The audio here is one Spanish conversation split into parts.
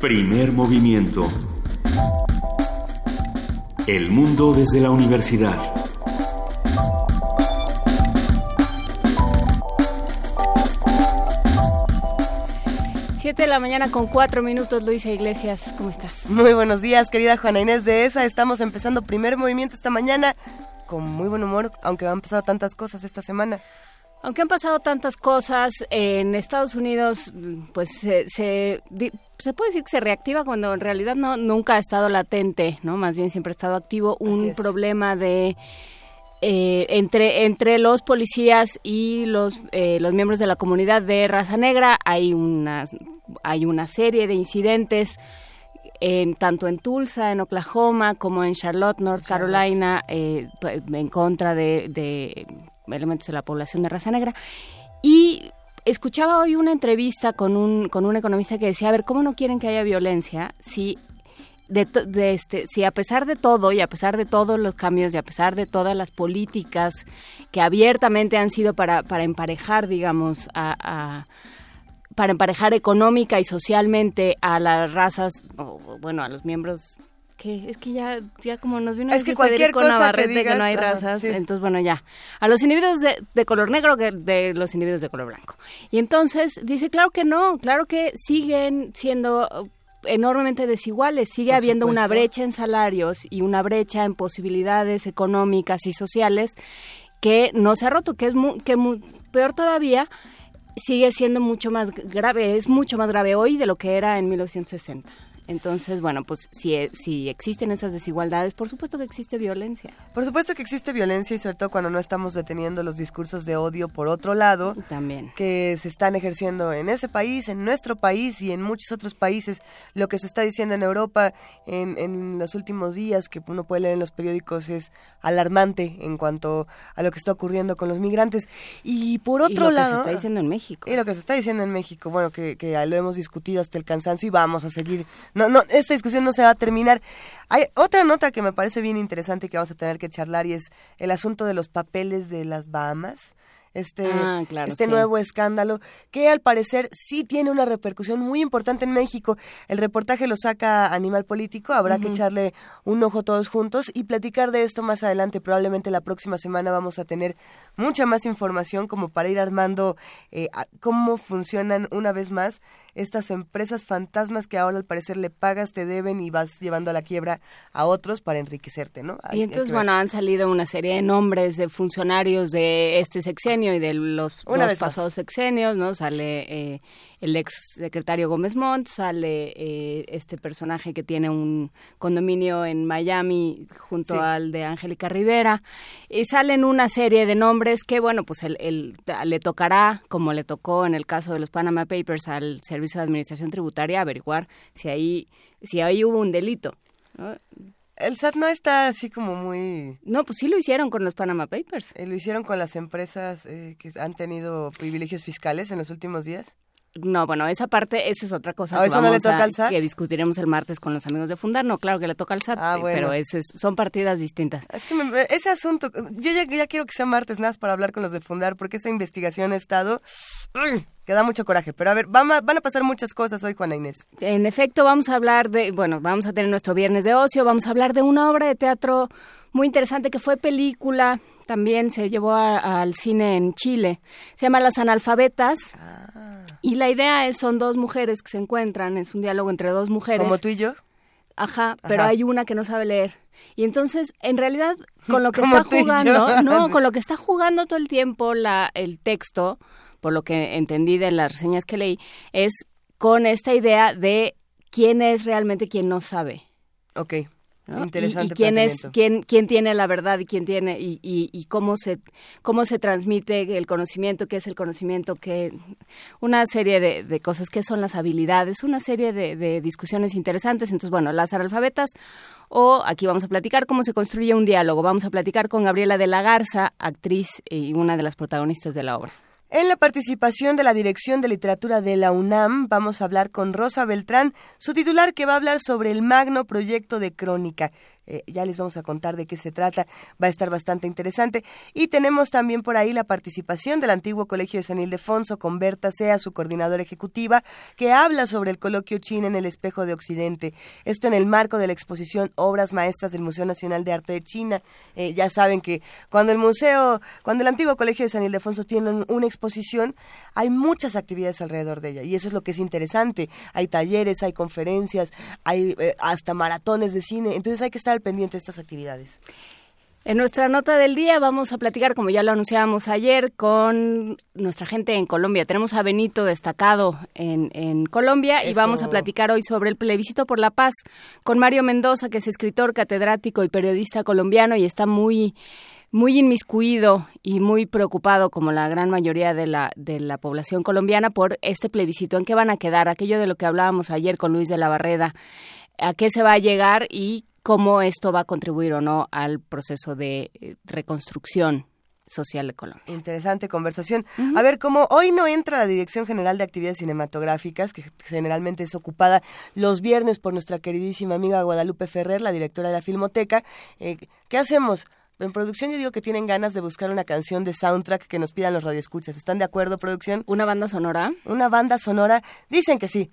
Primer movimiento. El mundo desde la universidad. Siete de la mañana con cuatro minutos, Luisa Iglesias, ¿cómo estás? Muy buenos días, querida Juana Inés de ESA. Estamos empezando primer movimiento esta mañana con muy buen humor, aunque han pasado tantas cosas esta semana. Aunque han pasado tantas cosas, en Estados Unidos, pues se, se, puede decir que se reactiva cuando en realidad no nunca ha estado latente, ¿no? Más bien siempre ha estado activo un problema de eh, entre entre los policías y los eh, los miembros de la comunidad de raza negra. Hay una hay una serie de incidentes en, tanto en Tulsa, en Oklahoma, como en Charlotte, North Carolina, eh, en contra de, elementos de la población de raza negra. Y escuchaba hoy una entrevista con un, con un economista que decía, a ver, ¿cómo no quieren que haya violencia si de, este, si a pesar de todo y a pesar de todos los cambios y a pesar de todas las políticas que abiertamente han sido para, para emparejar, digamos, a para emparejar económica y socialmente a las razas, bueno, a los miembros que es que ya, ya como nos vino es que cualquier cosa Navarrete que, que, no hay razas, entonces bueno ya, a los individuos de, color negro que de los individuos de color blanco. Y entonces dice, claro que no, claro que siguen siendo enormemente desiguales, sigue habiendo una brecha en salarios y una brecha en posibilidades económicas y sociales que no se ha roto, que es que peor todavía sigue siendo mucho más grave, es mucho más grave hoy de lo que era en 1960. Entonces, bueno, pues si, si existen esas desigualdades, por supuesto que existe violencia. Por supuesto que existe violencia y sobre todo cuando no estamos deteniendo los discursos de odio por otro lado. También. Que se están ejerciendo en ese país, en nuestro país y en muchos otros países. Lo que se está diciendo en Europa en, en los últimos días, que uno puede leer en los periódicos, es alarmante en cuanto a lo que está ocurriendo con los migrantes. Y por otro lado... lo que se está diciendo en México. Y lo que se está diciendo en México, bueno, que, que lo hemos discutido hasta el cansancio y vamos a seguir no, no, esta discusión no se va a terminar. Hay otra nota que me parece bien interesante y que vamos a tener que charlar y es el asunto de los papeles de las Bahamas este, ah, este nuevo escándalo, que al parecer sí tiene una repercusión muy importante en México. El reportaje lo saca Animal Político, habrá que echarle un ojo todos juntos y platicar de esto más adelante. Probablemente la próxima semana vamos a tener mucha más información como para ir armando eh, cómo funcionan una vez más estas empresas fantasmas que ahora al parecer le pagas, te deben y vas llevando a la quiebra a otros para enriquecerte, ¿no? y entonces, bueno, han salido una serie de nombres de funcionarios de este sexenio y de los dos pasados sexenios, ¿no? Sale eh, el ex secretario Gómez Montt, sale eh, este personaje que tiene un condominio en Miami junto al de Angélica Rivera, y salen una serie de nombres que, bueno, pues el, le tocará, como le tocó en el caso de los Panama Papers, al Servicio de Administración Tributaria averiguar si ahí, si ahí hubo un delito. El SAT no está así como muy... No, pues sí lo hicieron con los Panama Papers. Eh, ¿Lo hicieron con las empresas eh, que han tenido privilegios fiscales en los últimos días? No, bueno, esa parte, esa es otra cosa que, vamos a, que discutiremos el martes con los amigos de Fundar. No, claro que le toca al SAT, ah, pero ese son partidas distintas. Es que ese asunto, yo ya, quiero que sea martes nada más para hablar con los de Fundar, porque esa investigación ha estado... que da mucho coraje. Pero a ver, van a, van a pasar muchas cosas hoy, Juana Inés. En efecto, vamos a hablar de, bueno, vamos a tener nuestro viernes de ocio, vamos a hablar de una obra de teatro muy interesante que fue película, también se llevó al cine en Chile. Se llama Las Analfabetas. Ah. Y la idea es, son dos mujeres que se encuentran, es un diálogo entre dos mujeres. ¿Como tú y yo? Ajá, pero hay una que no sabe leer. Y entonces, en realidad, con lo que está jugando, no, con lo que está jugando todo el tiempo la, el texto, por lo que entendí de las reseñas que leí, es con esta idea de quién es realmente quien no sabe. Ok. Interesante y, quién es quién quién tiene la verdad y quién tiene y, y, cómo se cómo se transmite el conocimiento qué es el conocimiento que una serie de, de cosas qué son las habilidades una serie de, de, discusiones interesantes. Entonces bueno las analfabetas o aquí vamos a platicar cómo se construye un diálogo. Vamos a platicar con Gabriela de la Garza actriz y una de las protagonistas de la obra en la participación de la Dirección de Literatura de la UNAM vamos a hablar con Rosa Beltrán, su titular que va a hablar sobre el magno proyecto de crónica. Eh, ya les vamos a contar de qué se trata, va a estar bastante interesante. Y tenemos también por ahí la participación del antiguo Colegio de San Ildefonso con Berta Sea, su coordinadora ejecutiva, que habla sobre el coloquio China en el espejo de Occidente. Esto en el marco de la exposición Obras Maestras del Museo Nacional de Arte de China. Eh, ya saben que cuando el museo, cuando el antiguo Colegio de San Ildefonso tiene una exposición, hay muchas actividades alrededor de ella y eso es lo que es interesante. Hay talleres, hay conferencias, hay eh, hasta maratones de cine, entonces hay que estar al pendiente de estas actividades. En nuestra nota del día vamos a platicar, como ya lo anunciábamos ayer, con nuestra gente en Colombia. Tenemos a Benito destacado en, en Colombia y vamos a platicar hoy sobre el plebiscito por la paz con Mario Mendoza, que es escritor, catedrático y periodista colombiano y está muy muy inmiscuido y muy preocupado, como la gran mayoría de la, de la población colombiana, por este plebiscito. ¿En qué van a quedar? Aquello de lo que hablábamos ayer con Luis de la Barreda. ¿A qué se va a llegar y cómo esto va a contribuir o no al proceso de eh, reconstrucción social de Colombia. Interesante conversación. A ver, como hoy no entra la Dirección General de Actividades Cinematográficas, que generalmente es ocupada los viernes por nuestra queridísima amiga Guadalupe Ferrer, la directora de la Filmoteca, eh, ¿qué hacemos? En producción yo digo que tienen ganas de buscar una canción de soundtrack que nos pidan los radioescuchas. ¿Están de acuerdo, producción? ¿Una banda sonora? Una banda sonora. Dicen que sí.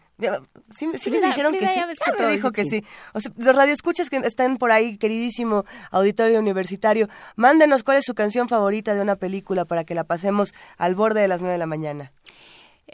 Sí, me dijeron que sí. me dijo que sí. O sea, los radioescuchas que están por ahí, queridísimo auditorio universitario, mándenos cuál es su canción favorita de una película para que la pasemos al borde de las nueve de la mañana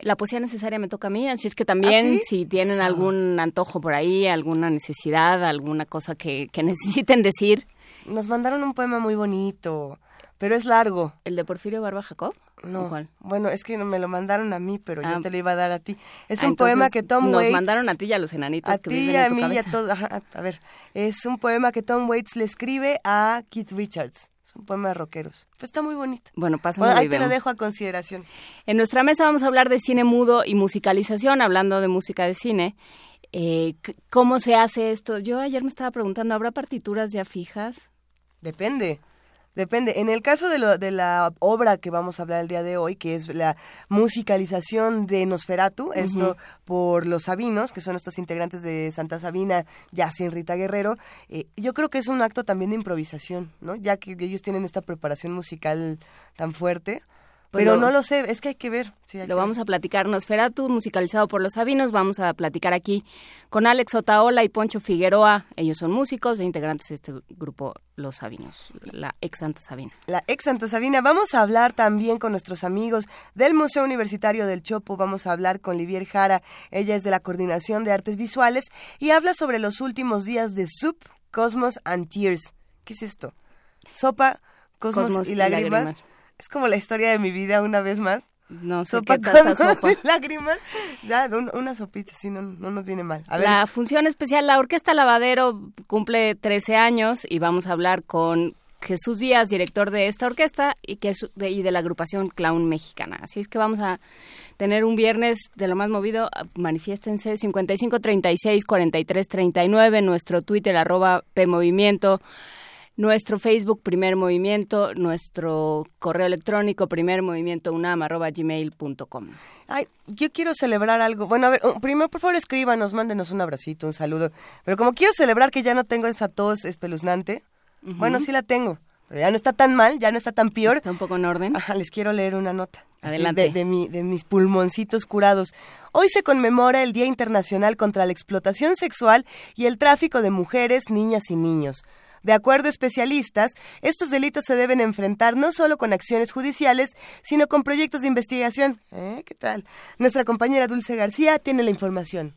la poesía necesaria me toca a mí, así es que también ¿Ah, si tienen algún antojo por ahí, alguna necesidad, alguna cosa que, que necesiten decir, nos mandaron un poema muy bonito, pero es largo. ¿El de Porfirio Barba Jacob? No. ¿Cuál? Bueno, es que me lo mandaron a mí, pero yo ah. te lo iba a dar a ti. Es ah, un poema que Tom nos Waits... Nos mandaron a ti y a los enanitos a ti, a mí y a todos. A ver, es un poema que Tom Waits le escribe a Keith Richards. Es un poema de rockeros. Pues está muy bonito. Bueno, pásame bueno, ahí te lo dejo a consideración. En nuestra mesa vamos a hablar de cine mudo y musicalización, hablando de música de cine. Eh, ¿Cómo se hace esto? Yo ayer me estaba preguntando, ¿habrá partituras ya fijas? Depende. Depende. En el caso de, lo, de la obra que vamos a hablar el día de hoy, que es la musicalización de Nosferatu, esto por los Sabinos, que son estos integrantes de Santa Sabina, ya sin Rita Guerrero, eh, yo creo que es un acto también de improvisación, ¿no? Ya que ellos tienen esta preparación musical tan fuerte. Pues pero no lo sé, es que hay que ver. lo vamos a platicar. Nosferatu, musicalizado por los Sabinos. Vamos a platicar aquí con Alex Otaola y Poncho Figueroa. Ellos son músicos e integrantes de este grupo Los Sabinos, la ex Santa Sabina. La ex Santa Sabina. Vamos a hablar también con nuestros amigos del Museo Universitario del Chopo. Vamos a hablar con Livier Jara. Ella es de la Coordinación de Artes Visuales y habla sobre los últimos días de Soup, Cosmos and Tears. ¿Qué es esto? Sopa, Cosmos, y, lágrimas. Es como la historia de mi vida una vez más. No sé sopa qué sopa. lágrimas. Ya, una sopita, sí, no, no nos viene mal. La función especial, la Orquesta Lavadero cumple 13 años y vamos a hablar con Jesús Díaz, director de esta orquesta y, que de, y de la agrupación Clown Mexicana. Así es que vamos a tener un viernes de lo más movido. Manifiéstense 55 36 43 39, nuestro Twitter arroba PMovimiento nuestro Facebook Primer Movimiento, nuestro correo electrónico primer movimiento gmail.com. Ay, yo quiero celebrar algo. Bueno, a ver, primero por favor escríbanos, mándenos un abracito, un saludo. Pero como quiero celebrar que ya no tengo esa tos espeluznante, bueno, sí la tengo. Pero ya no está tan mal, ya no está tan peor. Está un poco en orden. Ajá, les quiero leer una nota. Adelante. De, mi, de mis pulmoncitos curados. Hoy se conmemora el Día Internacional contra la Explotación Sexual y el Tráfico de Mujeres, Niñas y Niños. De acuerdo a especialistas, estos delitos se deben enfrentar no solo con acciones judiciales, sino con proyectos de investigación. ¿Eh? ¿Qué tal? Nuestra compañera Dulce García tiene la información.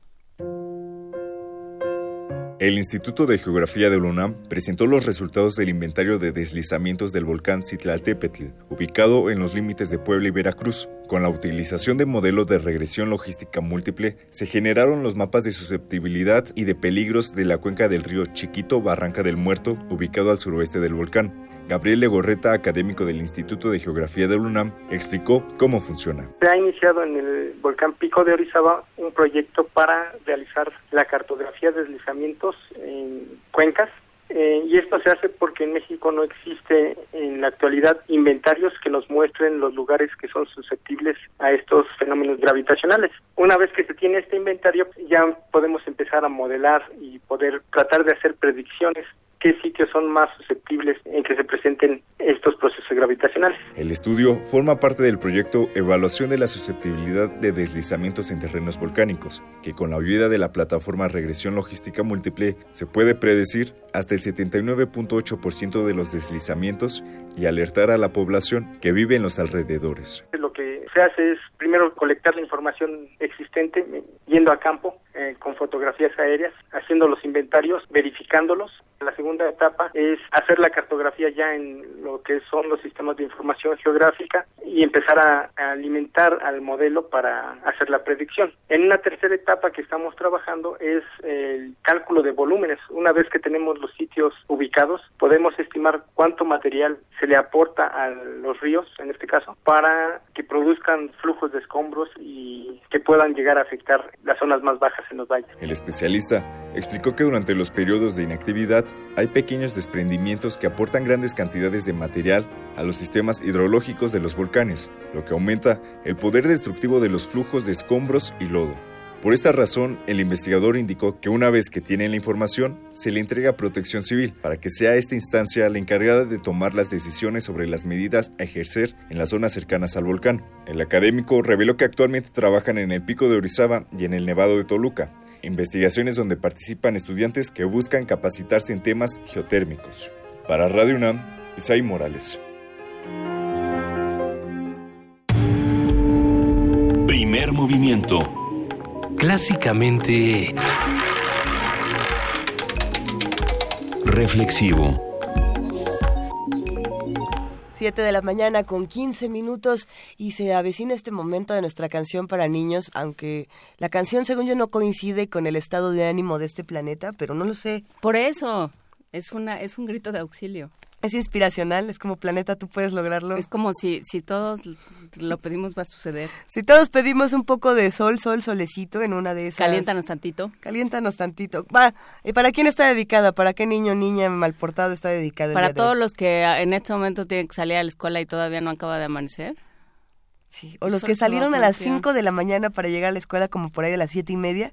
El Instituto de Geografía de UNAM presentó los resultados del inventario de deslizamientos del volcán Citlaltépetl, ubicado en los límites de Puebla y Veracruz. Con la utilización de modelos de regresión logística múltiple, se generaron los mapas de susceptibilidad y de peligros de la cuenca del río Chiquito Barranca del Muerto, ubicado al suroeste del volcán. Gabriel Legorreta, académico del Instituto de Geografía de UNAM, explicó cómo funciona. Se ha iniciado en el volcán Pico de Orizaba un proyecto para realizar la cartografía de deslizamientos en cuencas eh, y esto se hace porque en México no existe en la actualidad inventarios que nos muestren los lugares que son susceptibles a estos fenómenos gravitacionales. Una vez que se tiene este inventario, ya podemos empezar a modelar y poder tratar de hacer predicciones qué sitios son más susceptibles en que se presenten estos procesos gravitacionales. El estudio forma parte del proyecto Evaluación de la susceptibilidad de deslizamientos en terrenos volcánicos, que con la ayuda de la plataforma Regresión Logística Múltiple se puede predecir hasta el 79.8% de los deslizamientos y alertar a la población que vive en los alrededores. Lo que se hace es primero colectar la información existente, yendo a campo eh, con fotografías aéreas, haciendo los inventarios, verificándolos. La segunda etapa es hacer la cartografía ya en lo que son los sistemas de información geográfica y empezar a, alimentar al modelo para hacer la predicción. En una tercera etapa que estamos trabajando es el cálculo de volúmenes. Una vez que tenemos los sitios ubicados, podemos estimar cuánto material se le aporta a los ríos, en este caso, para que produzcan flujos de escombros y que puedan llegar a afectar las zonas más bajas en los valles. El especialista explicó que durante los periodos de inactividad hay pequeños desprendimientos que aportan grandes cantidades de material a los sistemas hidrológicos de los volcanes, lo que aumenta el poder destructivo de los flujos de escombros y lodo. Por esta razón, el investigador indicó que una vez que tienen la información, se le entrega protección civil para que sea esta instancia la encargada de tomar las decisiones sobre las medidas a ejercer en las zonas cercanas al volcán. El académico reveló que actualmente trabajan en el pico de Orizaba y en el Nevado de Toluca, investigaciones donde participan estudiantes que buscan capacitarse en temas geotérmicos. Para Radio UNAM, Isai Morales. Primer movimiento clásicamente reflexivo. 7 de la mañana con 15 minutos y se avecina este momento de nuestra canción para niños, aunque la canción según yo no coincide con el estado de ánimo de este planeta, pero no lo sé. Por eso, es una es un grito de auxilio es inspiracional, es como planeta, tú puedes lograrlo. Es como si, si todos lo pedimos va a suceder. Si todos pedimos un poco de sol, sol, solecito en una de esas. Caliéntanos tantito. Caliéntanos tantito. Va, ¿y para quién está dedicada? ¿Para qué niño, niña mal portado está dedicada? Para todos los que en este momento tienen que salir a la escuela y todavía no acaba de amanecer. Sí, o los que salieron a las 5 de la mañana para llegar a la escuela como por ahí de las siete y media.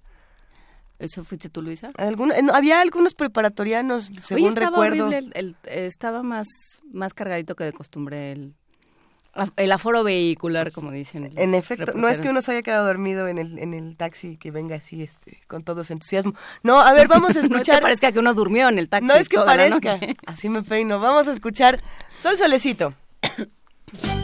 ¿Eso fuiste tú, Luisa? había algunos preparatorianos, según recuerdo. estaba más, más cargadito que de costumbre el, el aforo vehicular, como dicen. En efecto, no es que uno se haya quedado dormido en el, en el taxi que venga así, este, con todo ese entusiasmo. No, a ver, vamos a escuchar. no parezca que uno durmió en el taxi. No es que parezca. Así me peino. Vamos a escuchar Sol Solecito.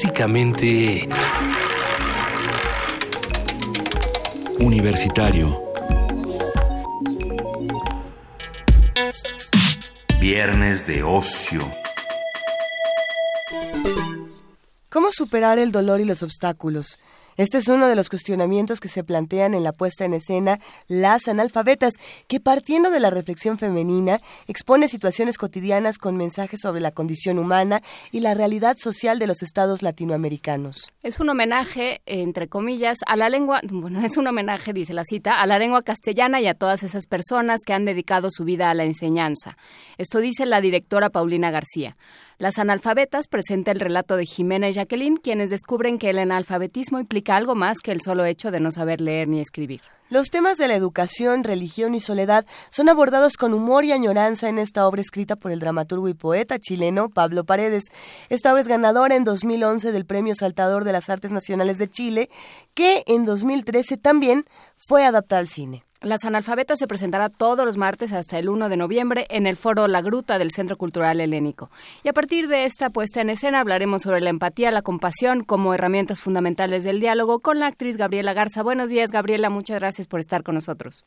Clásicamente universitario. Viernes de ocio. ¿Cómo superar el dolor y los obstáculos? Este es uno de los cuestionamientos que se plantean en la puesta en escena Las analfabetas, que partiendo de la reflexión femenina expone situaciones cotidianas con mensajes sobre la condición humana y la realidad social de los estados latinoamericanos. Es un homenaje, entre comillas, a la lengua, bueno, es un homenaje, dice la cita, a la lengua castellana y a todas esas personas que han dedicado su vida a la enseñanza. Esto dice la directora Paulina García. Las analfabetas presenta el relato de Jimena y Jacqueline, quienes descubren que el analfabetismo implica algo más que el solo hecho de no saber leer ni escribir. Los temas de la educación, religión y soledad son abordados con humor y añoranza en esta obra escrita por el dramaturgo y poeta chileno Pablo Paredes. Esta obra es ganadora en 2011 del Premio Saltador de las Artes Nacionales de Chile, que en 2013 también fue adaptada al cine. Las analfabetas se presentará todos los martes hasta el 1 de noviembre en el foro La Gruta del Centro Cultural Helénico. Y a partir de esta puesta en escena hablaremos sobre la empatía, la compasión como herramientas fundamentales del diálogo con la actriz Gabriela Garza. Buenos días, Gabriela, muchas gracias por estar con nosotros.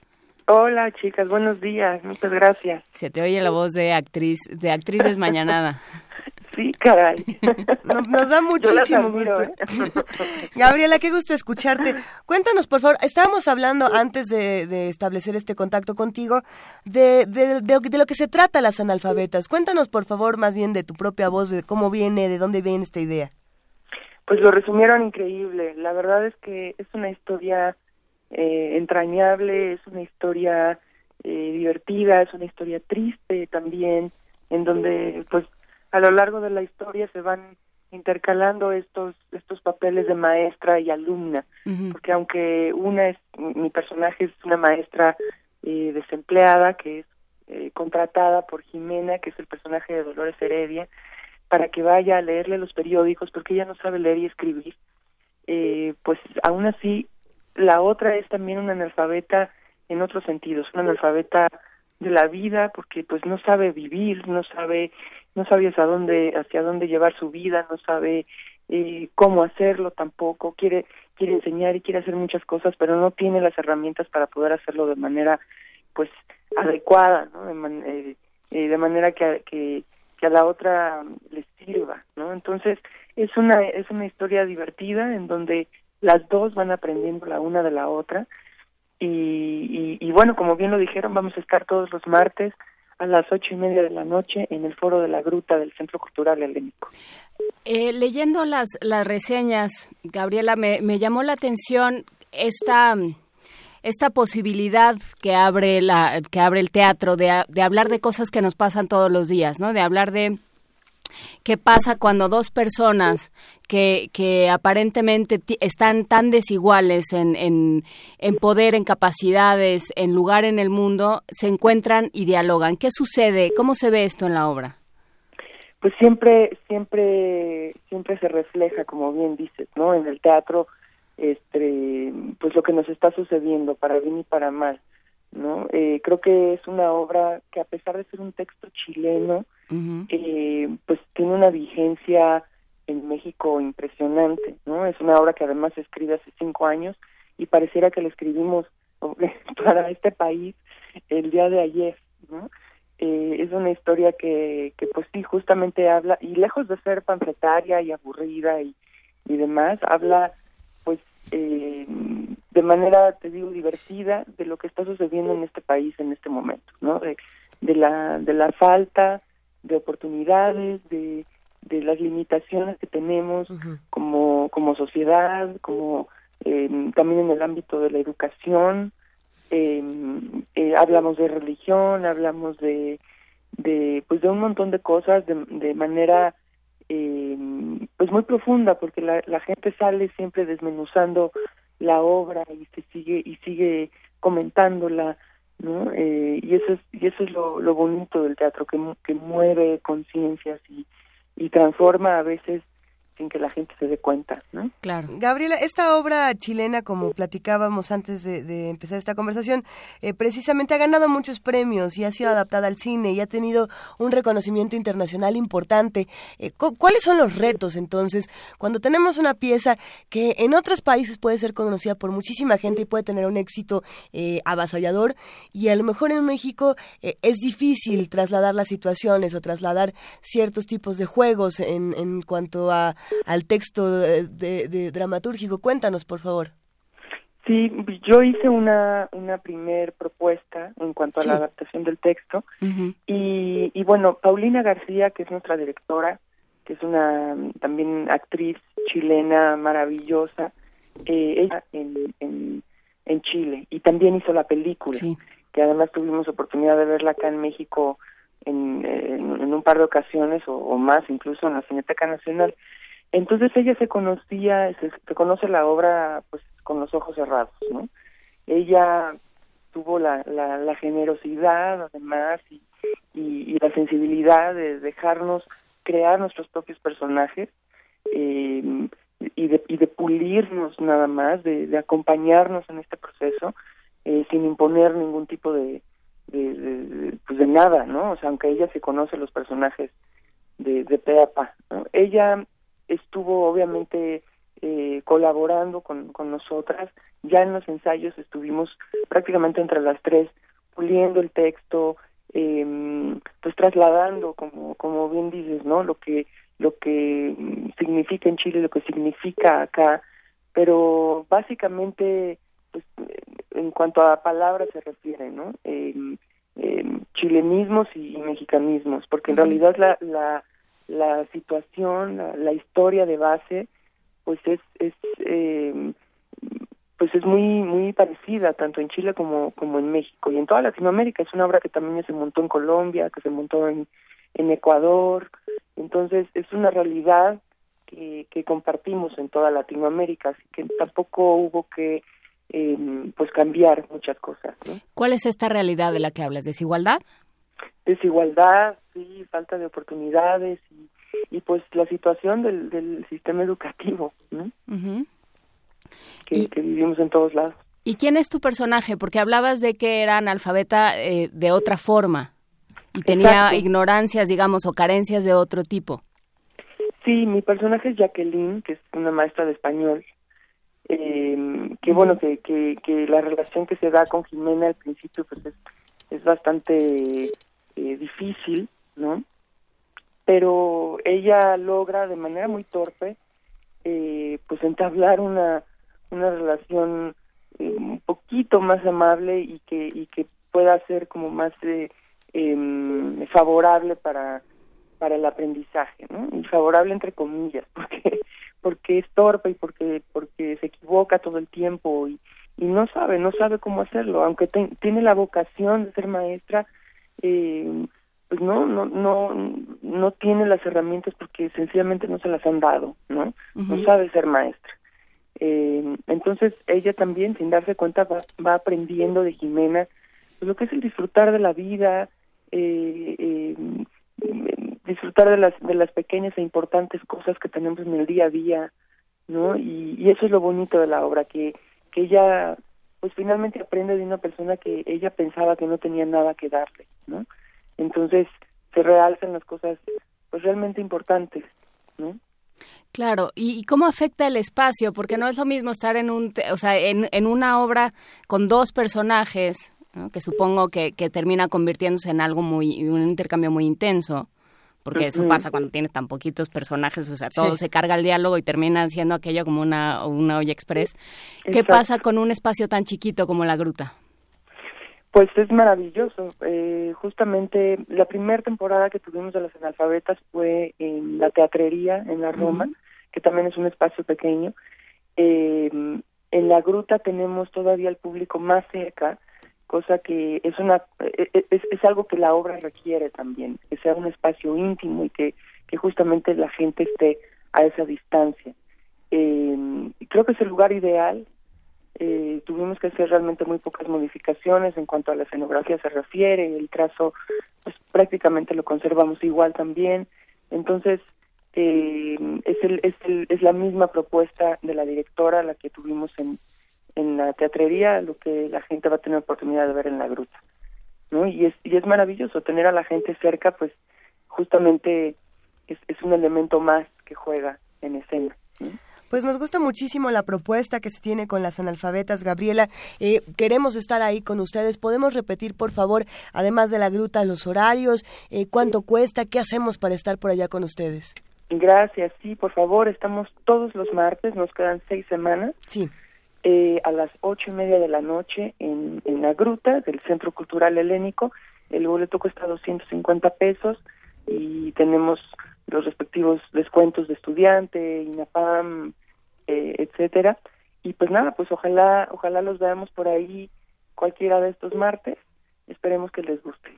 Hola, chicas, buenos días, muchas gracias. Se te oye la voz de actriz, de actriz desmañanada. Sí, caray. Nos, da muchísimo gusto. ¿eh? Gabriela, qué gusto escucharte. Cuéntanos, por favor, estábamos hablando antes de, establecer este contacto contigo de, de, de, lo que se trata las analfabetas. Cuéntanos, por favor, más bien de tu propia voz, de cómo viene, de dónde viene esta idea. Pues lo resumieron increíble. La verdad es que es una historia eh, entrañable, es una historia eh, divertida, es una historia triste también, en donde pues a lo largo de la historia se van intercalando estos estos papeles de maestra y alumna porque aunque una es mi personaje es una maestra eh, desempleada que es eh, contratada por Jimena que es el personaje de Dolores Heredia para que vaya a leerle los periódicos porque ella no sabe leer y escribir eh, pues aún así la otra es también una analfabeta en otros sentidos una analfabeta de la vida porque pues no sabe vivir no sabe no sabe hacia dónde dónde llevar su vida no sabe eh, cómo hacerlo tampoco quiere quiere enseñar y quiere hacer muchas cosas pero no tiene las herramientas para poder hacerlo de manera pues adecuada no de, eh, eh, de manera que, que que a la otra le sirva no entonces es una es una historia divertida en donde las dos van aprendiendo la una de la otra y, y, y bueno como bien lo dijeron vamos a estar todos los martes a las ocho y media de la noche en el foro de la gruta del Centro Cultural Helénico. Eh, leyendo las, las reseñas, Gabriela, me, me llamó la atención esta esta posibilidad que abre la que abre el teatro de, de hablar de cosas que nos pasan todos los días, ¿no? De hablar de qué pasa cuando dos personas que, que aparentemente están tan desiguales en, en, en, poder, en capacidades, en lugar en el mundo, se encuentran y dialogan. ¿Qué sucede? ¿Cómo se ve esto en la obra? Pues siempre, siempre, siempre se refleja, como bien dices, ¿no? En el teatro, este, pues lo que nos está sucediendo, para bien y para mal, ¿no? Eh, creo que es una obra que a pesar de ser un texto chileno, eh, pues tiene una vigencia en México impresionante, ¿no? Es una obra que además se escribe hace cinco años y pareciera que la escribimos para este país el día de ayer, ¿no? Eh, es una historia que, que pues sí, justamente habla, y lejos de ser panfletaria y aburrida y, y demás, habla pues eh, de manera, te digo, divertida de lo que está sucediendo en este país en este momento, ¿no? De, de la, de la falta de oportunidades, de, de las limitaciones que tenemos como, como sociedad, como eh, también en el ámbito de la educación. Em, eh, hablamos de religión, hablamos de, de, pues de un montón de cosas de, de manera eh, pues muy profunda, porque la, la gente sale siempre desmenuzando la obra y se sigue y sigue comentándola ¿no? Eh, y eso es y eso es lo, lo bonito del teatro que, que mueve conciencias y, y transforma a veces sin que la gente se dé cuenta, ¿no? Claro. Gabriela, esta obra chilena, como platicábamos antes de, empezar esta conversación, eh, precisamente ha ganado muchos premios y ha sido adaptada al cine y ha tenido un reconocimiento internacional importante. Eh, ¿Cuáles son los retos entonces cuando tenemos una pieza que en otros países puede ser conocida por muchísima gente y puede tener un éxito eh, avasallador y a lo mejor en México es difícil trasladar las situaciones o trasladar ciertos tipos de juegos en, en cuanto a al texto de, dramatúrgico. Cuéntanos, por favor. Sí, yo hice una, una primer propuesta en cuanto a la adaptación del texto y, y bueno, Paulina García, que es nuestra directora, que es una también actriz chilena maravillosa, eh, ella en, en, en, Chile y también hizo la película, que además tuvimos oportunidad de verla acá en México en, en, un par de ocasiones o, más, incluso en la Cineteca Nacional. Entonces ella se conocía, se, conoce la obra pues con los ojos cerrados, ¿no? Ella tuvo la, la, la generosidad además y, y, y, la sensibilidad de dejarnos crear nuestros propios personajes eh, y, de, y de pulirnos nada más, de, de acompañarnos en este proceso eh, sin imponer ningún tipo de, de, pues de nada, ¿no? O sea, aunque ella se conoce los personajes de, de Peapa, ¿no? Ella estuvo obviamente eh, colaborando con, con nosotras, ya en los ensayos estuvimos prácticamente entre las tres puliendo el texto, eh, pues trasladando, como, como bien dices, ¿no? Lo que, lo que significa en Chile, lo que significa acá, pero básicamente, pues, en cuanto a palabras se refiere, ¿no? Eh, chilenismos y, mexicanismos, porque en realidad la, la, la situación, la, la, historia de base, pues es, es eh, pues es muy muy parecida tanto en Chile como como en México. Y en toda Latinoamérica es una obra que también se montó en Colombia que se montó en en Ecuador. Entonces es una realidad que, que compartimos en toda Latinoamérica así que tampoco hubo que eh, pues cambiar muchas cosas. ¿Cuál es esta realidad de la que hablas desigualdad desigualdad sí falta de oportunidades y, y pues la situación del, del sistema educativo ¿no? que, vivimos en todos lados. ¿Y quién es tu personaje? Porque hablabas de que era analfabeta eh, de otra forma y tenía ignorancias, digamos, o carencias de otro tipo. Sí, mi personaje es Jacqueline, que es una maestra de español. Eh, que bueno, que, que, que, la relación que se da con Jimena al principio pues es, es bastante eh, difícil, ¿no? Pero ella logra de manera muy torpe eh, pues entablar una una relación eh, un poquito más amable y que y que pueda ser como más em, favorable para para el aprendizaje ¿no? y favorable entre comillas porque porque es torpe y porque porque se equivoca todo el tiempo y, y no sabe no sabe cómo hacerlo aunque tiene la vocación de ser maestra eh, pues no no no no tiene las herramientas porque sencillamente no se las han dado no no sabe ser maestra. Eh, entonces ella también, sin darse cuenta, va, va aprendiendo de Jimena pues, lo que es el disfrutar de la vida, eh, eh, disfrutar de las, de las pequeñas e importantes cosas que tenemos en el día a día, ¿no? Y, y eso es lo bonito de la obra, que, que ella pues finalmente aprende de una persona que ella pensaba que no tenía nada que darle, ¿no? Entonces se realzan las cosas pues realmente importantes, ¿no? Claro, ¿y cómo afecta el espacio? Porque no es lo mismo estar en un, o sea, en, en una obra con dos personajes, que supongo que, que termina convirtiéndose en algo muy, un intercambio muy intenso, porque eso pasa cuando tienes tan poquitos personajes, o sea, todo se carga el diálogo y termina siendo aquello como una, una olla express. ¿Qué pasa con un espacio tan chiquito como la gruta? Pues es maravilloso. Eh, justamente la primera temporada que tuvimos de las analfabetas fue en la teatrería en la Roma, que también es un espacio pequeño. Eh, en la gruta tenemos todavía el público más cerca, cosa que es una e, e, es, es algo que la obra requiere también, que sea un espacio íntimo y que, que justamente la gente esté a esa distancia. Eh, creo que es el lugar ideal eh, tuvimos que hacer realmente muy pocas modificaciones en cuanto a la escenografía se refiere, el trazo pues prácticamente lo conservamos igual también, entonces eh, es, el, es, el, es la misma propuesta de la directora la que tuvimos en, en la teatrería, lo que la gente va a tener oportunidad de ver en la gruta, ¿no? Y es, y es maravilloso tener a la gente cerca, pues justamente es, es un elemento más que juega en escena. Pues nos gusta muchísimo la propuesta que se tiene con las analfabetas, Gabriela. Eh, queremos estar ahí con ustedes. ¿Podemos repetir, por favor, además de la gruta, los horarios? Eh, ¿Cuánto cuesta? ¿Qué hacemos para estar por allá con ustedes? Gracias, sí, por favor, estamos todos los martes, nos quedan seis semanas. Sí. Eh, a las ocho y media de la noche en, en la gruta del Centro Cultural Helénico. El boleto cuesta 250 pesos y tenemos los respectivos descuentos de estudiante, INAPAM, eh, etcétera. Y pues nada, pues ojalá, ojalá los veamos por ahí cualquiera de estos martes. Esperemos que les guste.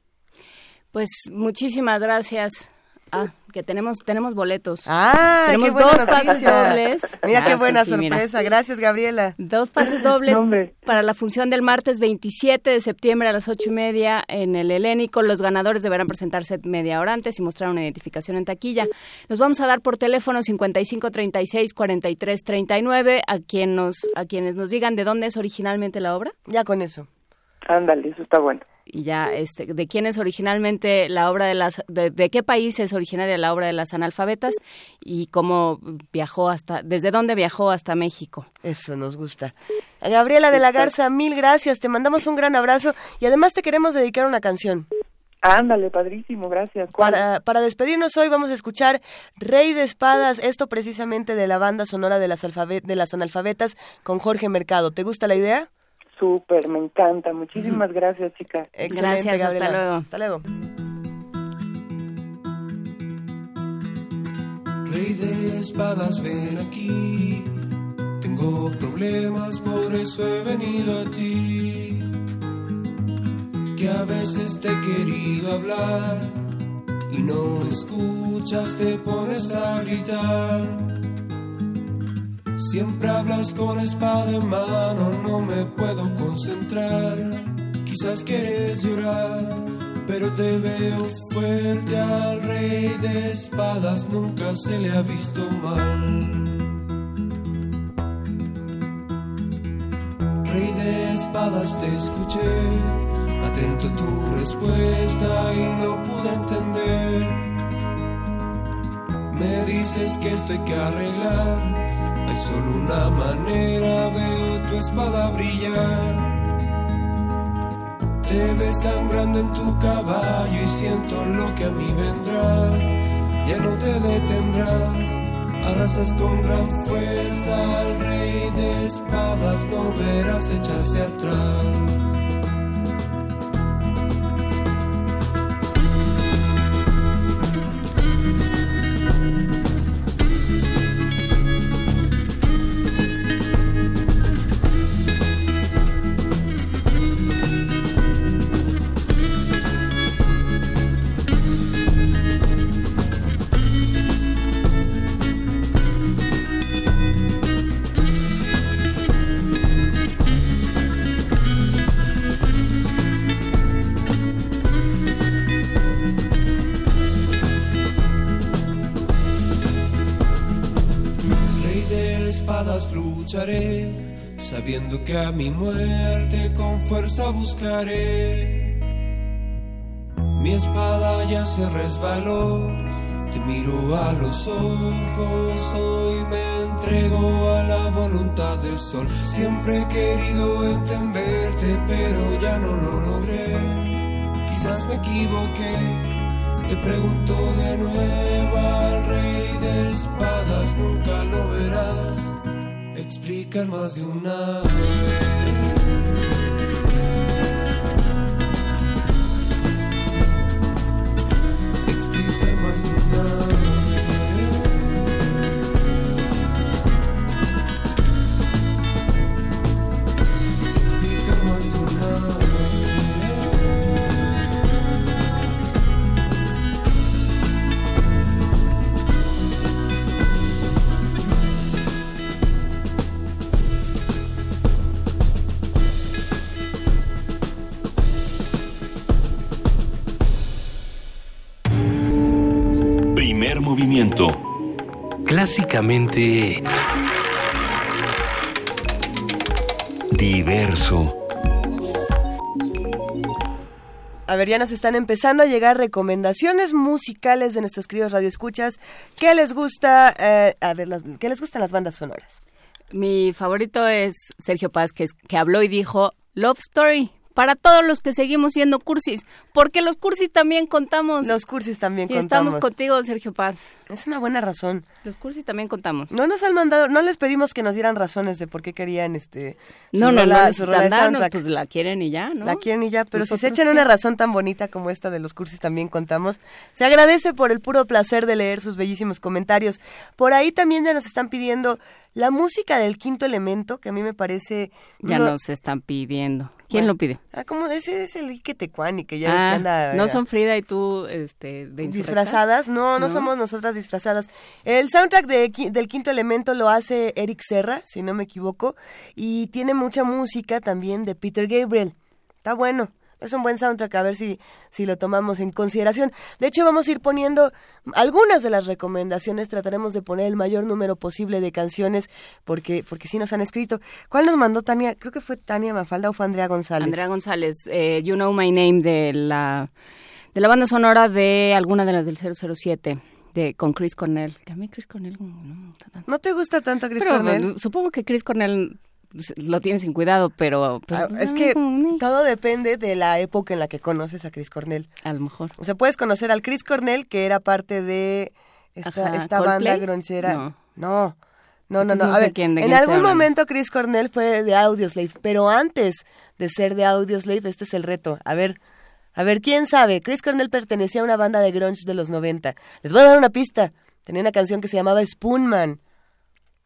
Pues muchísimas gracias. Ah, que tenemos tenemos boletos. Ah, tenemos qué buena dos noticia. pases dobles. Mira qué Ah, buena sí, sí, mira. sorpresa. Gracias, Gabriela. Dos pases dobles No, para la función del martes 27 de septiembre a las ocho y media en el Helénico. Los ganadores deberán presentarse media hora antes y mostrar una identificación en taquilla. Nos vamos a dar por teléfono 55 36 43 39 a quien nos a quienes nos digan de dónde es originalmente la obra Ya con eso. Ándale, eso está bueno. Y ya este de quién es originalmente la obra de las de, de qué país es originaria la obra de las analfabetas y cómo viajó hasta desde dónde viajó hasta México. Eso nos gusta. A Gabriela de la Garza, mil gracias. Te mandamos un gran abrazo y además te queremos dedicar una canción. Ándale, padrísimo, gracias. Para, para despedirnos hoy vamos a escuchar Rey de Espadas, esto precisamente de la banda sonora de las, de las analfabetas con Jorge Mercado. ¿Te gusta la idea? Súper, me encanta. Muchísimas gracias, chicas. Excelente, Gracias, hasta Gabriela. luego. Hasta luego. Rey de espadas, ven aquí. Tengo problemas, por eso he venido a ti. Que a veces te he querido hablar y no escuchas, te pones a gritar. Siempre hablas con espada en mano, no me puedo concentrar. Quizás quieres llorar, pero te veo fuerte al rey de espadas, nunca se le ha visto mal. Rey de espadas, te escuché, atento a tu respuesta y no pude entender. Me dices que esto hay que arreglar. Hay solo una manera, veo tu espada brillar. Te ves tan grande en tu caballo y siento lo que a mí vendrá. Ya no te detendrás, arrasas con gran fuerza al rey de espadas, no verás echarse atrás. Que a mi muerte con fuerza buscaré. Mi espada ya se resbaló, te miro a los ojos, hoy me entrego a la voluntad del sol. Siempre he querido entenderte, pero ya no lo logré. Quizás me equivoqué, te pregunto de nuevo al rey de espadas, nunca lo verás. Explicar más de una vez. Clásicamente diverso. A ver, ya nos están empezando a llegar recomendaciones musicales de nuestros queridos radioescuchas. ¿Qué les gusta? eh, a ver, las- ¿qué les gustan las bandas sonoras? Mi favorito es Sergio Paz que, es- que habló y dijo Love Story para todos los que seguimos siendo cursis, porque los cursis también contamos. Los cursis también y contamos. estamos contigo, Sergio Paz. Es una buena razón. Los cursis también contamos. No nos han mandado, no les pedimos que nos dieran razones de por qué querían este no, no, no, su rola darnos, pues la quieren y ya, ¿no? La quieren y ya, pero si se echan una razón tan bonita como esta de los cursis también contamos, se agradece por el puro placer de leer sus bellísimos comentarios. Por ahí también ya nos están pidiendo la música del quinto elemento, que a mí me parece... Ya nos están pidiendo. ¿Quién lo pide? Ah, como ese es el Ike Tecuani, que ya ves que ah, anda... ¿No son Frida y tú este, de Disfrazadas, no, no, somos nosotras disfrazadas. El soundtrack de, del quinto elemento lo hace Eric Serra, si no me equivoco, y tiene mucha música también de Peter Gabriel. Está bueno es un buen soundtrack, a ver si, si lo tomamos en consideración. De hecho, vamos a ir poniendo algunas de las recomendaciones, trataremos de poner el mayor número posible de canciones, porque, porque sí nos han escrito. ¿Cuál nos mandó Tania? Creo que fue Tania Mafalda o fue Andrea González. Andrea González, eh, You Know My Name de la, de la banda sonora de alguna de las del 007 de con Chris Cornell. También Chris Cornell no, no te gusta tanto Chris Cornell. Supongo que Chris Cornell lo tienes sin cuidado, pero... Ah, es que todo depende de la época en la que conoces a Chris Cornell. A lo mejor. O sea, puedes conocer al Chris Cornell, que era parte de esta, esta banda gronchera. No. No. No, no, A ver, en algún momento Chris Cornell fue de Audioslave, pero antes de ser de Audioslave, este es el reto. A ver, a ver, ¿quién sabe? Chris Cornell pertenecía a una banda de grunge de los 90. Les voy a dar una pista. Tenía una canción que se llamaba Spoonman.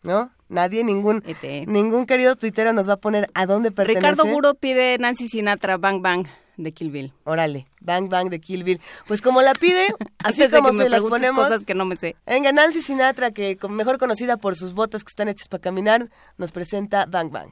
¿No? Nadie, ningún ningún querido tuitero nos va a poner a dónde pertenece. Ricardo Guro pide Nancy Sinatra Bang Bang de Kill Bill. Órale, Bang Bang de Kill Bill. Pues como la pide, así como se las ponemos. cosas que no me sé. Venga, Nancy Sinatra, que mejor conocida por sus botas que están hechas para caminar, nos presenta Bang Bang.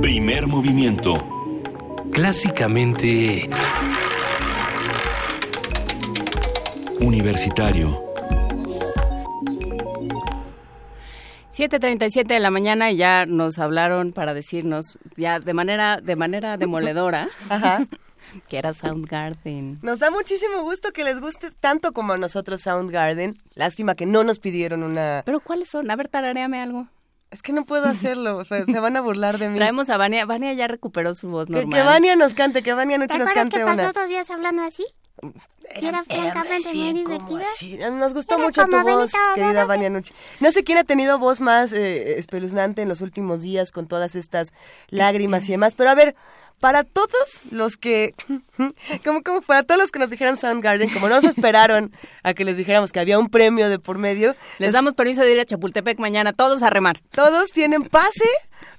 Primer movimiento. Clásicamente... Universitario 7:37 de la mañana y ya nos hablaron para decirnos ya de manera de manera demoledora. que era Soundgarden. Nos da muchísimo gusto que les guste tanto como a nosotros Soundgarden. Lástima que no nos pidieron una... ¿Pero cuáles son? A ver, tarareame algo. Es que no puedo hacerlo, se, se van a burlar de mí. Traemos a Vania. Vania ya recuperó su voz Que, normal. que Vania nos cante, que Vania ¿Te nos acuerdas cante que pasó una. dos días hablando así? Y era francamente muy divertida. Nos gustó Era mucho tu voz, querida. Vania Nucci. No sé quién ha tenido voz más eh, espeluznante en los últimos días con todas estas lágrimas y demás, pero a ver, para todos los que, como como para todos los que nos dijeron Soundgarden, como no se esperaron a que les dijéramos que había un premio de por medio, Les damos permiso de ir a Chapultepec mañana, todos a remar. todos tienen pase,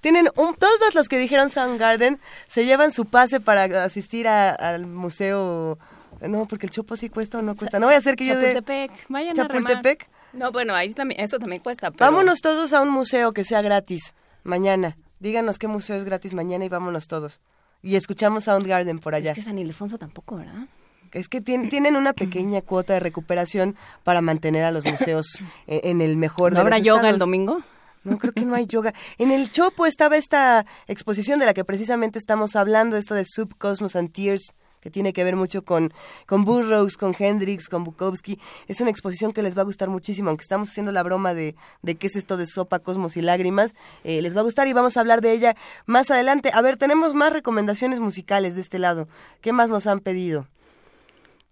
tienen un, todos los que dijeron Soundgarden se llevan su pase para asistir a- al museo. No, porque el chopo sí cuesta o no cuesta. No voy a hacer que yo de Chapultepec, vayan a remar. Chapultepec. No, bueno, ahí también, eso también cuesta. pero- Vámonos todos a un museo que sea gratis mañana. Díganos qué museo es gratis mañana y vámonos todos. Y escuchamos Soundgarden por allá. Es que San Ildefonso tampoco, ¿verdad? Es que tien- tienen una pequeña cuota de recuperación para mantener a los museos en, en el mejor ¿No de habrá los yoga el domingo? No, creo que no hay yoga. En el Chopo estaba esta exposición de la que precisamente estamos hablando, esto de Subcosmos and Tears, que tiene que ver mucho con, con Burroughs, con Hendrix, con Bukowski. Es una exposición que les va a gustar muchísimo, aunque estamos haciendo la broma de, de qué es esto de sopa, cosmos y lágrimas. eh, les va a gustar y vamos a hablar de ella más adelante. A ver, tenemos más recomendaciones musicales de este lado. ¿Qué más nos han pedido?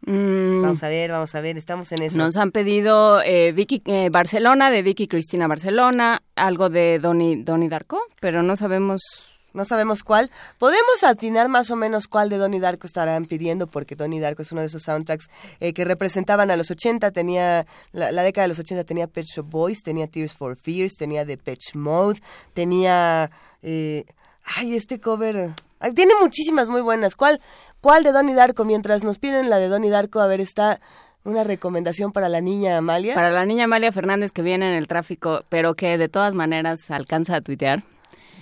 Mm, Vamos a ver, vamos a ver, estamos en eso. Nos han pedido eh, Vicky eh, Barcelona, de Vicky Cristina Barcelona, algo de Donny, Donny Darko, pero no sabemos... No sabemos cuál. Podemos atinar más o menos cuál de Donnie Darko estarán pidiendo, porque Donnie Darko es uno de esos soundtracks eh, que representaban a los 80. Tenía, la, la década de los 80 tenía Pet Shop Boys, tenía Tears for Fears, tenía Depeche Mode, tenía... eh, ay, este cover... ay, tiene muchísimas muy buenas. ¿Cuál, ¿Cuál de Donnie Darko? Mientras nos piden la de Donnie Darko, a ver, está una recomendación para la niña Amalia. Para la niña Amalia Fernández que viene en el tráfico, pero que de todas maneras alcanza a tuitear.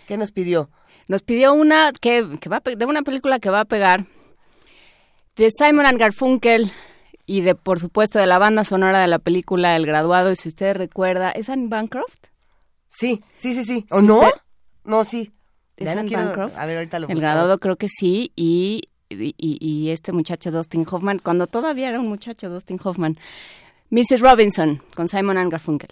¿Qué nos pidió? Nos pidió una que, que va a de una película que va a pegar de Simon and Garfunkel y de por supuesto de la banda sonora de la película El Graduado y si usted recuerda, ¿es Anne Bancroft? Sí, sí, sí, sí. ¿O ¿Sí, no? usted? No, sí. ¿Es Anne quiero- Bancroft? A ver, ahorita lo El buscamos. Graduado creo que sí y, y, y este muchacho Dustin Hoffman, cuando todavía era un muchacho Dustin Hoffman. Mrs. Robinson con Simon and Garfunkel.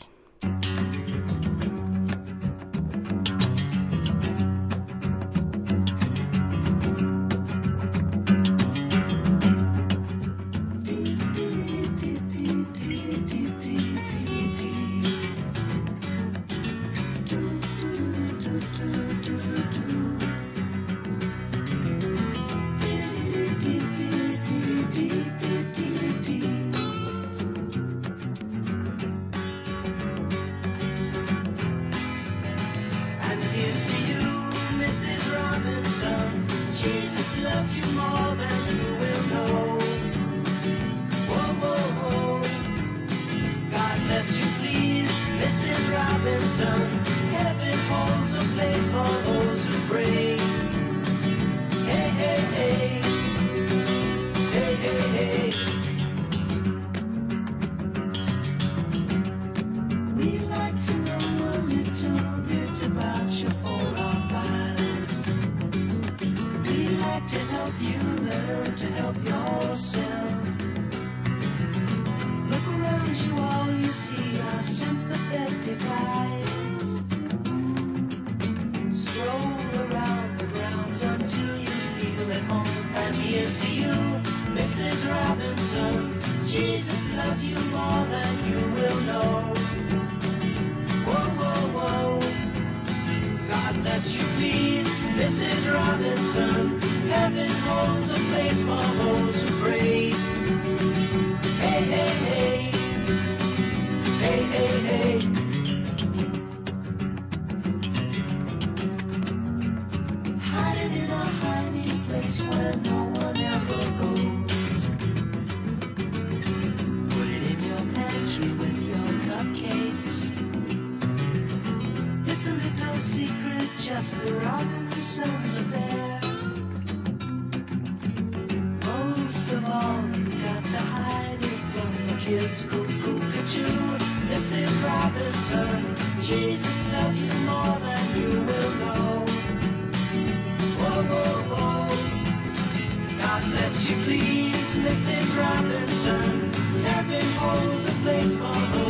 Jesus loves you more than you will know. God Yes, you please, Mrs. Robinson. Heaven holds a place for those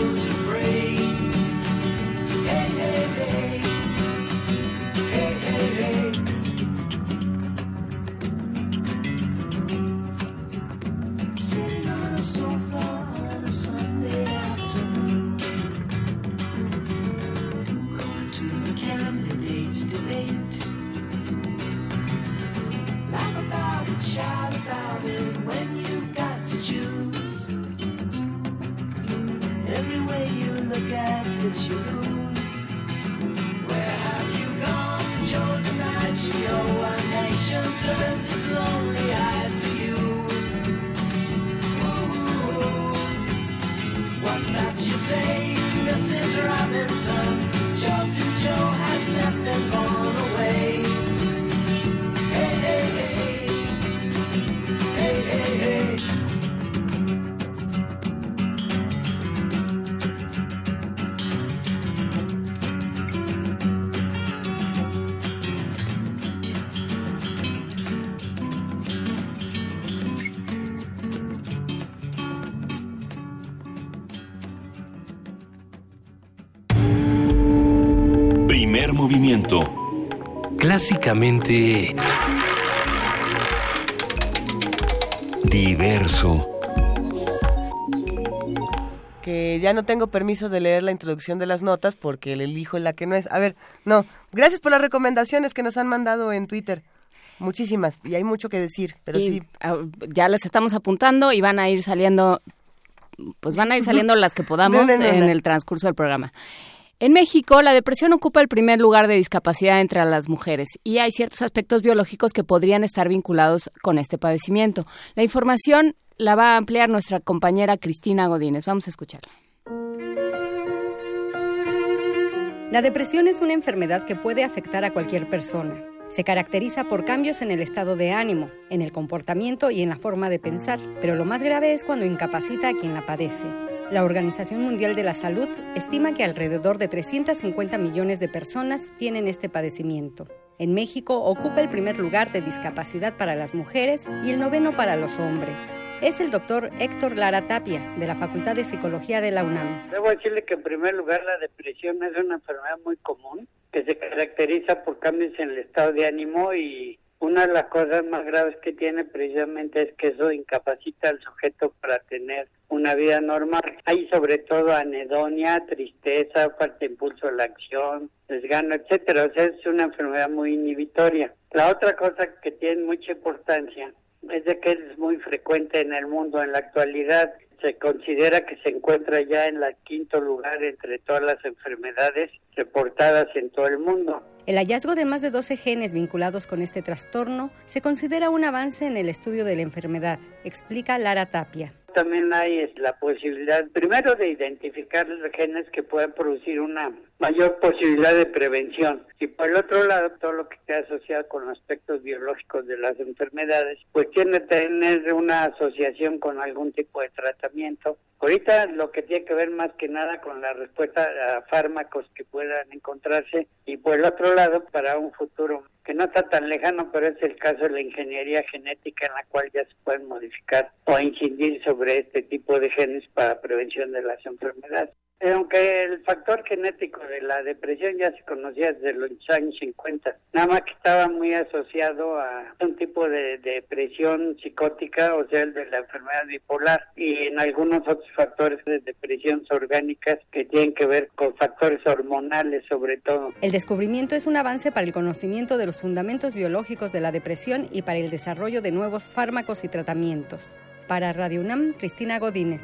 Diverso. que ya no tengo permiso de leer la introducción de las notas porque le elijo la que no es. A ver, no, gracias por las recomendaciones que nos han mandado en Twitter. Muchísimas, y hay mucho que decir, pero Y, sí. ah, ya les estamos apuntando y van a ir saliendo, pues van a ir saliendo las que podamos No, no, no, en no. el transcurso del programa. En México, la depresión ocupa el primer lugar de discapacidad entre las mujeres y hay ciertos aspectos biológicos que podrían estar vinculados con este padecimiento. La información la va a ampliar nuestra compañera Cristina Godínez. Vamos a escucharla. La depresión es una enfermedad que puede afectar a cualquier persona. Se caracteriza por cambios en el estado de ánimo, en el comportamiento y en la forma de pensar, pero lo más grave es cuando incapacita a quien la padece. La Organización Mundial de la Salud estima que alrededor de 350 millones de personas tienen este padecimiento. En México ocupa el primer lugar de discapacidad para las mujeres y el noveno para los hombres. Es el doctor Héctor Lara Tapia, de la Facultad de Psicología de la UNAM. Debo decirle que en primer lugar la depresión es una enfermedad muy común que se caracteriza por cambios en el estado de ánimo y una de las cosas más graves que tiene precisamente es que eso incapacita al sujeto para tener una vida normal. Hay sobre todo anedonia, tristeza, falta de impulso a la acción, desgano, etcétera. O sea, es una enfermedad muy inhibitoria. La otra cosa que tiene mucha importancia es de que es muy frecuente en el mundo en la actualidad. Se considera que se encuentra ya en el quinto lugar entre todas las enfermedades reportadas en todo el mundo. El hallazgo de más de 12 genes vinculados con este trastorno se considera un avance en el estudio de la enfermedad, explica Lara Tapia. También hay la posibilidad, primero, de identificar los genes que pueden producir una mayor posibilidad de prevención. Y por el otro lado, todo lo que esté asociado con aspectos biológicos de las enfermedades, pues tiene que tener una asociación con algún tipo de tratamiento. Ahorita lo que tiene que ver más que nada con la respuesta a fármacos que puedan encontrarse y por el otro lado para un futuro que no está tan lejano, pero es el caso de la ingeniería genética en la cual ya se pueden modificar o incidir sobre este tipo de genes para prevención de las enfermedades. Aunque el factor genético de la depresión ya se conocía desde los años 50, nada más que estaba muy asociado a un tipo de depresión psicótica, o sea, el de la enfermedad bipolar, y en algunos otros factores de depresiones orgánicas que tienen que ver con factores hormonales sobre todo. El descubrimiento es un avance para el conocimiento de los fundamentos biológicos de la depresión y para el desarrollo de nuevos fármacos y tratamientos. Para Radio UNAM, Cristina Godínez.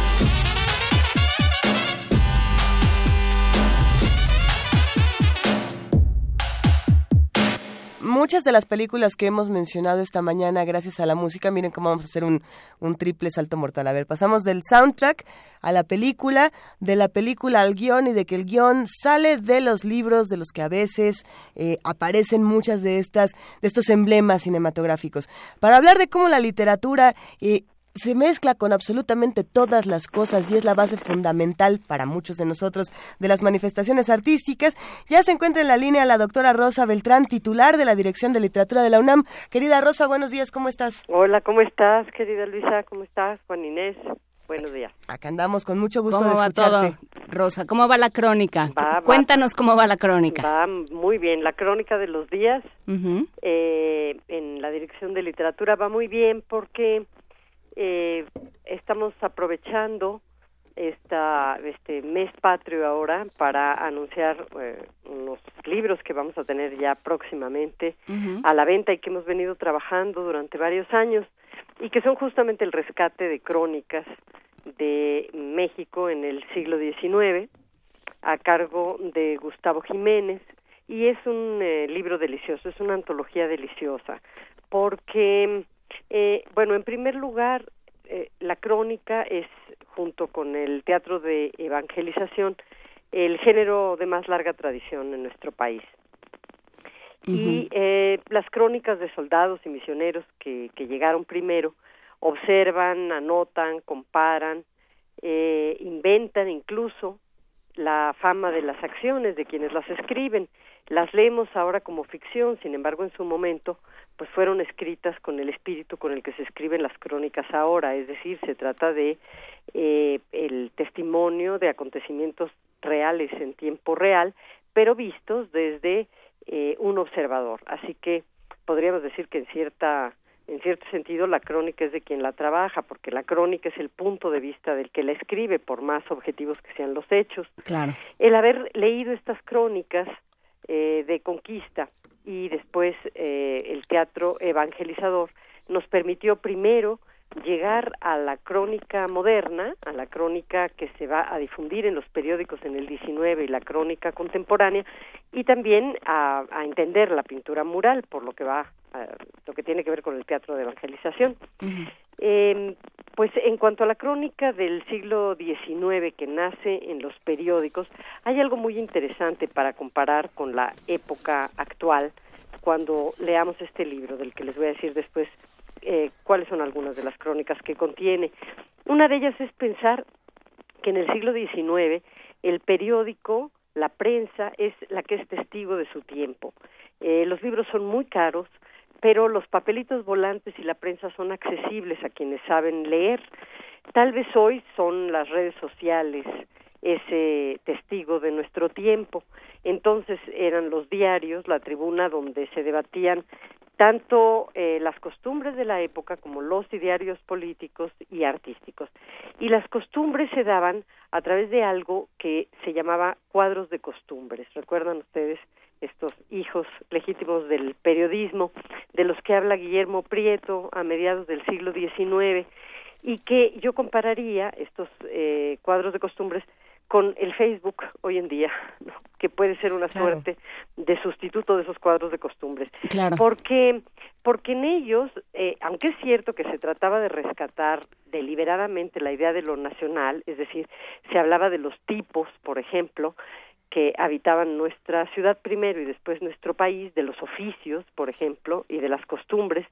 muchas de las películas que hemos mencionado esta mañana gracias a la música, miren cómo vamos a hacer un, triple salto mortal. A ver, pasamos del soundtrack a la película, de la película al guion y de que el guion sale de los libros de los que a veces eh, aparecen muchas de estas de estos emblemas cinematográficos. Para hablar de cómo la literatura eh, se mezcla con absolutamente todas las cosas y es la base fundamental para muchos de nosotros de las manifestaciones artísticas. Ya se encuentra en la línea la doctora Rosa Beltrán, titular de la Dirección de Literatura de la UNAM. Querida Rosa, buenos días, ¿cómo estás? Hola, ¿cómo estás, querida Luisa? ¿Cómo estás, Juan Inés? Buenos días. Acá andamos con mucho gusto ¿Cómo de va escucharte. todo, Rosa? ¿Cómo va la crónica? Va, va. Cuéntanos cómo va la crónica. Va muy bien. La crónica de los días eh, en la Dirección de Literatura va muy bien porque eh, estamos aprovechando esta, este mes patrio ahora para anunciar eh, unos libros que vamos a tener ya próximamente a la venta y que hemos venido trabajando durante varios años y que son justamente el rescate de crónicas de México en el siglo XIX a cargo de Gustavo Jiménez. Y es un eh, libro delicioso, es una antología deliciosa porque, eh, bueno, en primer lugar, eh, la crónica es, junto con el teatro de evangelización, el género de más larga tradición en nuestro país. Y eh, las crónicas de soldados y misioneros que, que llegaron primero observan, anotan, comparan, eh, inventan incluso la fama de las acciones de quienes las escriben. Las leemos ahora como ficción, sin embargo, en su momento, pues fueron escritas con el espíritu con el que se escriben las crónicas ahora, es decir, se trata de eh, el testimonio de acontecimientos reales en tiempo real, pero vistos desde eh, un observador. Así que podríamos decir que en cierta en cierto sentido la crónica es de quien la trabaja, porque la crónica es el punto de vista del que la escribe, por más objetivos que sean los hechos. Claro. El haber leído estas crónicas eh, de conquista y después eh, el teatro evangelizador nos permitió primero llegar a la crónica moderna, a la crónica que se va a difundir en los periódicos en el 19 y la crónica contemporánea, y también a, a entender la pintura mural, por lo que va, a, lo que tiene que ver con el teatro de evangelización. Eh, pues en cuanto a la crónica del siglo XIX que nace en los periódicos, hay algo muy interesante para comparar con la época actual cuando leamos este libro, del que les voy a decir después eh, cuáles son algunas de las crónicas que contiene. Una de ellas es pensar que en el siglo XIX el periódico, la prensa, es la que es testigo de su tiempo. Eh, los libros son muy caros, pero los papelitos volantes y la prensa son accesibles a quienes saben leer. Tal vez hoy son las redes sociales ese testigo de nuestro tiempo. Entonces eran los diarios, la tribuna donde se debatían tanto eh, las costumbres de la época como los diarios políticos y artísticos. Y las costumbres se daban a través de algo que se llamaba cuadros de costumbres. ¿Recuerdan ustedes estos hijos legítimos del periodismo de los que habla Guillermo Prieto a mediados del siglo XIX y que yo compararía estos eh, cuadros de costumbres con el Facebook hoy en día, ¿no? que puede ser una Claro. suerte de sustituto de esos cuadros de costumbres. Claro. Porque, porque en ellos, eh, aunque es cierto que se trataba de rescatar deliberadamente la idea de lo nacional, es decir, se hablaba de los tipos, por ejemplo, que habitaban nuestra ciudad primero y después nuestro país, de los oficios, por ejemplo, y de las costumbres.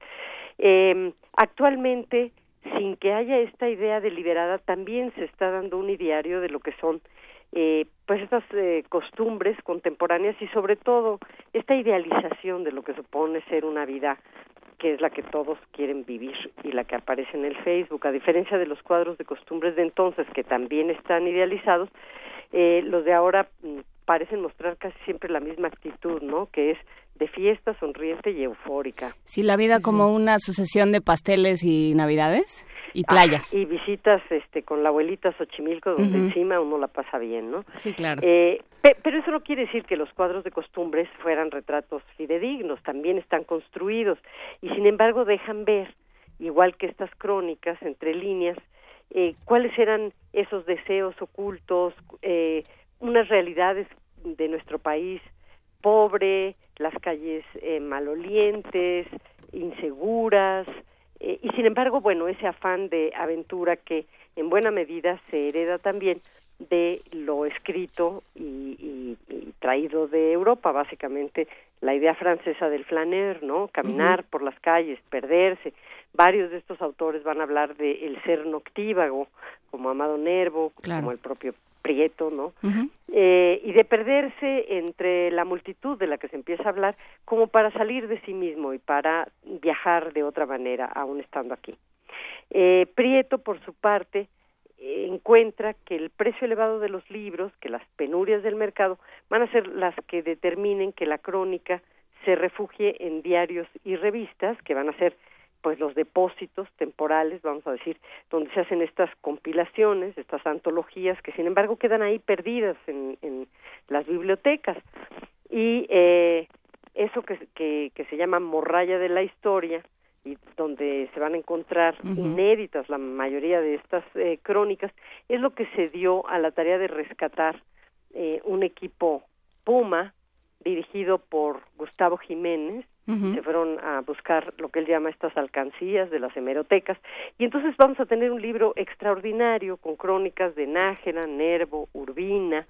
Eh, actualmente, sin que haya esta idea deliberada, también se está dando un ideario de lo que son eh, pues estas eh, costumbres contemporáneas y sobre todo esta idealización de lo que supone ser una vida que es la que todos quieren vivir y la que aparece en el Facebook, a diferencia de los cuadros de costumbres de entonces que también están idealizados, eh, los de ahora mm, parecen mostrar casi siempre la misma actitud, ¿no? Que es de fiesta, sonriente y eufórica. Sí, la vida como una sucesión de pasteles y navidades y playas. Ah, y visitas este con la abuelita a Xochimilco donde encima uno la pasa bien, ¿no? Sí, claro. Eh, pe- pero eso no quiere decir que los cuadros de costumbres fueran retratos fidedignos, también están construidos y sin embargo dejan ver, igual que estas crónicas entre líneas, eh, cuáles eran esos deseos ocultos, eh, unas realidades de nuestro país pobre, las calles eh, malolientes, inseguras, eh, y sin embargo, bueno, ese afán de aventura que en buena medida se hereda también de lo escrito y, y, y traído de Europa, básicamente la idea francesa del flaner, ¿no? Caminar por las calles, perderse. Varios de estos autores van a hablar de el ser noctívago, como Amado Nervo, como el propio Prieto, ¿no? eh, y de perderse entre la multitud de la que se empieza a hablar, como para salir de sí mismo y para viajar de otra manera, aún estando aquí. Eh, Prieto, por su parte, eh, encuentra que el precio elevado de los libros, que las penurias del mercado, van a ser las que determinen que la crónica se refugie en diarios y revistas, que van a ser pues los depósitos temporales, vamos a decir, donde se hacen estas compilaciones, estas antologías que sin embargo quedan ahí perdidas en, en las bibliotecas. Y eh, eso que, que, que se llama morralla de la historia, y donde se van a encontrar inéditas la mayoría de estas eh, crónicas, es lo que se dio a la tarea de rescatar eh, un equipo Puma dirigido por Gustavo Jiménez, se fueron a buscar lo que él llama estas alcancías de las hemerotecas y entonces vamos a tener un libro extraordinario con crónicas de Nájera, Nervo, Urbina,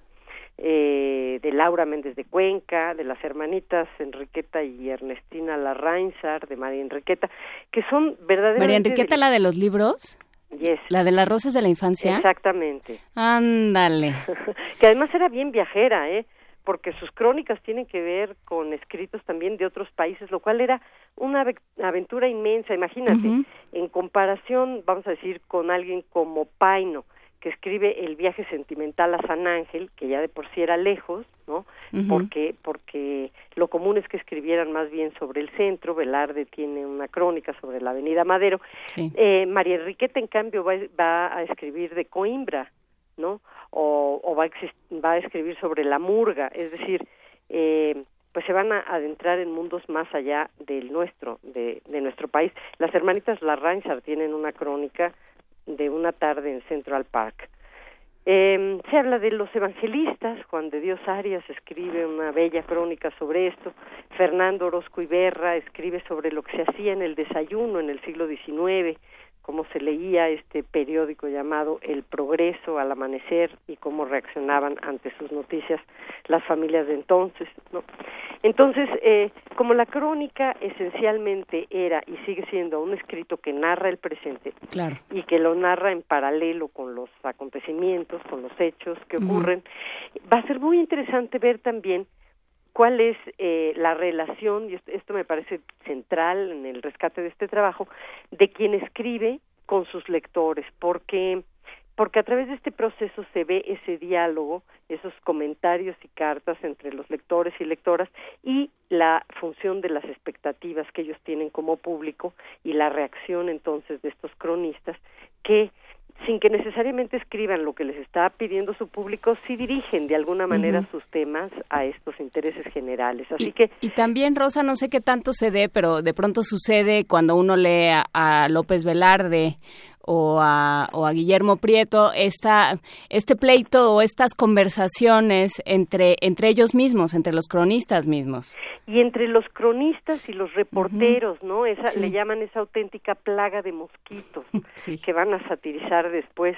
eh, de Laura Méndez de Cuenca, de las hermanitas Enriqueta y Ernestina Larrainsar, de María Enriqueta, que son verdaderamente... María Enriqueta, la de los libros. Yes. La de las rosas de la infancia. Exactamente. Ándale. que además era bien viajera, ¿eh? Porque sus crónicas tienen que ver con escritos también de otros países, lo cual era una aventura inmensa, imagínate, uh -huh. en comparación, vamos a decir, con alguien como Paino, que escribe El viaje sentimental a San Ángel, que ya de por sí era lejos, ¿no? Uh -huh. Porque porque lo común es que escribieran más bien sobre el centro, Velarde tiene una crónica sobre la Avenida Madero. Sí. Eh, María Enriqueta, en cambio, va, va a escribir de Coimbra, ¿no? O, va, a va, a escribir sobre la murga, es decir, eh, pues se van a adentrar en mundos más allá del nuestro, de, nuestro país. Las hermanitas Larransar tienen una crónica de una tarde en Central Park. Eh, se habla de los evangelistas, Juan de Dios Arias escribe una bella crónica sobre esto, Fernando Orozco Iberra escribe sobre lo que se hacía en el desayuno en el siglo XIX, cómo se leía este periódico llamado El Progreso al amanecer y cómo reaccionaban ante sus noticias las familias de entonces. ¿no? Entonces, eh, como la crónica esencialmente era y sigue siendo un escrito que narra el presente claro. y que lo narra en paralelo con los acontecimientos, con los hechos que ocurren, uh -huh. va a ser muy interesante ver también cuál es eh, la relación, y esto me parece central en el rescate de este trabajo, de quien escribe con sus lectores, porque porque a través de este proceso se ve ese diálogo, esos comentarios y cartas entre los lectores y lectoras y la función de las expectativas que ellos tienen como público y la reacción entonces de estos cronistas que sin que necesariamente escriban lo que les está pidiendo su público, sí dirigen de alguna manera uh -huh. sus temas a estos intereses generales. Así y, que y también Rosa, no sé qué tanto se dé, pero de pronto sucede cuando uno lee a, a López Velarde o a, o a Guillermo Prieto esta, este pleito o estas conversaciones entre, entre ellos mismos, entre los cronistas mismos. Y entre los cronistas y los reporteros, uh -huh. ¿no? Esa, sí. Le llaman esa auténtica plaga de mosquitos sí. que van a satirizar después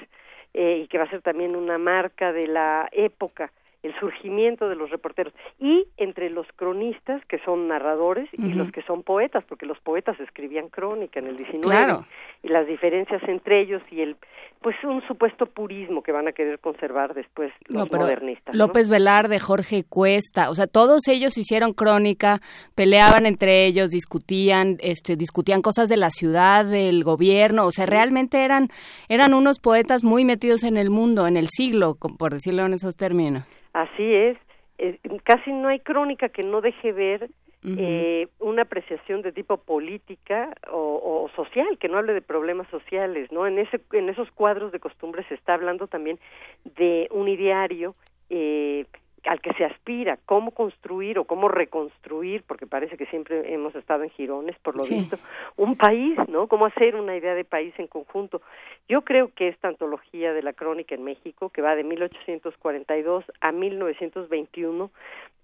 eh, y que va a ser también una marca de la época el surgimiento de los reporteros y entre los cronistas que son narradores uh -huh. y los que son poetas porque los poetas escribían crónica en el 19 claro. Y las diferencias entre ellos y el pues un supuesto purismo que van a querer conservar después los no, modernistas López ¿no? Velarde Jorge Cuesta o sea todos ellos hicieron crónica peleaban entre ellos discutían este discutían cosas de la ciudad del gobierno o sea realmente eran eran unos poetas muy metidos en el mundo en el siglo por decirlo en esos términos Así es. Eh, casi no hay crónica que no deje ver eh, una apreciación de tipo política o, o, social, que no hable de problemas sociales, ¿no? En ese en esos cuadros de costumbres se está hablando también de un ideario eh, al que se aspira, cómo construir o cómo reconstruir, porque parece que siempre hemos estado en jirones, por lo Sí. visto, un país, ¿no? Cómo hacer una idea de país en conjunto. Yo creo que esta antología de la crónica en México, que va de 1842 a 1921,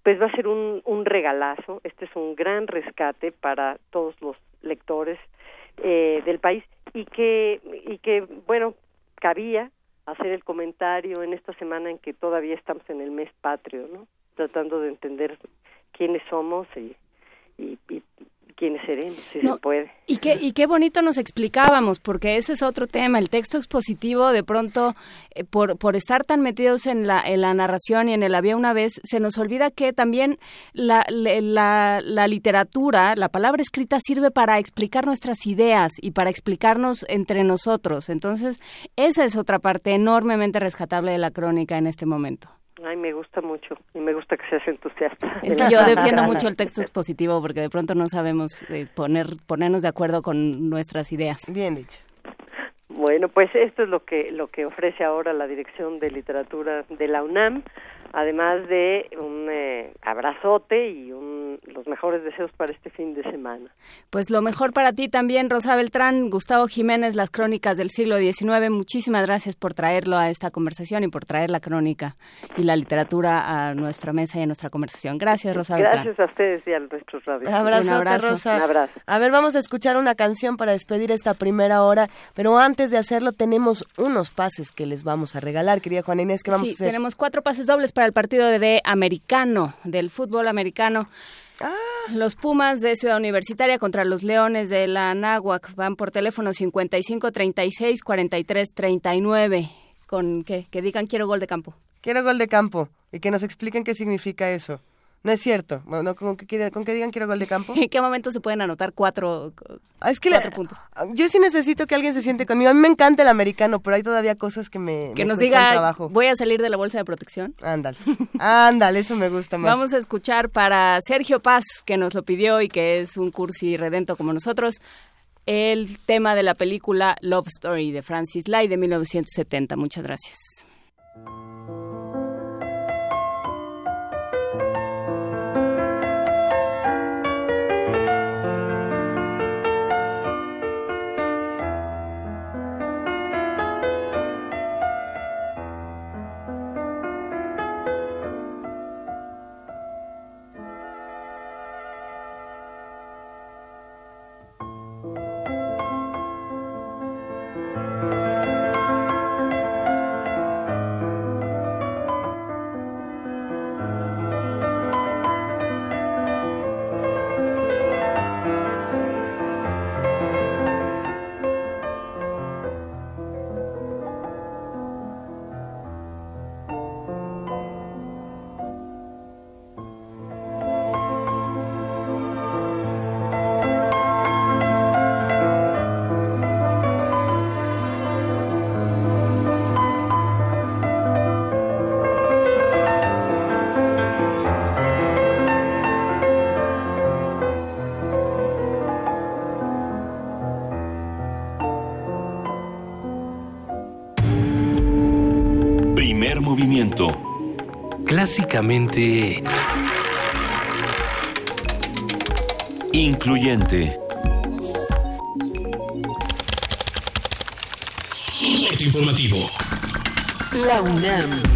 pues va a ser un, un regalazo. Este es un gran rescate para todos los lectores eh, del país y que, y que, bueno, cabía hacer el comentario en esta semana en que todavía estamos en el mes patrio, ¿no? Tratando de entender quiénes somos y, y, y seremos, si No, se puede. Y qué, y qué bonito nos explicábamos, porque ese es otro tema. El texto expositivo, de pronto, eh, por, por estar tan metidos en la, en la narración y en el había una vez, se nos olvida que también la, la- la literatura, la palabra escrita, sirve para explicar nuestras ideas y para explicarnos entre nosotros. Entonces, esa es otra parte enormemente rescatable de la crónica en este momento. Ay, me gusta mucho y me gusta que seas entusiasta. Es que yo defiendo mucho el texto expositivo porque de pronto no sabemos eh, poner, ponernos de acuerdo con nuestras ideas. Bien dicho. Bueno, pues esto es lo que lo que ofrece ahora la Dirección de Literatura de la UNAM, además de un eh, abrazote y un, los mejores deseos para este fin de semana. Pues lo mejor para ti también, Rosa Beltrán, Gustavo Jiménez, las crónicas del siglo XIX. Muchísimas gracias por traerlo a esta conversación y por traer la crónica y la literatura a nuestra mesa y a nuestra conversación. Gracias, Rosa Beltrán. Gracias a ustedes y a nuestros radios. Abrazote, Un abrazo. Rosa. Un abrazo. A ver, vamos a escuchar una canción para despedir esta primera hora, pero antes de hacerlo tenemos unos pases que les vamos a regalar, querida Juana Inés, ¿qué vamos Sí, a hacer? tenemos cuatro pases dobles para el partido de, americano, del fútbol americano. Ah. Los Pumas de Ciudad Universitaria contra los Leones de la Náhuac van por teléfono 55 36 43 39 con que, que digan quiero gol de campo. Quiero gol de campo y que nos expliquen qué significa eso. No es cierto, bueno, con, que, con que digan quiero gol de campo. ¿En qué momento se pueden anotar cuatro, Ah, es que cuatro la- puntos? yo sí necesito que alguien se siente conmigo. A mí me encanta el americano, pero hay todavía cosas que me Que me nos diga trabajo. voy a salir de la bolsa de protección. Ándale, ándale, eso me gusta más. Vamos a escuchar para Sergio Paz, que nos lo pidió y que es un cursi redento como nosotros, el tema de la película Love Story de Francis Lai de 1970. Muchas gracias. Clásicamente... Incluyente. Informativo. La UNAM.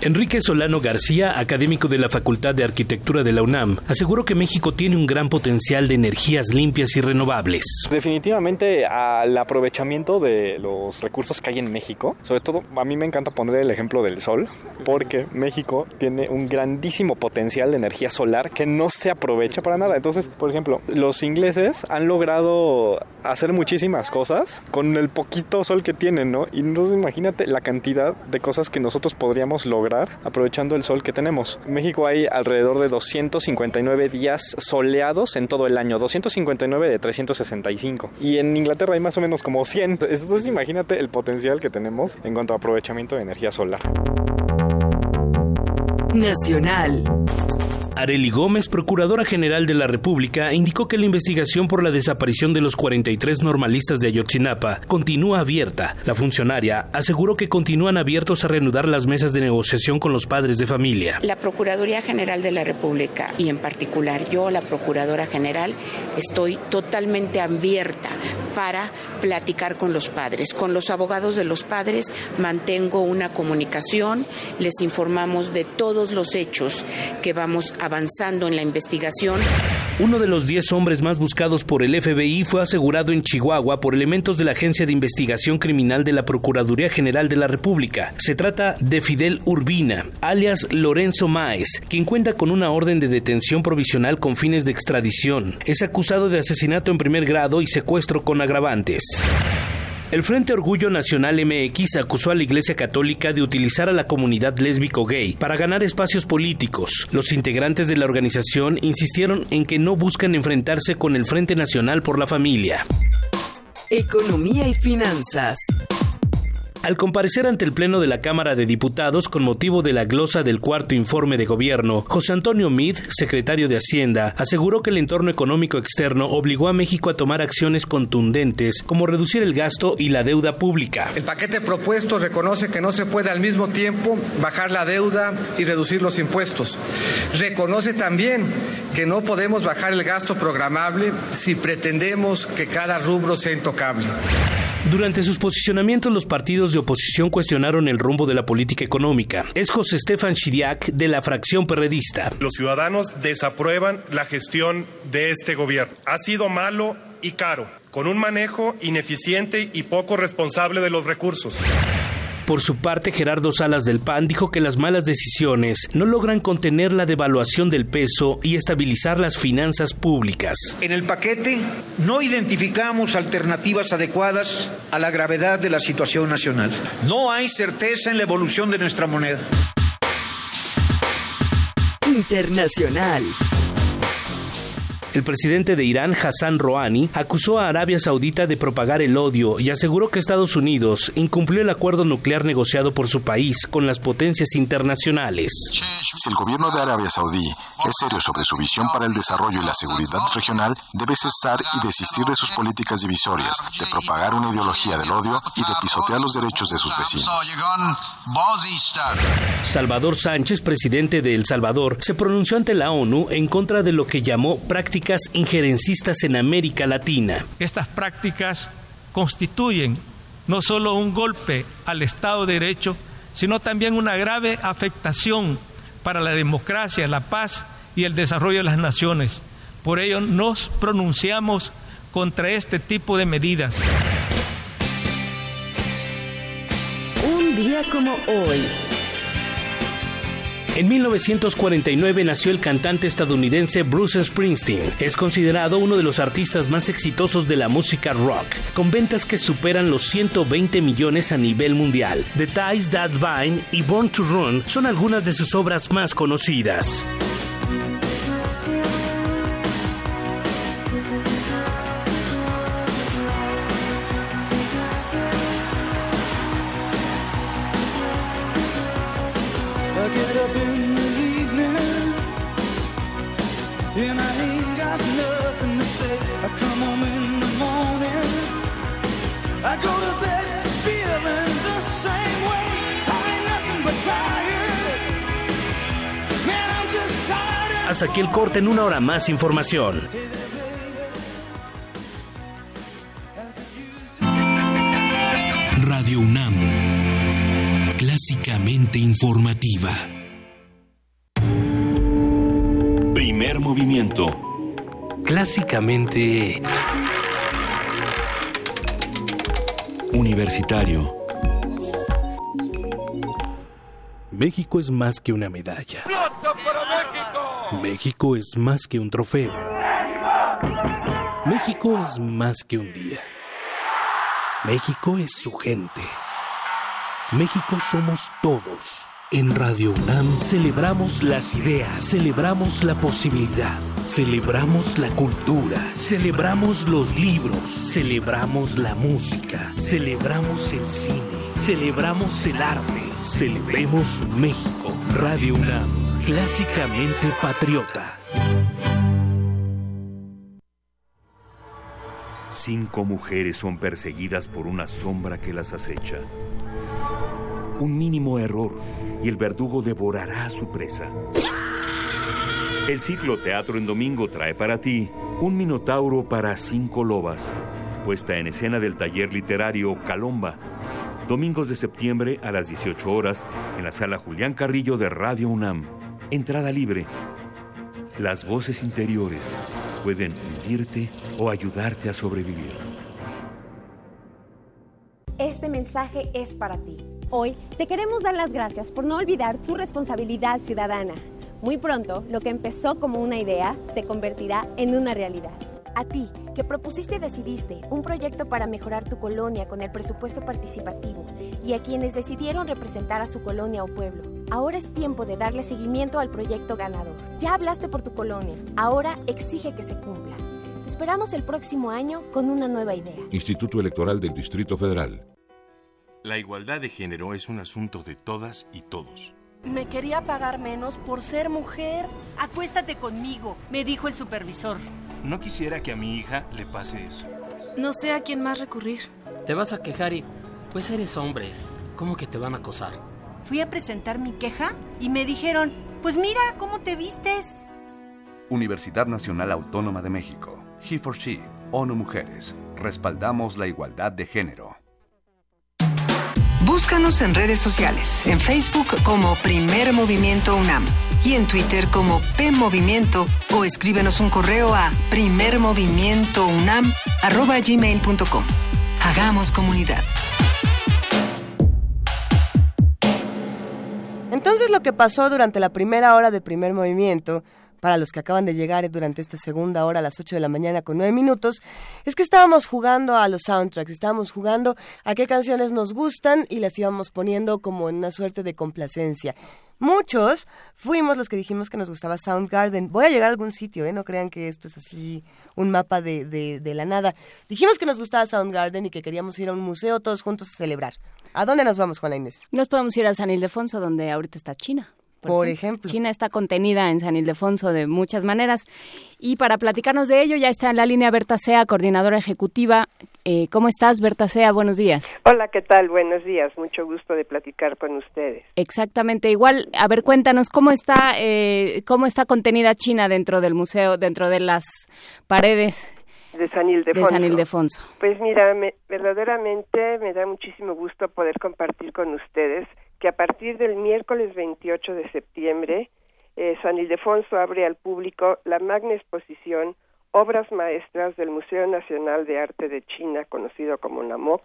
Enrique Solano García, académico de la Facultad de Arquitectura de la UNAM, aseguró que México tiene un gran potencial de energías limpias y renovables. Definitivamente al aprovechamiento de los recursos que hay en México, sobre todo a mí me encanta poner el ejemplo del sol, porque México tiene un grandísimo potencial de energía solar que no se aprovecha para nada. Entonces, por ejemplo, los ingleses han logrado hacer muchísimas cosas con el poquito sol que tienen, ¿no? Y entonces imagínate la cantidad de cosas que nosotros podríamos lograr aprovechando el sol que tenemos. En México hay alrededor de 259 días soleados en todo el año, 259 de 365. Y en Inglaterra hay más o menos como 100. Entonces imagínate el potencial que tenemos en cuanto a aprovechamiento de energía solar. Nacional. Areli Gómez, Procuradora General de la República, indicó que la investigación por la desaparición de los 43 normalistas de Ayotzinapa continúa abierta. La funcionaria aseguró que continúan abiertos a reanudar las mesas de negociación con los padres de familia. La Procuraduría General de la República y en particular yo, la Procuradora General, estoy totalmente abierta para platicar con los padres. Con los abogados de los padres mantengo una comunicación, les informamos de todos los hechos que vamos avanzando en la investigación. Uno de los 10 hombres más buscados por el FBI fue asegurado en Chihuahua por elementos de la Agencia de Investigación Criminal de la Procuraduría General de la República. Se trata de Fidel Urbina, alias Lorenzo Máez, quien cuenta con una orden de detención provisional con fines de extradición. Es acusado de asesinato en primer grado y secuestro con agravantes. El Frente Orgullo Nacional MX acusó a la Iglesia Católica de utilizar a la comunidad lésbico-gay para ganar espacios políticos. Los integrantes de la organización insistieron en que no buscan enfrentarse con el Frente Nacional por la Familia. Economía y finanzas. Al comparecer ante el Pleno de la Cámara de Diputados con motivo de la glosa del cuarto informe de gobierno, José Antonio Mid, secretario de Hacienda, aseguró que el entorno económico externo obligó a México a tomar acciones contundentes como reducir el gasto y la deuda pública. El paquete propuesto reconoce que no se puede al mismo tiempo bajar la deuda y reducir los impuestos. Reconoce también que no podemos bajar el gasto programable si pretendemos que cada rubro sea intocable. Durante sus posicionamientos, los partidos de oposición cuestionaron el rumbo de la política económica. Es José Estefan Chiriac, de la fracción perredista. Los ciudadanos desaprueban la gestión de este gobierno. Ha sido malo y caro, con un manejo ineficiente y poco responsable de los recursos. Por su parte, Gerardo Salas del PAN dijo que las malas decisiones no logran contener la devaluación del peso y estabilizar las finanzas públicas. En el paquete no identificamos alternativas adecuadas a la gravedad de la situación nacional. No hay certeza en la evolución de nuestra moneda. Internacional. El presidente de Irán, Hassan Rouhani, acusó a Arabia Saudita de propagar el odio y aseguró que Estados Unidos incumplió el acuerdo nuclear negociado por su país con las potencias internacionales. Si el gobierno de Arabia Saudí es serio sobre su visión para el desarrollo y la seguridad regional, debe cesar y desistir de sus políticas divisorias, de propagar una ideología del odio y de pisotear los derechos de sus vecinos. Salvador Sánchez, presidente de El Salvador, se pronunció ante la ONU en contra de lo que llamó prácticas injerencistas en América Latina. Estas prácticas constituyen no solo un golpe al Estado de Derecho, sino también una grave afectación para la democracia, la paz y el desarrollo de las naciones. Por ello nos pronunciamos contra este tipo de medidas. Un día como hoy. En 1949 nació el cantante estadounidense Bruce Springsteen. Es considerado uno de los artistas más exitosos de la música rock, con ventas que superan los 120 millones a nivel mundial. The Ties That Bind y Born to Run son algunas de sus obras más conocidas. Aquí el corte en una hora más información. Radio UNAM. Clásicamente informativa. Primer movimiento. Clásicamente... Universitario. México es más que una medalla. México es más que un trofeo. México es más que un día. México es su gente. México somos todos. En Radio UNAM celebramos las ideas, celebramos la posibilidad, celebramos la cultura, celebramos los libros, celebramos la música, celebramos el cine, celebramos el arte, celebremos México. Radio UNAM, Clásicamente patriota. Cinco mujeres son perseguidas por una sombra que las acecha. Un mínimo error y el verdugo devorará a su presa. El ciclo Teatro en Domingo trae para ti un minotauro para cinco lobas, puesta en escena del taller literario Calomba, domingos de septiembre a las 18 horas en la sala Julián Carrillo de Radio UNAM. Entrada libre. Las voces interiores pueden hundirte o ayudarte a sobrevivir. Este mensaje es para ti. Hoy te queremos dar las gracias por no olvidar tu responsabilidad ciudadana. Muy pronto, lo que empezó como una idea se convertirá en una realidad. A ti, que propusiste y decidiste un proyecto para mejorar tu colonia con el presupuesto participativo, y a quienes decidieron representar a su colonia o pueblo, ahora es tiempo de darle seguimiento al proyecto ganador. Ya hablaste por tu colonia, ahora exige que se cumpla. Te esperamos el próximo año con una nueva idea. Instituto Electoral del Distrito Federal. La igualdad de género es un asunto de todas y todos. Me quería pagar menos por ser mujer. Acuéstate conmigo, me dijo el supervisor. No quisiera que a mi hija le pase eso. No sé a quién más recurrir. Te vas a quejar y, pues eres hombre, ¿cómo que te van a acosar? Fui a presentar mi queja y me dijeron, pues mira cómo te vistes. Universidad Nacional Autónoma de México. He for She, ONU Mujeres. Respaldamos la igualdad de género. Búscanos en redes sociales, en Facebook como Primer Movimiento UNAM y en Twitter como P Movimiento o escríbenos un correo a primermovimientounam@gmail.com. Hagamos comunidad. Entonces lo que pasó durante la primera hora de primer movimiento para los que acaban de llegar durante esta segunda hora a las 8 de la mañana con 9 minutos, es que estábamos jugando a los soundtracks, estábamos jugando a qué canciones nos gustan y las íbamos poniendo como en una suerte de complacencia. Muchos fuimos los que dijimos que nos gustaba Soundgarden. Voy a llegar a algún sitio, ¿eh? No crean que esto es así un mapa de, de, la nada. Dijimos que nos gustaba Soundgarden y que queríamos ir a un museo todos juntos a celebrar. ¿A dónde nos vamos, Juana Inés? Nos podemos ir a San Ildefonso, donde ahorita está China. Por, ejemplo. China está contenida en San Ildefonso de muchas maneras. Y para platicarnos de ello ya está en la línea Berta Sea, coordinadora ejecutiva. Eh, ¿Cómo estás, Berta Sea? Buenos días. Hola, ¿qué tal? Buenos días. Mucho gusto de platicar con ustedes. Exactamente. Igual, a ver, cuéntanos cómo está, eh, cómo está contenida China dentro del museo, dentro de las paredes de San Ildefonso. De San Ildefonso. Pues mira, me, verdaderamente me da muchísimo gusto poder compartir con ustedes que a partir del miércoles 28 de septiembre, eh, San Ildefonso abre al público la magna exposición Obras Maestras del Museo Nacional de Arte de China, conocido como NAMOC,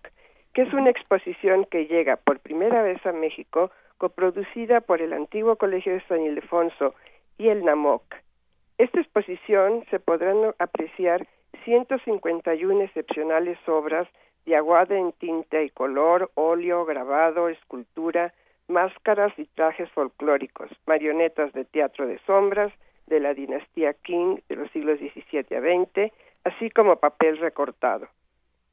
que es una exposición que llega por primera vez a México, coproducida por el antiguo Colegio de San Ildefonso y el NAMOC. Esta exposición se podrán apreciar 151 excepcionales obras de aguada en tinta y color, óleo, grabado, escultura, máscaras y trajes folclóricos, marionetas de teatro de sombras de la dinastía Qing de los siglos XVII a XX, así como papel recortado.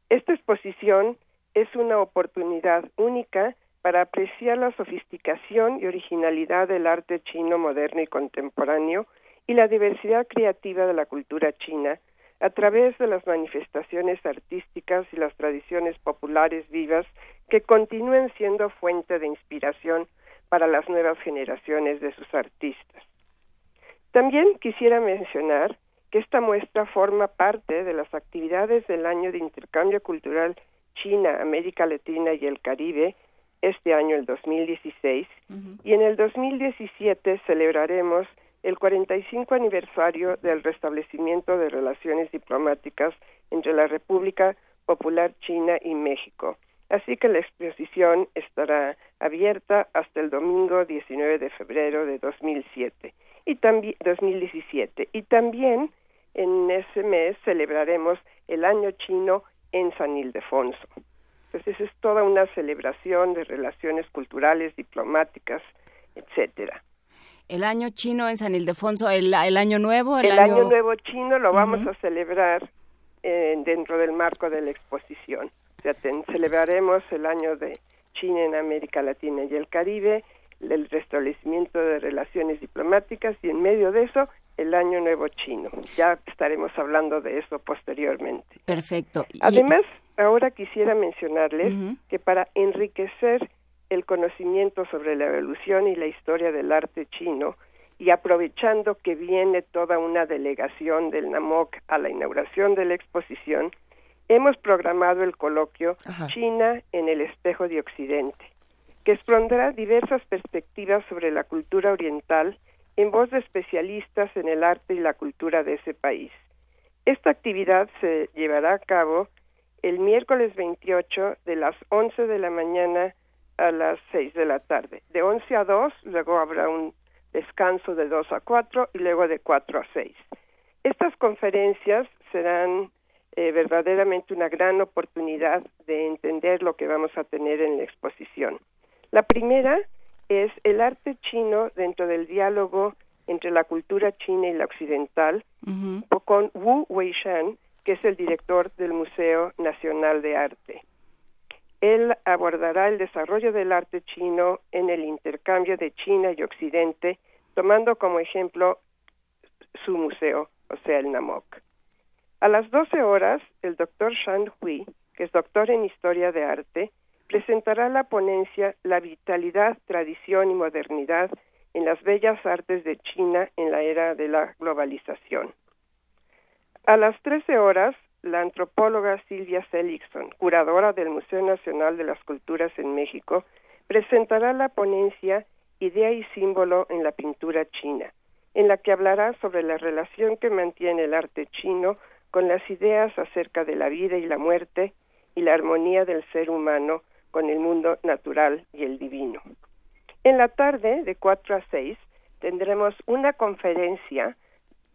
Esta exposición es una oportunidad única para apreciar la sofisticación y originalidad del arte chino moderno y contemporáneo y la diversidad creativa de la cultura china a través de las manifestaciones artísticas y las tradiciones populares vivas que continúen siendo fuente de inspiración para las nuevas generaciones de sus artistas. También quisiera mencionar que esta muestra forma parte de las actividades del año de intercambio cultural China, América Latina y el Caribe, este año el 2016, y en el 2017 celebraremos el 45 aniversario del restablecimiento de relaciones diplomáticas entre la República Popular China y México. Así que la exposición estará abierta hasta el domingo 19 de febrero de 2007 y también 2017 y también en ese mes celebraremos el año chino en San Ildefonso. Entonces es toda una celebración de relaciones culturales, diplomáticas, etcétera. El año chino en San Ildefonso, el, el año nuevo. El, año... nuevo chino lo vamos a celebrar eh, dentro del marco de la exposición. Celebraremos el año de China en América Latina y el Caribe el restablecimiento de relaciones diplomáticas y en medio de eso el Año Nuevo Chino. Ya estaremos hablando de eso posteriormente. Perfecto. Además, ahora quisiera mencionarles que para enriquecer el conocimiento sobre la evolución y la historia del arte chino, y aprovechando que viene toda una delegación del NAMOC a la inauguración de la exposición, hemos programado el coloquio China en el espejo de Occidente, que expondrá diversas perspectivas sobre la cultura oriental en voz de especialistas en el arte y la cultura de ese país. Esta actividad se llevará a cabo el miércoles 28 de las 11 de la mañana a las 6 de la tarde. De 11 a 2, luego habrá un descanso de 2 a 4 y luego de 4 a 6. Estas conferencias serán eh, verdaderamente una gran oportunidad de entender lo que vamos a tener en la exposición. La primera es el arte chino dentro del diálogo entre la cultura china y la occidental, con Wu Weishan, que es el director del Museo Nacional de Arte. Él abordará el desarrollo del arte chino en el intercambio de China y Occidente, tomando como ejemplo su museo, o sea, el NAMOC. A las 12 horas, el doctor Shan Hui, que es doctor en Historia de Arte, presentará la ponencia La vitalidad, tradición y modernidad en las bellas artes de China en la era de la globalización. A las 13 horas, la antropóloga Silvia Seligson, curadora del Museo Nacional de las Culturas en México, presentará la ponencia Idea y símbolo en la pintura china, en la que hablará sobre la relación que mantiene el arte chino con las ideas acerca de la vida y la muerte y la armonía del ser humano con el mundo natural y el divino. En la tarde, de 4 a 6, tendremos una conferencia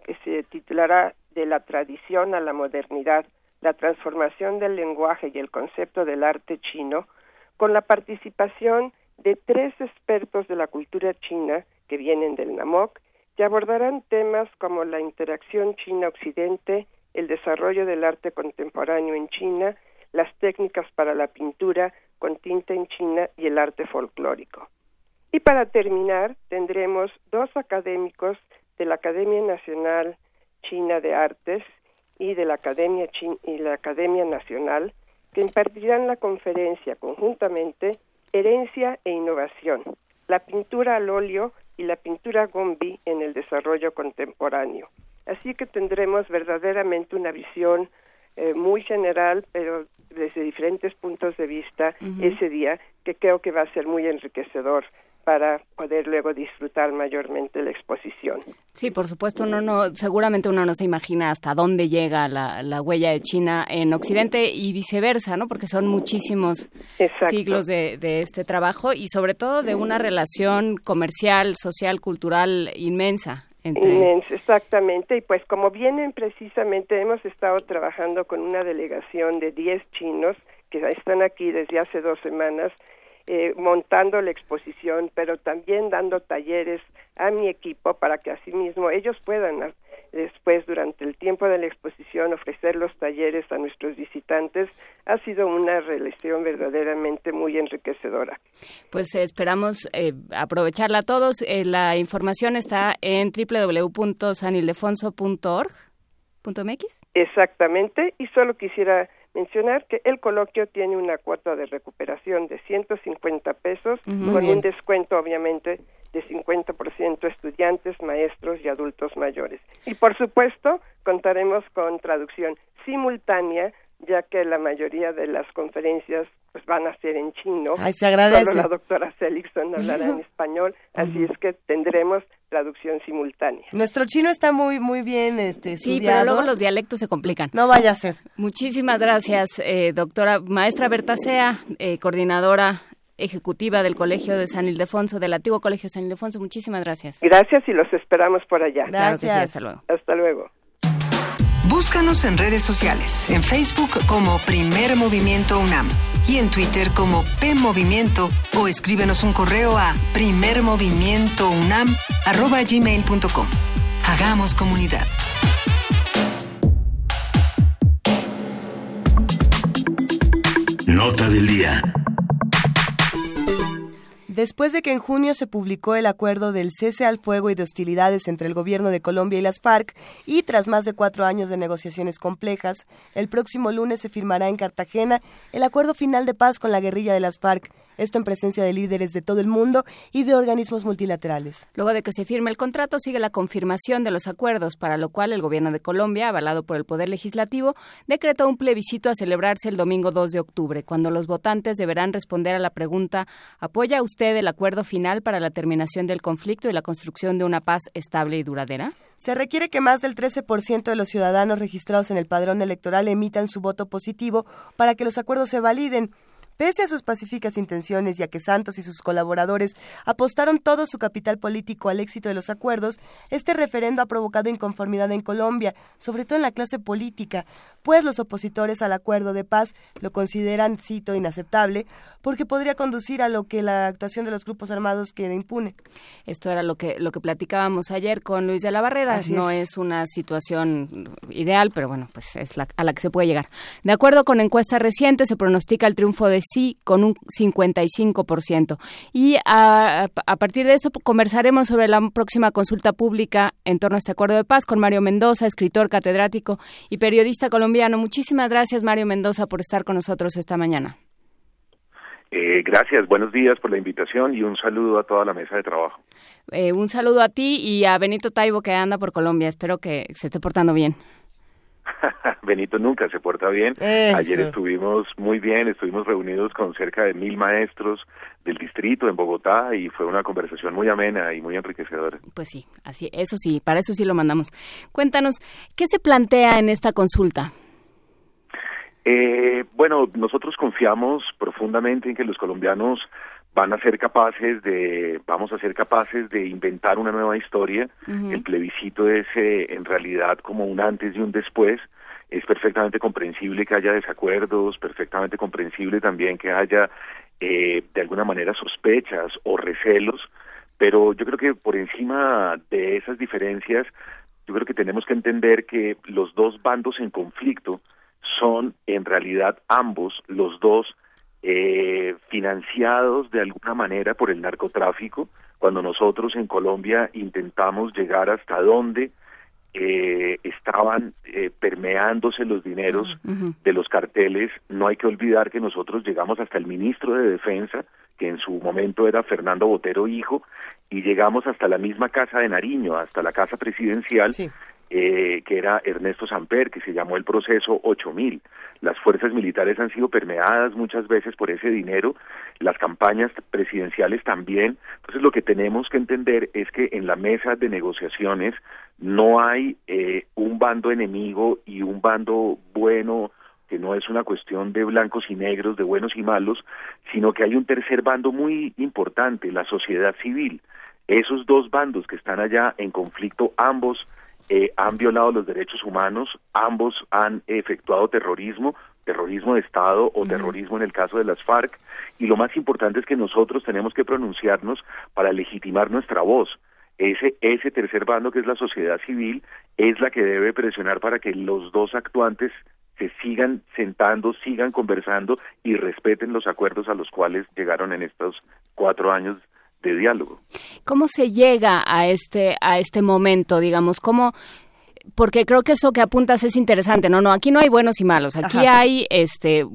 que se titulará De la tradición a la modernidad, la transformación del lenguaje y el concepto del arte chino, con la participación de tres expertos de la cultura china que vienen del NAMOC, que abordarán temas como la interacción China-Occidente, el desarrollo del arte contemporáneo en China, las técnicas para la pintura con tinta en China y el arte folclórico. Y para terminar, tendremos dos académicos de la Academia Nacional China de Artes y de la Academia, y Nacional que impartirán la conferencia conjuntamente Herencia e Innovación, la pintura al óleo y la pintura gombi en el desarrollo contemporáneo. Así que tendremos verdaderamente una visión eh, muy general, pero desde diferentes puntos de vista ese día, que creo que va a ser muy enriquecedor para poder luego disfrutar mayormente la exposición. Sí, por supuesto, no, no, seguramente uno no se imagina hasta dónde llega la, la huella de China en Occidente y viceversa, ¿no? Porque son muchísimos siglos de, de, este trabajo y sobre todo de una relación comercial, social, cultural inmensa. Exactamente. Y pues como vienen precisamente, hemos estado trabajando con una delegación de 10 chinos que están aquí desde hace dos semanas eh, montando la exposición, pero también dando talleres a mi equipo para que asimismo ellos puedan después durante el tiempo de la exposición ofrecer los talleres a nuestros visitantes ha sido una relación verdaderamente muy enriquecedora. Pues esperamos eh, aprovecharla a todos. Eh, la información está en www.sanildefonso.org.mx. Exactamente, y solo quisiera mencionar que el coloquio tiene una cuota de recuperación de 150 pesos, con un descuento obviamente de 50% estudiantes, maestros y adultos mayores. Y por supuesto, contaremos con traducción simultánea ya que la mayoría de las conferencias pues van a ser en chino. Ay, se agradece. Solo la doctora Seligson hablará en español, así es que tendremos traducción simultánea. Nuestro chino está muy muy bien este estudiado. Sí, pero luego los dialectos se complican. No vaya a ser. Muchísimas gracias, eh, doctora maestra Berta Sea, eh, coordinadora ejecutiva del Colegio de San Ildefonso, del antiguo Colegio de San Ildefonso. Muchísimas gracias. Gracias y los esperamos por allá. Gracias. hasta luego. Hasta luego. Búscanos en redes sociales, en Facebook como Primer Movimiento UNAM y en Twitter como P Movimiento o escríbenos un correo a primermovimientounam@gmail.com. Hagamos comunidad. Nota del día. Después de que en junio se publicó el acuerdo del cese al fuego y de hostilidades entre el gobierno de Colombia y las FARC, y tras más de cuatro años de negociaciones complejas, el próximo lunes se firmará en Cartagena el acuerdo final de paz con la guerrilla de las FARC, esto en presencia de líderes de todo el mundo y de organismos multilaterales. Luego de que se firme el contrato, sigue la confirmación de los acuerdos, para lo cual el gobierno de Colombia, avalado por el Poder Legislativo, decretó un plebiscito a celebrarse el domingo 2 de octubre, cuando los votantes deberán responder a la pregunta ¿Apoya usted el acuerdo final para la terminación del conflicto y la construcción de una paz estable y duradera? Se requiere que más del 13% de los ciudadanos registrados en el padrón electoral emitan su voto positivo para que los acuerdos se validen. Pese a sus pacíficas intenciones y a que Santos y sus colaboradores apostaron todo su capital político al éxito de los acuerdos, este referendo ha provocado inconformidad en Colombia, sobre todo en la clase política, pues los opositores al acuerdo de paz lo consideran, cito, inaceptable, porque podría conducir a lo que la actuación de los grupos armados quede impune. Esto era lo que, lo que platicábamos ayer con Luis de la Barreda. no es. una situación ideal, pero bueno, pues es la, a la que se puede llegar. De acuerdo con encuestas recientes, se pronostica el triunfo de sí con un 55%. Y a, a partir de esto conversaremos sobre la próxima consulta pública en torno a este acuerdo de paz con Mario Mendoza, escritor, catedrático y periodista colombiano. Muchísimas gracias, Mario Mendoza, por estar con nosotros esta mañana. Eh, gracias, buenos días por la invitación y un saludo a toda la mesa de trabajo. Eh, un saludo a ti y a Benito Taibo que anda por Colombia. Espero que se esté portando bien. Benito nunca se porta bien. Ayer estuvimos muy bien, estuvimos reunidos con cerca de mil maestros del distrito en Bogotá y fue una conversación muy amena y muy enriquecedora. Pues sí, así, eso sí, para eso sí lo mandamos. Cuéntanos, ¿qué se plantea en esta consulta? Eh, bueno, nosotros confiamos profundamente en que los colombianos van a ser capaces de, vamos a ser capaces de inventar una nueva historia. El plebiscito es eh, en realidad como un antes y un después. Es perfectamente comprensible que haya desacuerdos, perfectamente comprensible también que haya eh, de alguna manera sospechas o recelos, pero yo creo que por encima de esas diferencias, yo creo que tenemos que entender que los dos bandos en conflicto son en realidad ambos los dos eh, financiados de alguna manera por el narcotráfico, cuando nosotros en Colombia intentamos llegar hasta donde eh, estaban eh, permeándose los dineros de los carteles, no hay que olvidar que nosotros llegamos hasta el ministro de Defensa, que en su momento era Fernando Botero hijo, y llegamos hasta la misma casa de Nariño, hasta la casa presidencial, eh, que era Ernesto Samper, que se llamó el proceso 8000. Las fuerzas militares han sido permeadas muchas veces por ese dinero, las campañas presidenciales también. Entonces lo que tenemos que entender es que en la mesa de negociaciones no hay eh, un bando enemigo y un bando bueno que no es una cuestión de blancos y negros, de buenos y malos, sino que hay un tercer bando muy importante, la sociedad civil. Esos dos bandos que están allá en conflicto, ambos eh, han violado los derechos humanos, ambos han efectuado terrorismo, terrorismo de Estado o terrorismo en el caso de las FARC, y lo más importante es que nosotros tenemos que pronunciarnos para legitimar nuestra voz. Ese, ese tercer bando, que es la sociedad civil, es la que debe presionar para que los dos actuantes se sigan sentando, sigan conversando y respeten los acuerdos a los cuales llegaron en estos cuatro años de diálogo. ¿Cómo se llega a este a este momento, digamos, cómo porque creo que eso que apuntas es interesante, no, no, aquí no hay buenos y malos, aquí hay este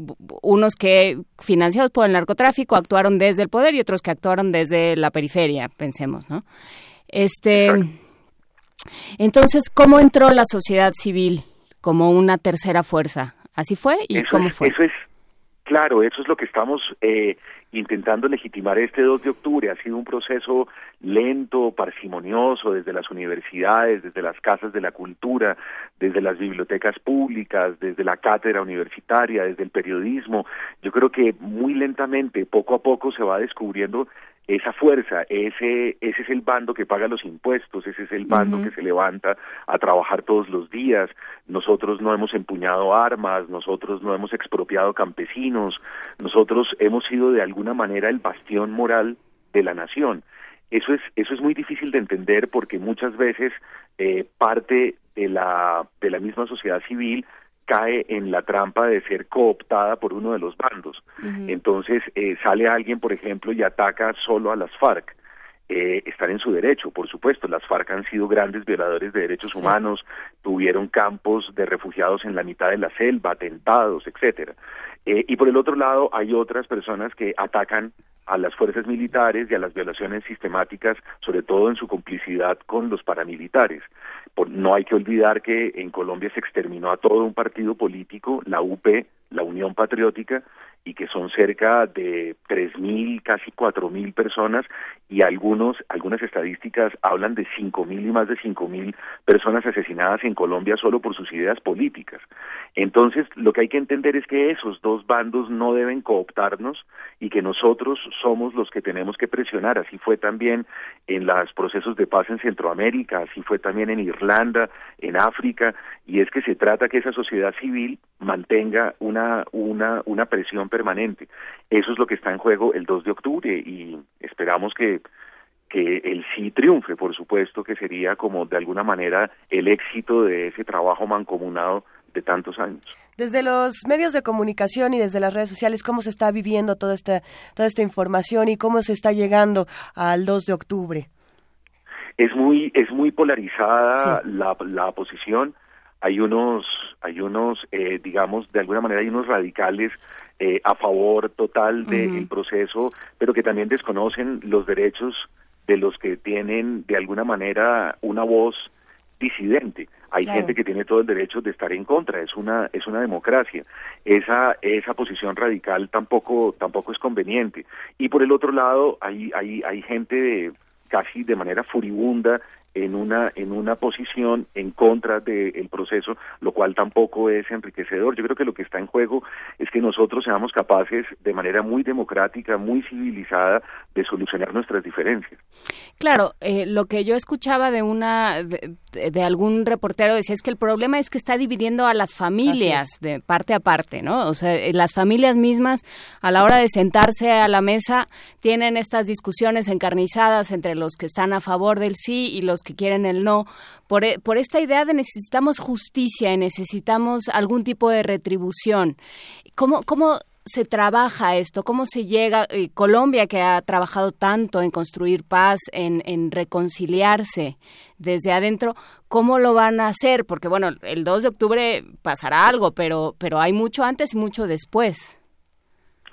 unos que financiados por el narcotráfico actuaron desde el poder y otros que actuaron desde la periferia, pensemos, ¿no? Este entonces, ¿cómo entró la sociedad civil como una tercera fuerza? ¿Así fue? ¿Y cómo fue? Eso es, claro, eso es lo que estamos eh, intentando legitimar este 2 de octubre. Ha sido un proceso lento, parsimonioso, desde las universidades, desde las casas de la cultura, desde las bibliotecas públicas, desde la cátedra universitaria, desde el periodismo. Yo creo que muy lentamente, poco a poco, se va descubriendo esa fuerza, ese, ese es el bando que paga los impuestos, ese es el bando que se levanta a trabajar todos los días. Nosotros no hemos empuñado armas, nosotros no hemos expropiado campesinos, nosotros hemos sido de alguna manera el bastión moral de la nación. Eso es, eso es muy difícil de entender porque muchas veces eh, parte de la, de la misma sociedad civil cae en la trampa de ser cooptada por uno de los bandos. Entonces eh, sale alguien, por ejemplo, y ataca solo a las FARC. Eh, están en su derecho, por supuesto. Las FARC han sido grandes violadores de derechos humanos, tuvieron campos de refugiados en la mitad de la selva, atentados, etcétera. Eh, y por el otro lado hay otras personas que atacan a las fuerzas militares y a las violaciones sistemáticas, sobre todo en su complicidad con los paramilitares. No hay que olvidar que en Colombia se exterminó a todo un partido político, la UP, la Unión Patriótica, y que son cerca de tres mil, casi cuatro mil personas y algunos, algunas estadísticas hablan de cinco mil y más de cinco mil personas asesinadas en Colombia solo por sus ideas políticas. Entonces, lo que hay que entender es que esos dos bandos no deben cooptarnos y que nosotros somos los que tenemos que presionar. Así fue también en los procesos de paz en Centroamérica, así fue también en Irlanda, en África, y es que se trata que esa sociedad civil mantenga una, una, una presión permanente. Eso es lo que está en juego el 2 de octubre y esperamos que que el sí triunfe, por supuesto, que sería como de alguna manera el éxito de ese trabajo mancomunado de tantos años. Desde los medios de comunicación y desde las redes sociales, ¿cómo se está viviendo toda esta, toda esta información y cómo se está llegando al 2 de octubre? Es muy, es muy polarizada la, la posición. Hay unos, hay unos, eh, digamos, de alguna manera hay unos radicales eh, a favor total del proceso, pero que también desconocen los derechos de los que tienen de alguna manera una voz disidente. Hay gente que tiene todo el derecho de estar en contra, es una es una democracia. Esa esa posición radical tampoco tampoco es conveniente. Y por el otro lado hay hay hay gente de, casi de manera furibunda en una en una posición en contra del proceso, lo cual tampoco es enriquecedor. Yo creo que lo que está en juego es que nosotros seamos capaces de manera muy democrática, muy civilizada, de solucionar nuestras diferencias. Claro, eh, lo que yo escuchaba de una de, algún reportero decía es que el problema es que está dividiendo a las familias de parte a parte, ¿no? O sea, eh, las familias mismas a la hora de sentarse a la mesa tienen estas discusiones encarnizadas entre los que están a favor del sí y los que quieren el no, por, e, por esta idea de necesitamos justicia y necesitamos algún tipo de retribución. ¿Cómo, cómo se trabaja esto? ¿Cómo se llega? Eh, Colombia, que ha trabajado tanto en construir paz, en, en, reconciliarse desde adentro, ¿cómo lo van a hacer? Porque, bueno, el 2 de octubre pasará algo, pero, pero hay mucho antes y mucho después.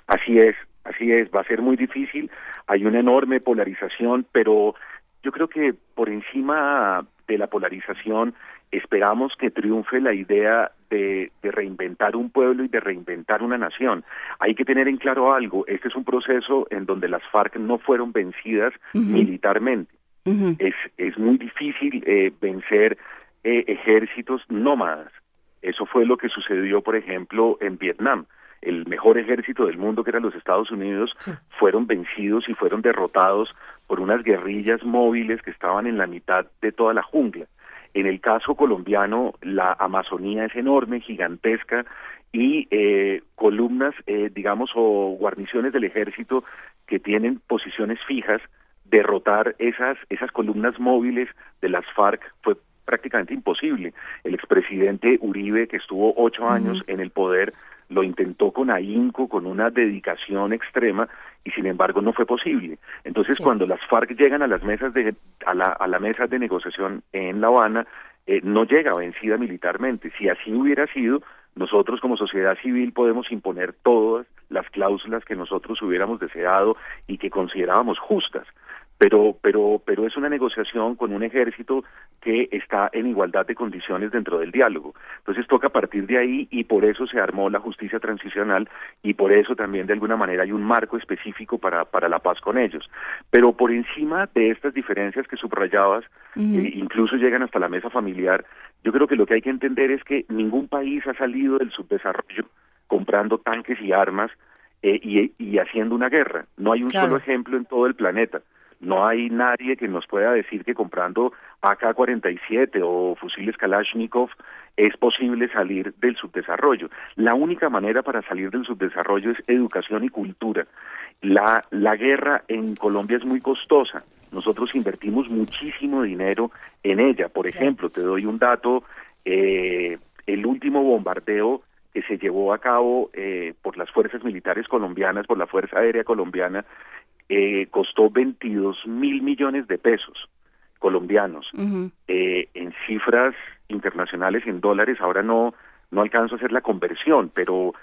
Así es, así es, va a ser muy difícil, hay una enorme polarización, pero yo creo que por encima de la polarización esperamos que triunfe la idea de, reinventar un pueblo y de reinventar una nación. Hay que tener en claro algo, este es un proceso en donde las FARC no fueron vencidas militarmente. es, es muy difícil eh, vencer eh, ejércitos nómadas. Eso fue lo que sucedió, por ejemplo, en Vietnam el mejor ejército del mundo, que eran los Estados Unidos, fueron vencidos y fueron derrotados por unas guerrillas móviles que estaban en la mitad de toda la jungla. En el caso colombiano, la Amazonía es enorme, gigantesca, y eh, columnas, eh, digamos, o guarniciones del ejército que tienen posiciones fijas, derrotar esas, esas columnas móviles de las FARC fue prácticamente imposible. El expresidente Uribe, que estuvo ocho años en el poder, lo intentó con ahínco, con una dedicación extrema y sin embargo no fue posible. Entonces cuando las FARC llegan a las mesas de a la, a la mesa de negociación en La Habana eh, no llega vencida militarmente. Si así hubiera sido, nosotros como sociedad civil podemos imponer todas las cláusulas que nosotros hubiéramos deseado y que considerábamos justas pero pero pero es una negociación con un ejército que está en igualdad de condiciones dentro del diálogo. Entonces toca partir de ahí y por eso se armó la justicia transicional y por eso también de alguna manera hay un marco específico para para la paz con ellos. Pero por encima de estas diferencias que subrayabas, eh, incluso llegan hasta la mesa familiar, yo creo que lo que hay que entender es que ningún país ha salido del subdesarrollo comprando tanques y armas eh, y, y, haciendo una guerra. No hay un solo ejemplo en todo el planeta. No hay nadie que nos pueda decir que comprando AK-47 o fusiles Kalashnikov es posible salir del subdesarrollo. La única manera para salir del subdesarrollo es educación y cultura. La, la guerra en Colombia es muy costosa. Nosotros invertimos muchísimo dinero en ella. Por ejemplo, te doy un dato eh, el último bombardeo que se llevó a cabo eh, por las fuerzas militares colombianas, por la Fuerza Aérea Colombiana, eh, costó 22 mil millones de pesos colombianos. Eh, en cifras internacionales, en dólares, ahora no, no alcanzo a hacer la conversión, pero,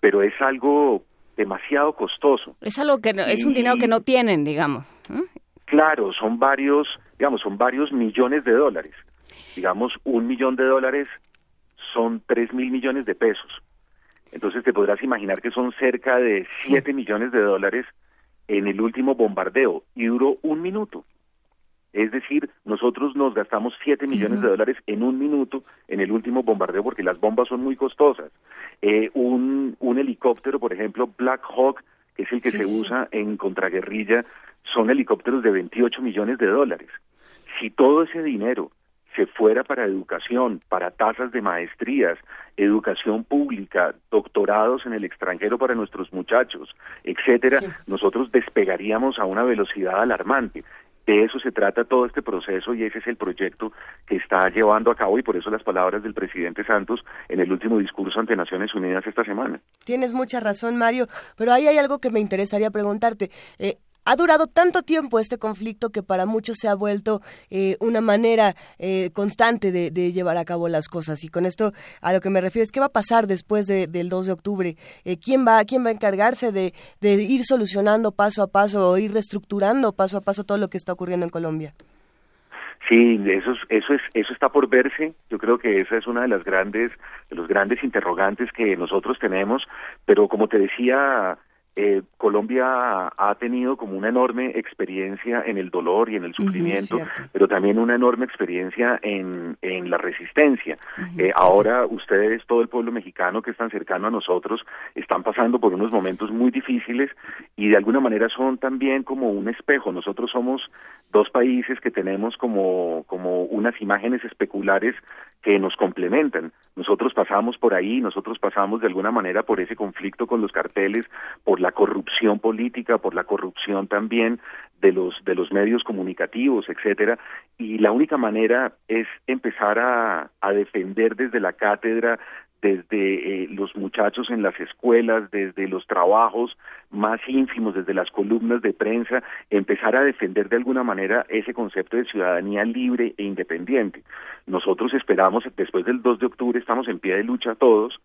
pero es algo demasiado costoso. Es algo que es un dinero que no tienen, digamos. Claro, son varios, digamos, son varios millones de dólares. Digamos, un millón de dólares son tres mil millones de pesos. Entonces te podrás imaginar que son cerca de siete millones de dólares en el último bombardeo y duró un minuto. Es decir, nosotros nos gastamos 7 millones de dólares en un minuto en el último bombardeo porque las bombas son muy costosas. Eh, un, un helicóptero, por ejemplo, Black Hawk, que es el que se usa en contraguerrilla, son helicópteros de 28 millones de dólares. Si todo ese dinero se fuera para educación, para tasas de maestrías, educación pública, doctorados en el extranjero para nuestros muchachos, etcétera, nosotros despegaríamos a una velocidad alarmante. De eso se trata todo este proceso y ese es el proyecto que está llevando a cabo y por eso las palabras del presidente Santos en el último discurso ante Naciones Unidas esta semana. Tienes mucha razón, Mario, pero ahí hay algo que me interesaría preguntarte. Eh, ha durado tanto tiempo este conflicto que para muchos se ha vuelto eh, una manera eh, constante de, llevar a cabo las cosas. Y con esto a lo que me refiero es qué va a pasar después del 2 de octubre. Eh, ¿quién, va, ¿Quién va a encargarse de, ir solucionando paso a paso o ir reestructurando paso a paso todo lo que está ocurriendo en Colombia? Sí, eso, eso, es, eso está por verse. Yo creo que esa es una de las grandes, de los grandes interrogantes que nosotros tenemos. Pero como te decía eh, Colombia ha tenido como una enorme experiencia en el dolor y en el sufrimiento, pero también una enorme experiencia en, en la resistencia. eh, ahora ustedes, todo el pueblo mexicano que es tan cercano a nosotros, están pasando por unos momentos muy difíciles y de alguna manera son también como un espejo. Nosotros somos dos países que tenemos como, como unas imágenes especulares que nos complementan. Nosotros pasamos por ahí, nosotros pasamos de alguna manera por ese conflicto con los carteles, por la corrupción política, por la corrupción también de los de los medios comunicativos, etcétera, y la única manera es empezar a, defender desde la cátedra desde eh, los muchachos en las escuelas, desde los trabajos más ínfimos, desde las columnas de prensa, empezar a defender de alguna manera ese concepto de ciudadanía libre e independiente. Nosotros esperamos, después del 2 de octubre, estamos en pie de lucha todos,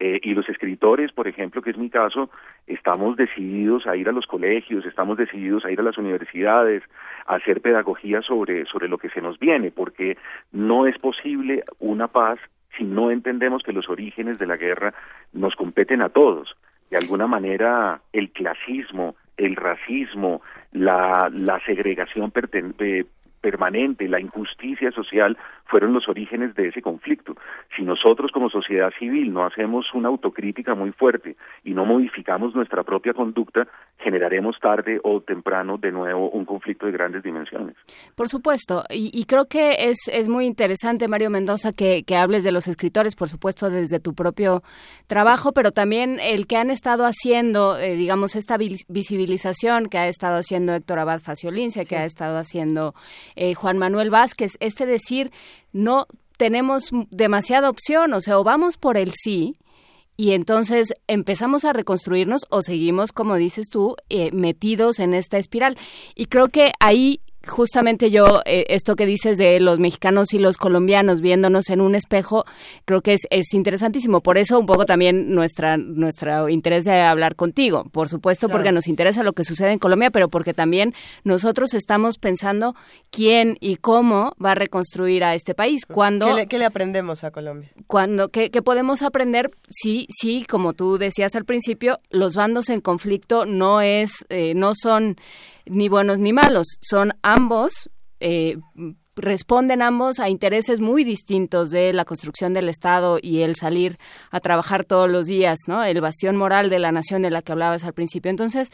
eh, y los escritores, por ejemplo, que es mi caso, estamos decididos a ir a los colegios, estamos decididos a ir a las universidades, a hacer pedagogía sobre, sobre lo que se nos viene, porque no es posible una paz si no entendemos que los orígenes de la guerra nos competen a todos. De alguna manera, el clasismo, el racismo, la, la segregación eh, permanente, la injusticia social fueron los orígenes de ese conflicto. Si nosotros como sociedad civil no hacemos una autocrítica muy fuerte y no modificamos nuestra propia conducta, generaremos tarde o temprano de nuevo un conflicto de grandes dimensiones. Por supuesto, y, creo que es, es muy interesante, Mario Mendoza, que, que hables de los escritores, por supuesto, desde tu propio trabajo, pero también el que han estado haciendo, eh, digamos, esta visibilización que ha estado haciendo Héctor Abad Faciolincia, que ha estado haciendo eh, Juan Manuel Vázquez, este decir, no tenemos demasiada opción, o sea, o vamos por el sí, y entonces empezamos a reconstruirnos o seguimos, como dices tú, eh, metidos en esta espiral. Y creo que ahí justamente yo, eh, esto que dices de los mexicanos y los colombianos viéndonos en un espejo, creo que es, es interesantísimo. Por eso un poco también nuestra, nuestro interés de hablar contigo. Por supuesto, porque nos interesa lo que sucede en Colombia, pero porque también nosotros estamos pensando quién y cómo va a reconstruir a este país. Cuando, ¿Qué le, aprendemos a Colombia? Cuando, ¿qué, podemos aprender? Sí, sí, como tú decías al principio, los bandos en conflicto no es, eh, no son ni buenos ni malos, son ambos eh, responden ambos a intereses muy distintos de la construcción del Estado y el salir a trabajar todos los días, ¿no? El bastión moral de la nación de la que hablabas al principio. Entonces,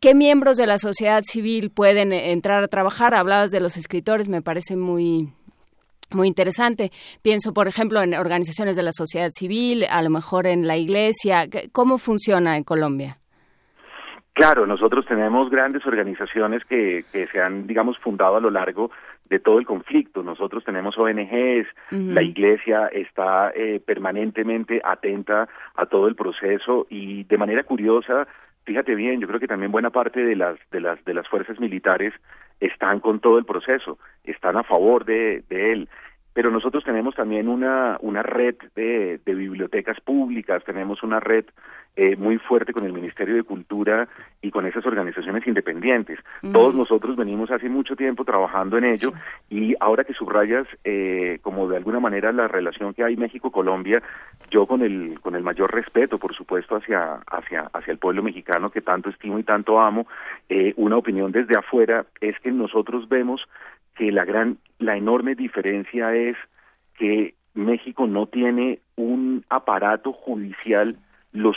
¿qué miembros de la sociedad civil pueden entrar a trabajar? Hablabas de los escritores, me parece muy muy interesante. Pienso, por ejemplo, en organizaciones de la sociedad civil, a lo mejor en la iglesia. ¿Cómo funciona en Colombia? Claro, nosotros tenemos grandes organizaciones que, que se han, digamos, fundado a lo largo de todo el conflicto. Nosotros tenemos ONGs, la iglesia está eh, permanentemente atenta a todo el proceso y de manera curiosa, fíjate bien, yo creo que también buena parte de las de las de las fuerzas militares están con todo el proceso, están a favor de, de él pero nosotros tenemos también una, una red de, de bibliotecas públicas, tenemos una red eh, muy fuerte con el Ministerio de Cultura y con esas organizaciones independientes. Todos nosotros venimos hace mucho tiempo trabajando en ello y ahora que subrayas eh, como de alguna manera la relación que hay México-Colombia, yo con el, con el mayor respeto, por supuesto, hacia, hacia, hacia el pueblo mexicano que tanto estimo y tanto amo, eh, una opinión desde afuera es que nosotros vemos que la gran, la enorme diferencia es que México no tiene un aparato judicial lo,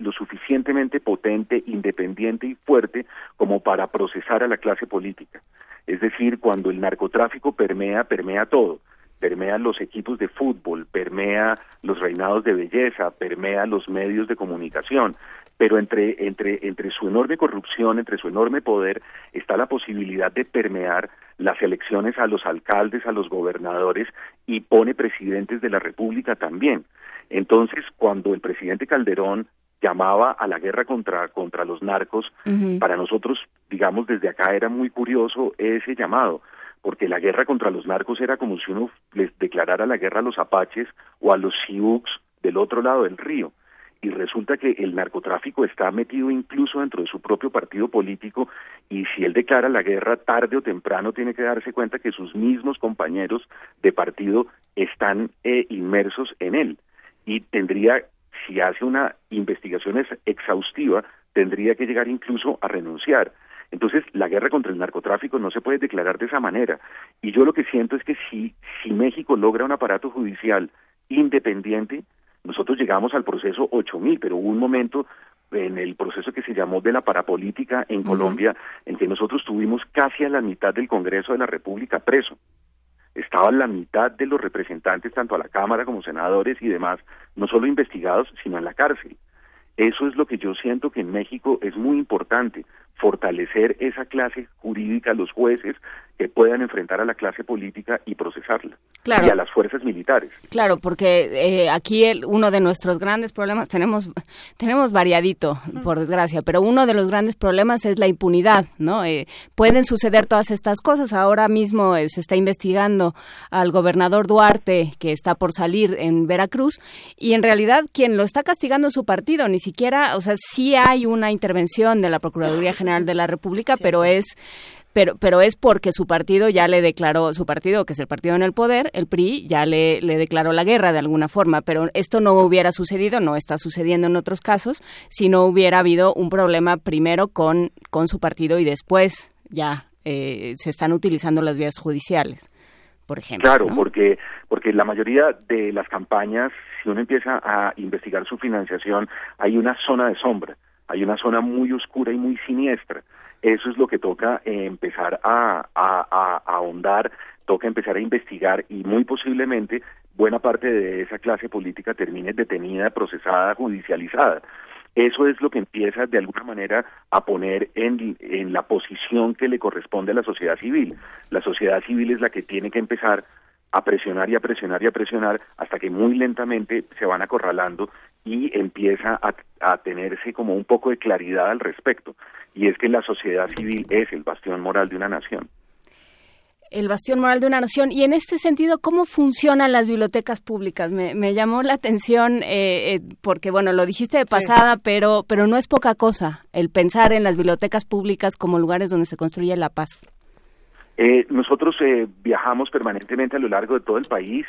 lo, suficientemente potente, independiente y fuerte como para procesar a la clase política. Es decir, cuando el narcotráfico permea, permea todo. Permea los equipos de fútbol, permea los reinados de belleza, permea los medios de comunicación, pero entre, entre, entre su enorme corrupción, entre su enorme poder, está la posibilidad de permear las elecciones a los alcaldes, a los gobernadores y pone presidentes de la República también. Entonces, cuando el presidente Calderón llamaba a la guerra contra, contra los narcos, para nosotros, digamos, desde acá era muy curioso ese llamado, porque la guerra contra los narcos era como si uno les declarara la guerra a los apaches o a los sioux del otro lado del río. Y resulta que el narcotráfico está metido incluso dentro de su propio partido político y si él declara la guerra tarde o temprano tiene que darse cuenta que sus mismos compañeros de partido están eh, inmersos en él. Y tendría si hace una investigación exhaustiva tendría que llegar incluso a renunciar entonces, la guerra contra el narcotráfico no se puede declarar de esa manera. Y yo lo que siento es que si, si México logra un aparato judicial independiente, nosotros llegamos al proceso 8000, pero hubo un momento en el proceso que se llamó de la parapolítica en Colombia, en que nosotros tuvimos casi a la mitad del Congreso de la República preso. Estaba la mitad de los representantes, tanto a la Cámara como senadores y demás, no solo investigados, sino en la cárcel. Eso es lo que yo siento que en México es muy importante, fortalecer esa clase jurídica, los jueces que puedan enfrentar a la clase política y procesarla. Y a las fuerzas militares. Claro, porque eh, aquí el, uno de nuestros grandes problemas, tenemos, tenemos variadito, por desgracia, pero uno de los grandes problemas es la impunidad, ¿no? Eh, pueden suceder todas estas cosas. Ahora mismo eh, se está investigando al gobernador Duarte, que está por salir en Veracruz, y en realidad quien lo está castigando es su partido, ni siquiera, o sea, sí hay una intervención de la Procuraduría General de la República, pero es pero, pero es porque su partido ya le declaró, su partido, que es el partido en el poder, el PRI, ya le, le declaró la guerra de alguna forma, pero esto no hubiera sucedido, no está sucediendo en otros casos, si no hubiera habido un problema primero con, con su partido y después ya eh, se están utilizando las vías judiciales. Por ejemplo, claro, porque porque la mayoría de las campañas, si uno empieza a investigar su financiación, hay una zona de sombra hay una zona muy oscura y muy siniestra. Eso es lo que toca eh, empezar a, a, ahondar, toca empezar a investigar y muy posiblemente buena parte de esa clase política termine detenida, procesada, judicializada. Eso es lo que empieza de alguna manera a poner en, en la posición que le corresponde a la sociedad civil. La sociedad civil es la que tiene que empezar a presionar y a presionar y a presionar hasta que muy lentamente se van acorralando y empieza a, tenerse como un poco de claridad al respecto. Y es que la sociedad civil es el bastión moral de una nación. El bastión moral de una nación. Y en este sentido, ¿cómo funcionan las bibliotecas públicas? Me, llamó la atención eh, eh, porque, bueno, lo dijiste de pasada, pero, pero no es poca cosa el pensar en las bibliotecas públicas como lugares donde se construye la paz. Eh, nosotros viajamos permanentemente a lo largo de todo el país.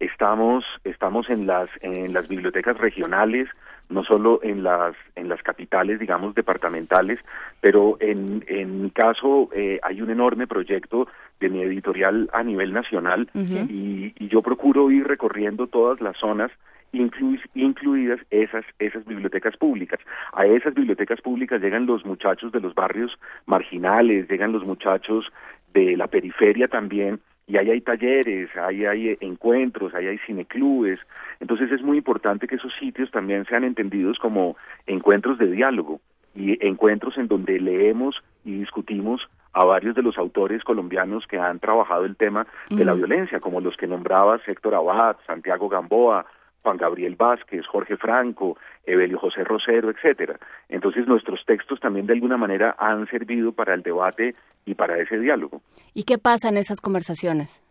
Estamos estamos en las en las bibliotecas regionales no solo en las en las capitales digamos departamentales pero en en mi caso eh, hay un enorme proyecto de mi editorial a nivel nacional y, y, yo procuro ir recorriendo todas las zonas incluidas esas esas bibliotecas públicas. A esas bibliotecas públicas llegan los muchachos de los barrios marginales llegan los muchachos de la periferia también y ahí hay talleres, ahí hay encuentros, ahí hay cineclubes. Entonces es muy importante que esos sitios también sean entendidos como encuentros de diálogo y encuentros en donde leemos y discutimos a varios de los autores colombianos que han trabajado el tema de la violencia, como los que nombraba Héctor Abad, Santiago Gamboa, Juan Gabriel Vázquez, Jorge Franco, Evelio José Rosero, etcétera. Entonces nuestros textos también de alguna manera han servido para el debate y para ese diálogo. ¿Y qué pasa en esas conversaciones?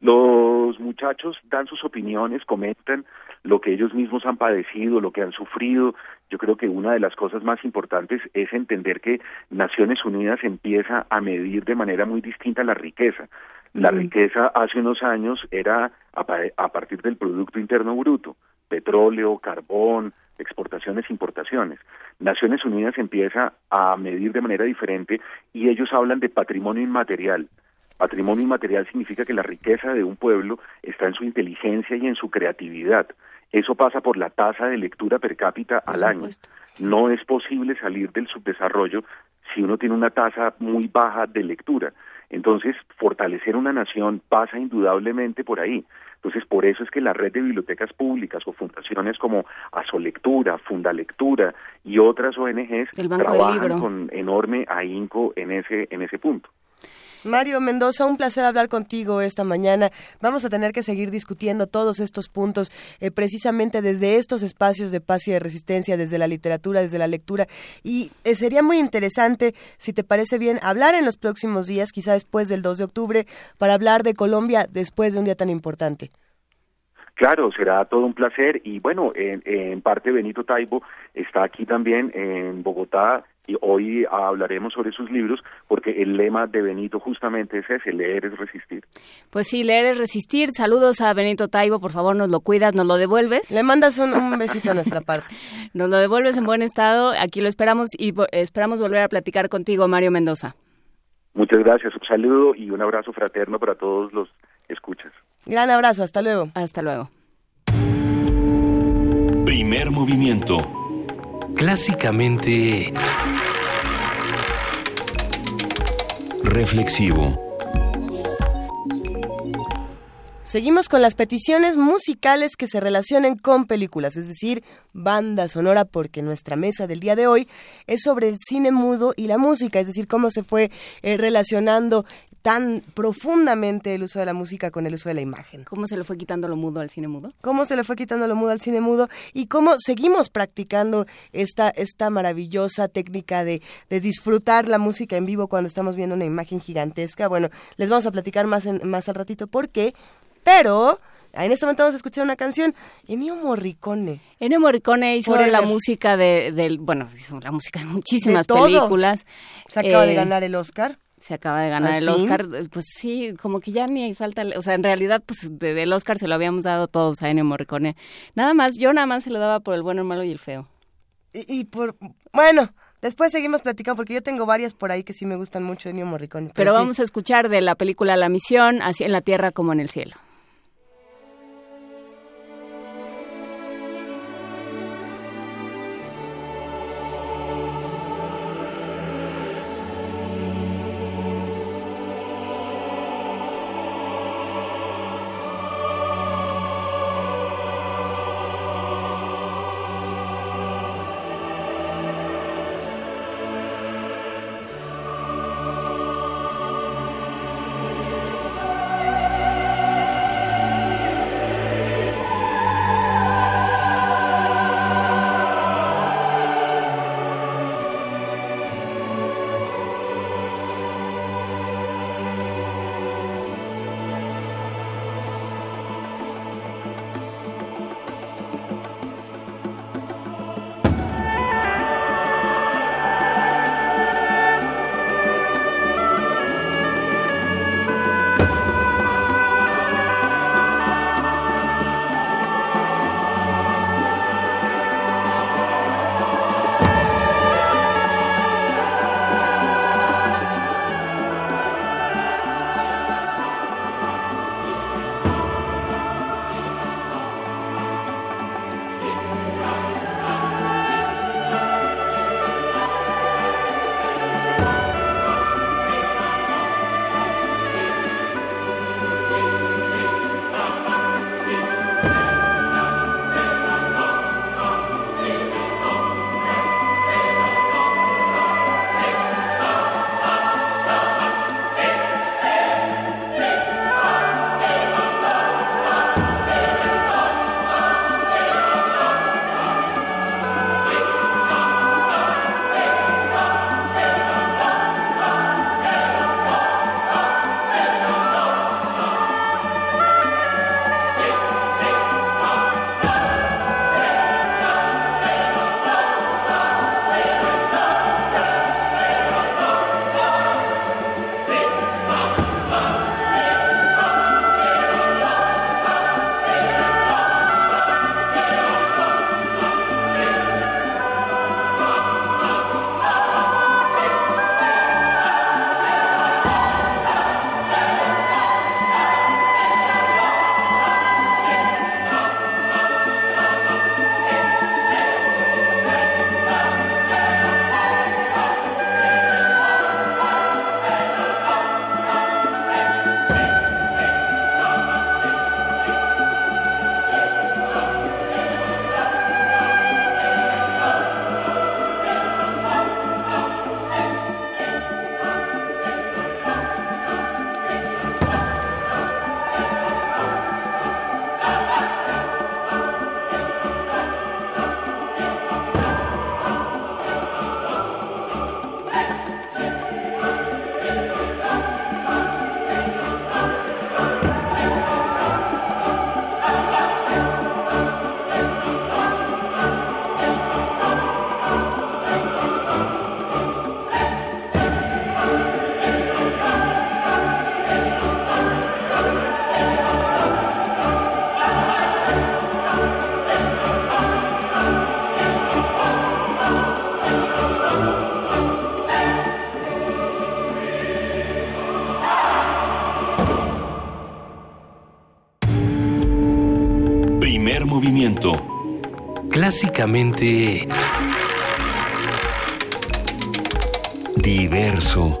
Los muchachos dan sus opiniones, comentan lo que ellos mismos han padecido, lo que han sufrido. Yo creo que una de las cosas más importantes es entender que Naciones Unidas empieza a medir de manera muy distinta la riqueza. La riqueza hace unos años era a, partir del Producto Interno Bruto, petróleo, carbón, exportaciones, importaciones. Naciones Unidas empieza a medir de manera diferente y ellos hablan de patrimonio inmaterial. Patrimonio inmaterial significa que la riqueza de un pueblo está en su inteligencia y en su creatividad. Eso pasa por la tasa de lectura per cápita al año. No es posible salir del subdesarrollo si uno tiene una tasa muy baja de lectura. Entonces, fortalecer una nación pasa indudablemente por ahí. Entonces, por eso es que la red de bibliotecas públicas o fundaciones como Asolectura, Fundalectura y otras ONGs trabajan con enorme ahínco en ese, en ese punto. Mario Mendoza, un placer hablar contigo esta mañana. Vamos a tener que seguir discutiendo todos estos puntos eh, precisamente desde estos espacios de paz y de resistencia, desde la literatura, desde la lectura. Y eh, sería muy interesante, si te parece bien, hablar en los próximos días, quizá después del 2 de octubre, para hablar de Colombia después de un día tan importante. Claro, será todo un placer y bueno, en, en parte Benito Taibo está aquí también en Bogotá y hoy hablaremos sobre sus libros porque el lema de Benito justamente es ese, leer es resistir. Pues sí, leer es resistir. Saludos a Benito Taibo, por favor, nos lo cuidas, nos lo devuelves. Le mandas un, besito a nuestra parte. nos lo devuelves en buen estado, aquí lo esperamos y esperamos volver a platicar contigo, Mario Mendoza. Muchas gracias, un saludo y un abrazo fraterno para todos los escuchas. Gran abrazo, hasta luego. Hasta luego. Primer movimiento clásicamente reflexivo. Seguimos con las peticiones musicales que se relacionen con películas, es decir, banda sonora, porque nuestra mesa del día de hoy es sobre el cine mudo y la música, es decir, cómo se fue eh, relacionando tan profundamente el uso de la música con el uso de la imagen. ¿Cómo se le fue quitando lo mudo al cine mudo? ¿Cómo se le fue quitando lo mudo al cine mudo? Y cómo seguimos practicando esta, esta maravillosa técnica de, de disfrutar la música en vivo cuando estamos viendo una imagen gigantesca. Bueno, les vamos a platicar más, en, más al ratito por qué, pero... En este momento vamos a escuchar una canción, Ennio Morricone. Ennio Morricone hizo la música de, del, bueno, hizo la música de muchísimas películas. Se acaba de eh, ganar el Oscar se acaba de ganar el Oscar, pues sí, como que ya ni falta, o sea, en realidad, pues del Oscar se lo habíamos dado todos a Ennio Morricone. Nada más, yo nada más se lo daba por el bueno, el malo y el feo. Y, por, bueno, después seguimos platicando porque yo tengo varias por ahí que sí me gustan mucho de Ennio Morricone. Pero, vamos a escuchar de la película La Misión, así en la tierra como en el cielo. Diverso.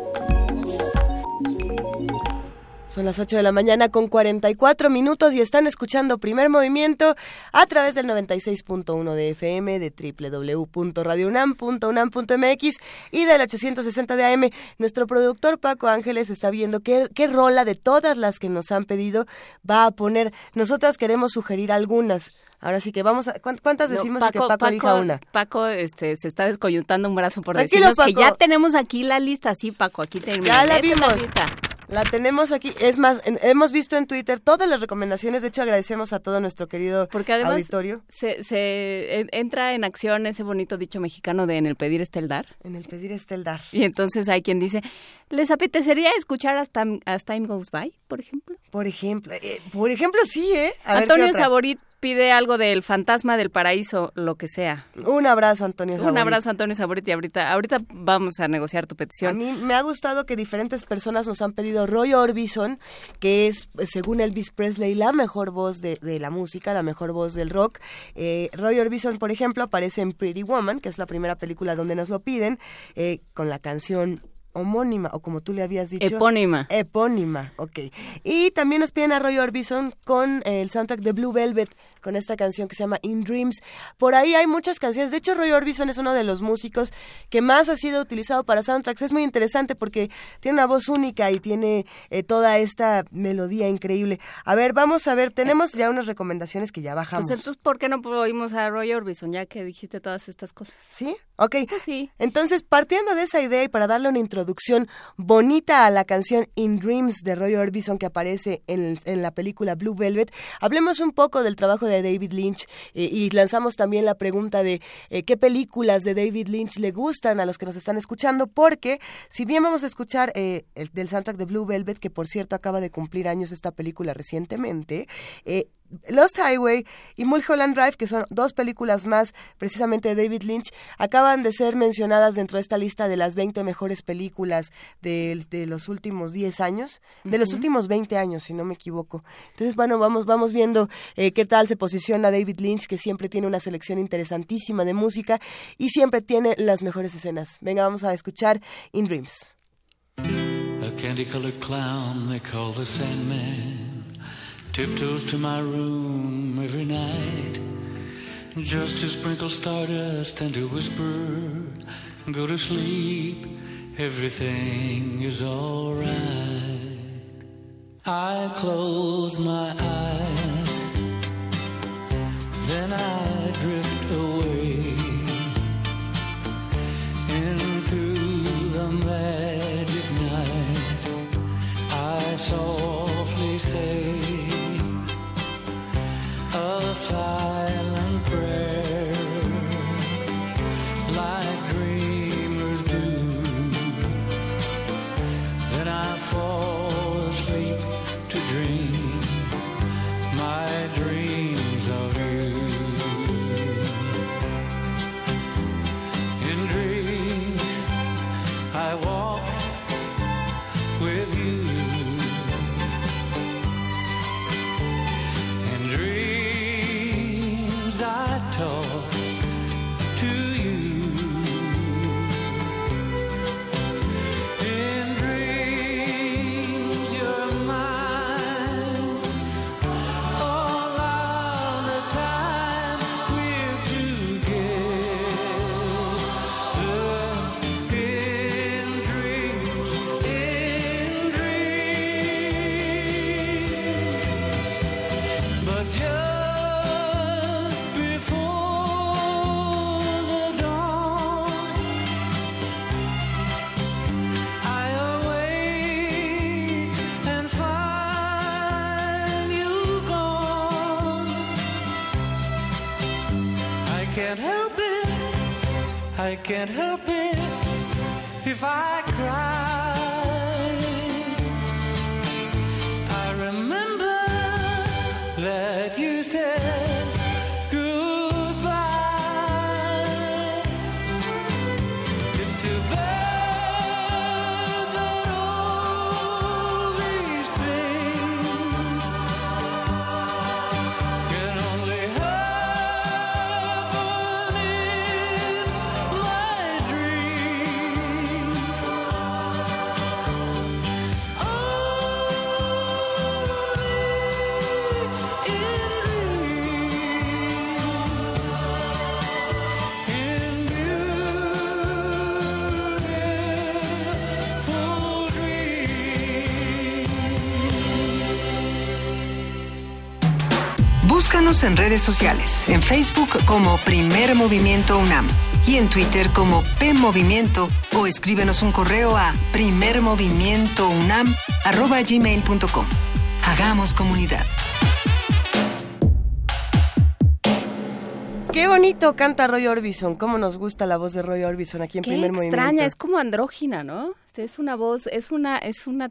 Son las 8 de la mañana con 44 minutos y están escuchando Primer Movimiento a través del 96.1 de FM, de www.radiounam.unam.mx y del 860 de AM. Nuestro productor Paco Ángeles está viendo qué, qué rola de todas las que nos han pedido va a poner. Nosotras queremos sugerir algunas. Ahora sí que vamos a... ¿Cuántas decimos Paco, que Paco, Paco, elija una? Paco este, se está descoyuntando un brazo por Tranquilo, decirnos que ya tenemos aquí la lista. Sí, Paco, aquí tenemos Ya la vimos. lista. La tenemos aquí. Es más, en- hemos visto en Twitter todas las recomendaciones. De hecho, agradecemos a todo nuestro querido Porque además auditorio. se, se en- entra en acción ese bonito dicho mexicano de en el pedir está el dar. En el pedir está el dar. Y entonces hay quien dice, ¿les apetecería escuchar hasta As Time Goes By, por ejemplo? Por ejemplo, eh, por ejemplo, sí, ¿eh? A ver, Antonio. Saborit pide algo del fantasma del paraíso, lo que sea. Un abrazo, Antonio Un Saborit. abrazo, Antonio Saborit, y ahorita, ahorita vamos a negociar tu A petición. mí me ha gustado que diferentes personas nos han pedido Roy Orbison, que es, según Elvis Presley, la mejor voz de, de la música, la mejor voz del rock. Eh, Roy Orbison, por ejemplo, aparece en Pretty Woman, que es la primera película donde nos lo piden, eh, con la canción homónima, o como tú le habías dicho. Epónima. Epónima, ok. Y también nos piden a Roy Orbison con el soundtrack de Blue Velvet, con esta canción que se llama In Dreams. Por ahí hay muchas canciones. De hecho, Roy Orbison es uno de los músicos que más ha sido utilizado para soundtracks. Es muy interesante porque tiene una voz única y tiene eh, toda esta melodía increíble. A ver, vamos a ver. Tenemos ya unas recomendaciones que ya bajamos. Pues entonces, ¿por qué no oímos a Roy Orbison, ya que dijiste todas estas cosas? ¿Sí? Ok. Pues sí. Entonces, partiendo de esa idea y para darle una introducción bonita a la canción In Dreams de Roy Orbison que aparece en, en la película Blue Velvet, hablemos un poco del trabajo de David Lynch eh, y lanzamos también la pregunta de eh, qué películas de David Lynch le gustan a los que nos están escuchando, porque si bien vamos a escuchar eh, el, del soundtrack de Blue Velvet, que por cierto acaba de cumplir años esta película recientemente, Lost Highway y Mulholland Drive, que son dos películas más precisamente de David Lynch, acaban de ser mencionadas dentro de esta lista de las 20 mejores películas de, de los últimos 10 años, de los últimos 20 años, si no me equivoco. Entonces, bueno, vamos, vamos viendo eh, qué tal se posiciona David Lynch, que siempre tiene una selección interesantísima de música y siempre tiene las mejores escenas. Venga, vamos a escuchar In Dreams. A candy colored clown they call the Sandman tiptoes to my room every night just to sprinkle stardust and to whisper, Go to sleep, everything is alright. I close my eyes, then I drift away into the magic night. I softly a silent I can't help it if I cry. Búscanos en redes sociales, en Facebook como Primer Movimiento UNAM y en Twitter como P Movimiento o escríbenos un correo a primermovimientounam@gmail.com. Hagamos comunidad. Qué bonito canta Roy Orbison. Cómo nos gusta la voz de Roy Orbison aquí en Qué Primer extraña, Movimiento. es como andrógina, ¿no? Es una voz, es una, es una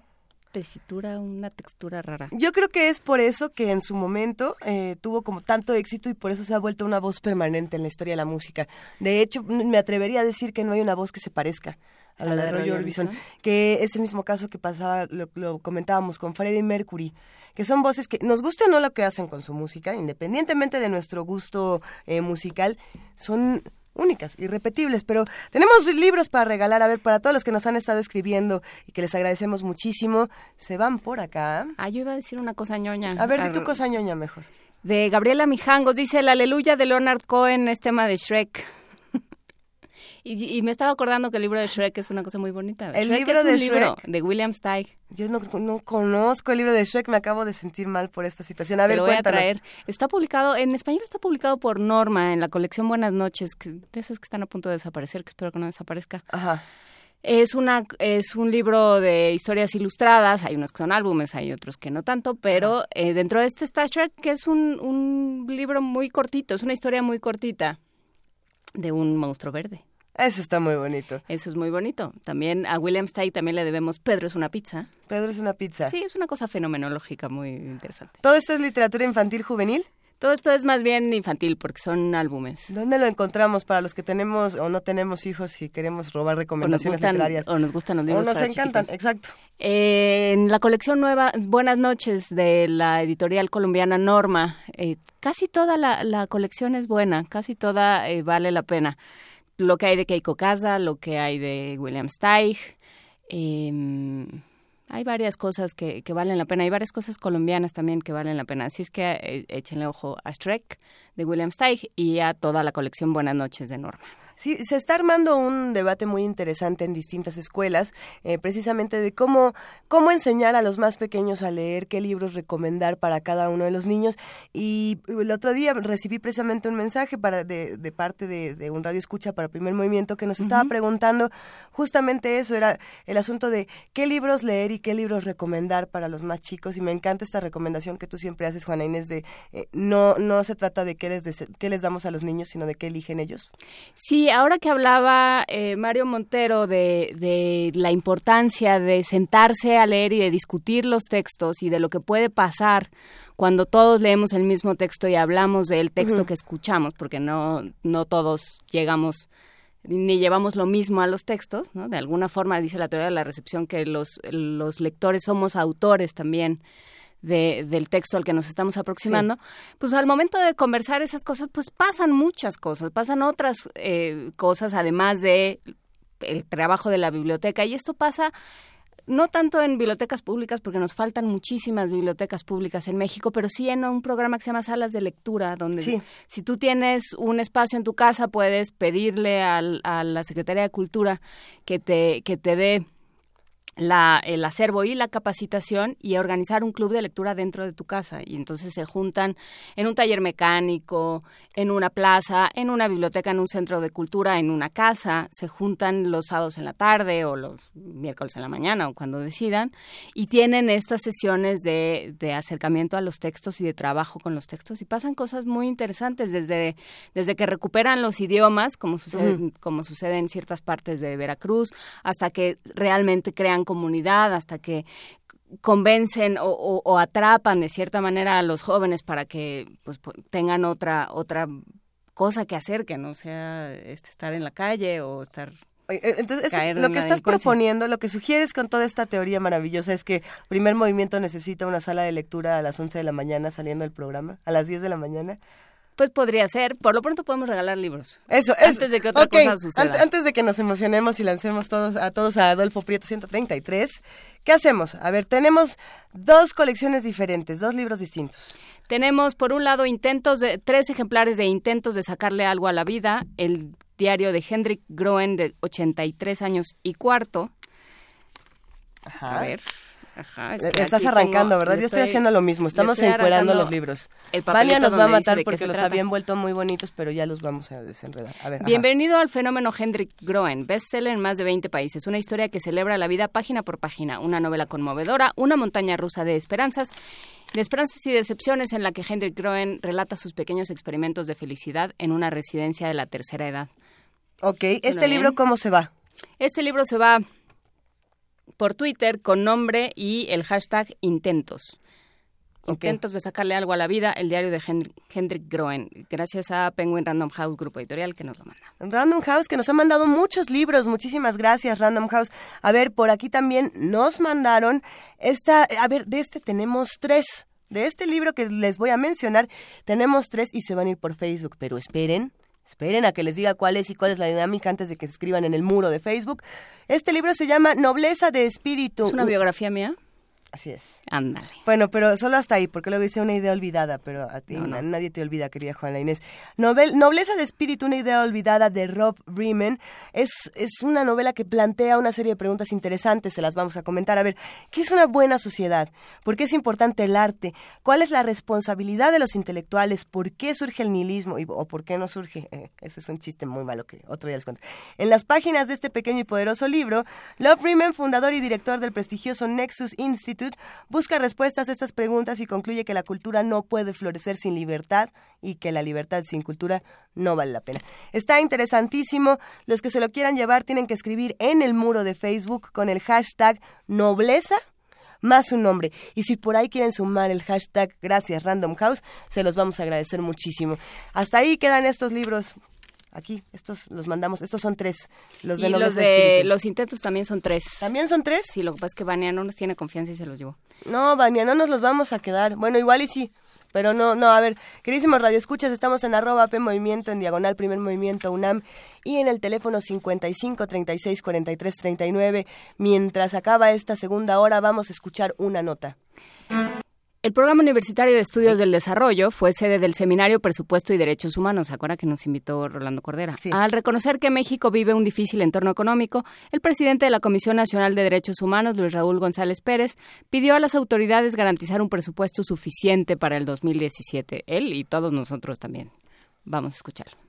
tesitura, una textura rara. Yo creo que es por eso que en su momento eh, tuvo como tanto éxito y por eso se ha vuelto una voz permanente en la historia de la música. De hecho, me atrevería a decir que no hay una voz que se parezca a la de Roy Orbison, que es el mismo caso que pasaba, lo, lo comentábamos con Freddie Mercury, que son voces que nos guste o no lo que hacen con su música, independientemente de nuestro gusto eh, musical, son únicas, irrepetibles, pero tenemos libros para regalar, a ver, para todos los que nos han estado escribiendo y que les agradecemos muchísimo, se van por acá. Ah, yo iba a decir una cosa ñoña. A ver, di tu Ar- cosa ñoña mejor. De Gabriela Mijangos, dice el aleluya de Leonard Cohen es tema de Shrek. Y, y me estaba acordando que el libro de Shrek es una cosa muy bonita. El Shrek libro es un de libro Shrek. de William Steig. Yo no, no conozco el libro de Shrek, me acabo de sentir mal por esta situación. A ver, lo voy a cuéntanos. traer. Está publicado, en español está publicado por Norma en la colección Buenas noches, que, de esas que están a punto de desaparecer, que espero que no desaparezca. Ajá. Es una es un libro de historias ilustradas, hay unos que son álbumes, hay otros que no tanto, pero eh, dentro de este está Shrek, que es un, un libro muy cortito, es una historia muy cortita de un monstruo verde. Eso está muy bonito. Eso es muy bonito. También a William Steig también le debemos Pedro es una pizza. Pedro es una pizza. Sí, es una cosa fenomenológica muy interesante. ¿Todo esto es literatura infantil juvenil? Todo esto es más bien infantil porque son álbumes. ¿Dónde lo encontramos para los que tenemos o no tenemos hijos y queremos robar O recomendaciones gustan, literarias? o nos gustan los libros O nos para encantan, chiquitos. exacto. Eh, en la colección nueva Buenas noches de la editorial colombiana Norma, eh, casi toda la, la colección es buena, casi toda eh, vale la pena. Lo que hay de Keiko Casa, lo que hay de William Steig, eh, hay varias cosas que, que valen la pena, hay varias cosas colombianas también que valen la pena. Así es que eh, échenle ojo a Shrek de William Steig y a toda la colección Buenas noches de Norma. Sí, se está armando un debate muy interesante en distintas escuelas, eh, precisamente de cómo, cómo enseñar a los más pequeños a leer, qué libros recomendar para cada uno de los niños. Y el otro día recibí precisamente un mensaje para, de, de parte de, de un radio escucha para primer movimiento que nos estaba preguntando justamente eso, era el asunto de qué libros leer y qué libros recomendar para los más chicos. Y me encanta esta recomendación que tú siempre haces, Juana Inés, de eh, no, no se trata de qué les, des- qué les damos a los niños, sino de qué eligen ellos. Sí, ahora que hablaba eh, Mario Montero de, de la importancia de sentarse a leer y de discutir los textos y de lo que puede pasar cuando todos leemos el mismo texto y hablamos del texto que escuchamos, porque no, no todos llegamos ni llevamos lo mismo a los textos, ¿no? De alguna forma dice la teoría de la recepción que los, los lectores somos autores también de, del texto al que nos estamos aproximando, pues al momento de conversar esas cosas, pues pasan muchas cosas, pasan otras eh, cosas además de el trabajo de la biblioteca y esto pasa no tanto en bibliotecas públicas, porque nos faltan muchísimas bibliotecas públicas en México, pero sí en un programa que se llama Salas de Lectura, donde Sí. si tú tienes un espacio en tu casa, puedes pedirle al- a la Secretaría de Cultura que te, que te dé la, el acervo y la capacitación y organizar un club de lectura dentro de tu casa. Y entonces se juntan en un taller mecánico, en una plaza, en una biblioteca, en un centro de cultura, en una casa. Se juntan los sábados en la tarde o los miércoles en la mañana o cuando decidan y tienen estas sesiones de, de acercamiento a los textos y de trabajo con los textos y pasan cosas muy interesantes desde, desde que recuperan los idiomas, como sucede, Ujú. como sucede en ciertas partes de Veracruz, hasta que realmente crean comunidad, hasta que convencen o, o- o atrapan de cierta manera a los jóvenes para que pues pu- tengan otra otra cosa que hacer que no sea este, estar en la calle o estar Eh, eh, Entonces, es- caer lo en que estás proponiendo, lo que sugieres con toda esta teoría maravillosa es que primer movimiento necesita una sala de lectura a las 11 de la mañana saliendo del programa, a las 10 de la mañana. Pues podría ser. Por lo pronto podemos regalar libros. Eso, es. Antes de que otra cosa suceda. ant- antes de que nos emocionemos y lancemos todos a todos a Adolfo Prieto 133, ¿qué hacemos? A ver, tenemos dos colecciones diferentes, dos libros distintos. Tenemos, por un lado, intentos de, tres ejemplares de intentos de sacarle algo a la vida. El diario de Hendrik Groen, de 83 años y cuarto. A ver. Ajá, es que Estás arrancando, tengo- ¿verdad? Yo estoy haciendo lo mismo. Estamos encuerando los libros. el Vania nos va a matar porque se los trata. habían vuelto muy bonitos, pero ya los vamos a desenredar. A ver, ajá. Bienvenido al fenómeno Hendrik Groen, bestseller en más de 20 países, una historia que celebra la vida página por página, una novela conmovedora, una montaña rusa de esperanzas, de esperanzas y decepciones en la que Hendrik Groen relata sus pequeños experimentos de felicidad en una residencia de la tercera edad. Ok, ¿este libro bien. cómo se va? Este libro se va por Twitter con nombre y el hashtag intentos. Intentos de sacarle algo a la vida, el diario de Hendrik, Hendrik Groen, gracias a Penguin Random House Grupo Editorial que nos lo manda. Random House, que nos ha mandado muchos libros. Muchísimas gracias, Random House. A ver, por aquí también nos mandaron esta. A ver, de este tenemos tres. De este libro que les voy a mencionar, tenemos tres y se van a ir por Facebook. Pero esperen, esperen a que les diga cuál es y cuál es la dinámica antes de que se escriban en el muro de Facebook. Este libro se llama Nobleza de Espíritu. ¿Es una biografía mía? Así es. Ándale. Bueno, pero solo hasta ahí, porque luego hice una idea olvidada, pero a ti No, no. na- nadie te olvida, querida Juana Inés. Novel, Nobleza de Espíritu, una idea olvidada de Rob Riemann. Es, es una novela que plantea una serie de preguntas interesantes, se las vamos a comentar. A ver, ¿qué es una buena sociedad? ¿Por qué es importante el arte? ¿Cuál es la responsabilidad de los intelectuales? ¿Por qué surge el nihilismo? Y- ¿O por qué no surge? Eh, ese es un chiste muy malo que otro día les cuento. En las páginas de este pequeño y poderoso libro, Love Riemann, fundador y director del prestigioso Nexus Busca respuestas a estas preguntas y concluye que la cultura no puede florecer sin libertad y que la libertad sin cultura no vale la pena. Está interesantísimo. Los que se lo quieran llevar tienen que escribir en el muro de Facebook con el hashtag nobleza más un nombre. Y si por ahí quieren sumar el hashtag gracias Random House, se los vamos a agradecer muchísimo. Hasta ahí quedan estos libros. Aquí, estos los mandamos. Estos son tres. Los de y los de los intentos también son tres. ¿También son tres? Sí, lo que pasa es que Vania no nos tiene confianza y se los llevó. No, Vania, no nos los vamos a quedar. Bueno, igual y sí. Pero no, no, a ver, queridísimos radioescuchas, estamos en arroba P Movimiento, en diagonal Primer Movimiento UNAM y en el teléfono 55 36 43 39. Mientras acaba esta segunda hora, vamos a escuchar una nota. El Programa Universitario de Estudios del Desarrollo fue sede del Seminario Presupuesto y Derechos Humanos, ¿se acuerda que nos invitó Rolando Cordera? Al reconocer que México vive un difícil entorno económico, el presidente de la Comisión Nacional de Derechos Humanos, Luis Raúl González Pérez, pidió a las autoridades garantizar un presupuesto suficiente para el 2017. Él y todos nosotros también. Vamos a escucharlo.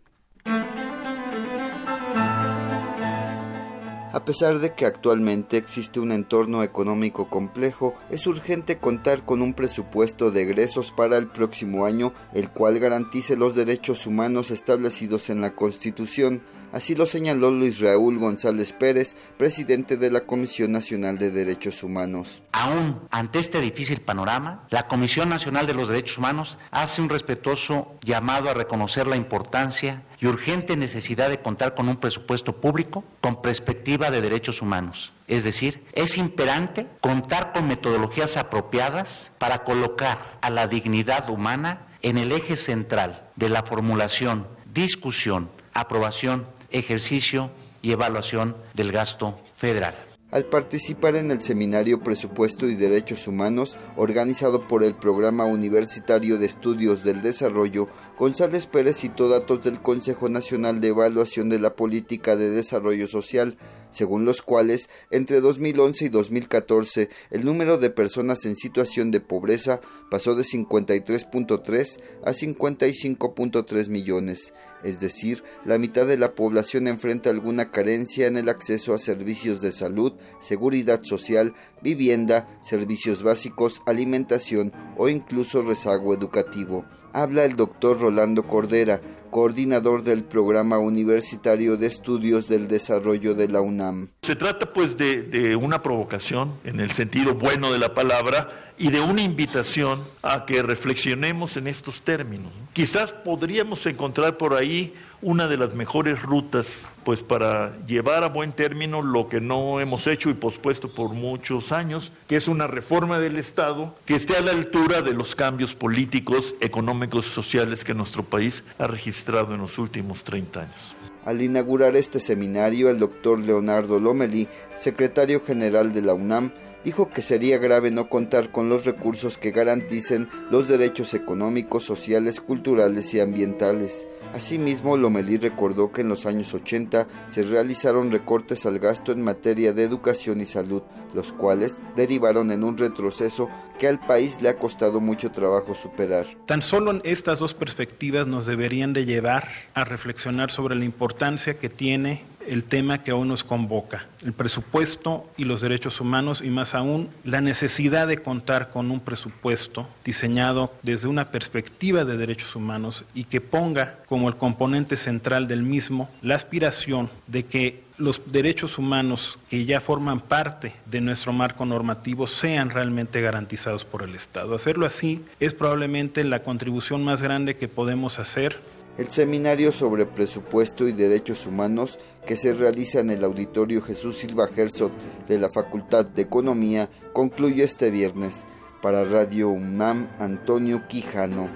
A pesar de que actualmente existe un entorno económico complejo, es urgente contar con un presupuesto de egresos para el próximo año, el cual garantice los derechos humanos establecidos en la Constitución. Así lo señaló Luis Raúl González Pérez, presidente de la Comisión Nacional de Derechos Humanos. Aún ante este difícil panorama, la Comisión Nacional de los Derechos Humanos hace un respetuoso llamado a reconocer la importancia y urgente necesidad de contar con un presupuesto público con perspectiva de derechos humanos. Es decir, es imperante contar con metodologías apropiadas para colocar a la dignidad humana en el eje central de la formulación, discusión, aprobación, ejercicio y evaluación del gasto federal. Al participar en el seminario Presupuesto y Derechos Humanos, organizado por el Programa Universitario de Estudios del Desarrollo, González Pérez citó datos del Consejo Nacional de Evaluación de la Política de Desarrollo Social, según los cuales entre 2011 y 2014 el número de personas en situación de pobreza pasó de 53.3 a 55.3 millones, es decir, la mitad de la población enfrenta alguna carencia en el acceso a servicios de salud, seguridad social, vivienda, servicios básicos, alimentación o incluso rezago educativo. Habla el doctor Rolando Cordera, coordinador del Programa Universitario de Estudios del Desarrollo de la UNAM. Se trata pues de, una provocación en el sentido bueno de la palabra y de una invitación a que reflexionemos en estos términos. Quizás podríamos encontrar por ahí una de las mejores rutas pues para llevar a buen término lo que no hemos hecho y pospuesto por muchos años, que es una reforma del Estado que esté a la altura de los cambios políticos, económicos y sociales que nuestro país ha registrado en los últimos 30 años. Al inaugurar este seminario, el doctor Leonardo Lomeli, secretario general de la UNAM, dijo que sería grave no contar con los recursos que garanticen los derechos económicos, sociales, culturales y ambientales. Asimismo, Lomelí recordó que en los años 80 se realizaron recortes al gasto en materia de educación y salud, los cuales derivaron en un retroceso que al país le ha costado mucho trabajo superar. Tan solo estas dos perspectivas nos deberían de llevar a reflexionar sobre la importancia que tiene el tema que hoy nos convoca, el presupuesto y los derechos humanos y más aún la necesidad de contar con un presupuesto diseñado desde una perspectiva de derechos humanos y que ponga como el componente central del mismo la aspiración de que los derechos humanos que ya forman parte de nuestro marco normativo sean realmente garantizados por el Estado. Hacerlo así es probablemente la contribución más grande que podemos hacer el seminario sobre presupuesto y derechos humanos que se realiza en el auditorio Jesús Silva Herzog de la Facultad de Economía concluye este viernes. Para Radio UNAM, Antonio Quijano.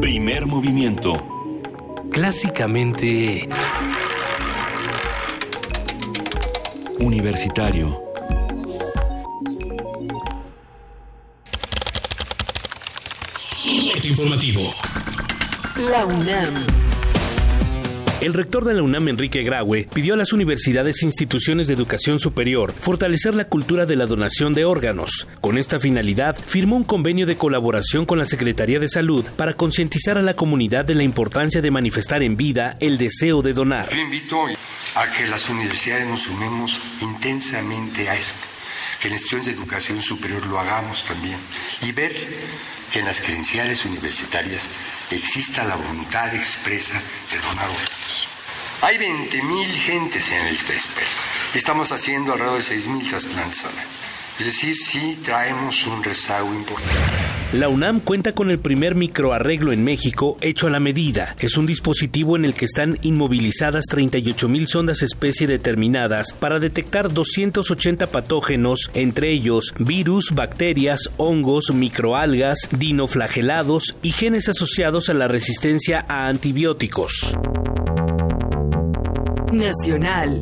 Primer movimiento. Clásicamente... Universitario. Informativo. La UNAM. El rector de la UNAM, Enrique Graue, pidió a las universidades e instituciones de educación superior fortalecer la cultura de la donación de órganos. Con esta finalidad, firmó un convenio de colaboración con la Secretaría de Salud para concientizar a la comunidad de la importancia de manifestar en vida el deseo de donar. Yo invito a que las universidades nos sumemos intensamente a esto, que en instituciones de educación superior lo hagamos también y ver que en las credenciales universitarias exista la voluntad expresa de donar órganos. Hay 20.000 gentes en el lista. Estamos haciendo alrededor de 6.000 trasplantes al. Es decir, sí traemos un rezago importante. La UNAM cuenta con el primer microarreglo en México hecho a la medida. Es un dispositivo en el que están inmovilizadas 38.000 sondas especie determinadas para detectar 280 patógenos, entre ellos virus, bacterias, hongos, microalgas, dinoflagelados y genes asociados a la resistencia a antibióticos. Nacional.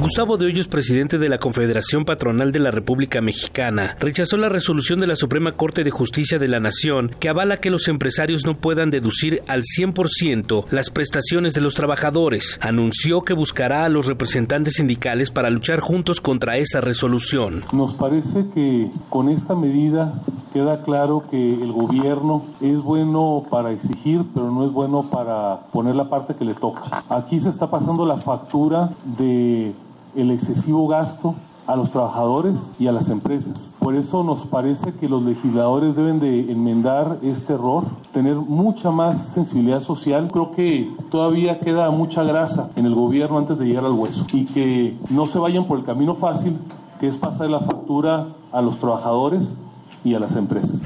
Gustavo de Hoyos, presidente de la Confederación Patronal de la República Mexicana, rechazó la resolución de la Suprema Corte de Justicia de la Nación que avala que los empresarios no puedan deducir al 100% las prestaciones de los trabajadores. Anunció que buscará a los representantes sindicales para luchar juntos contra esa resolución. Nos parece que con esta medida queda claro que el gobierno es bueno para exigir, pero no es bueno para poner la parte que le toca. Aquí se está pasando la factura de el excesivo gasto a los trabajadores y a las empresas. Por eso nos parece que los legisladores deben de enmendar este error, tener mucha más sensibilidad social. Creo que todavía queda mucha grasa en el gobierno antes de llegar al hueso y que no se vayan por el camino fácil, que es pasar la factura a los trabajadores y a las empresas.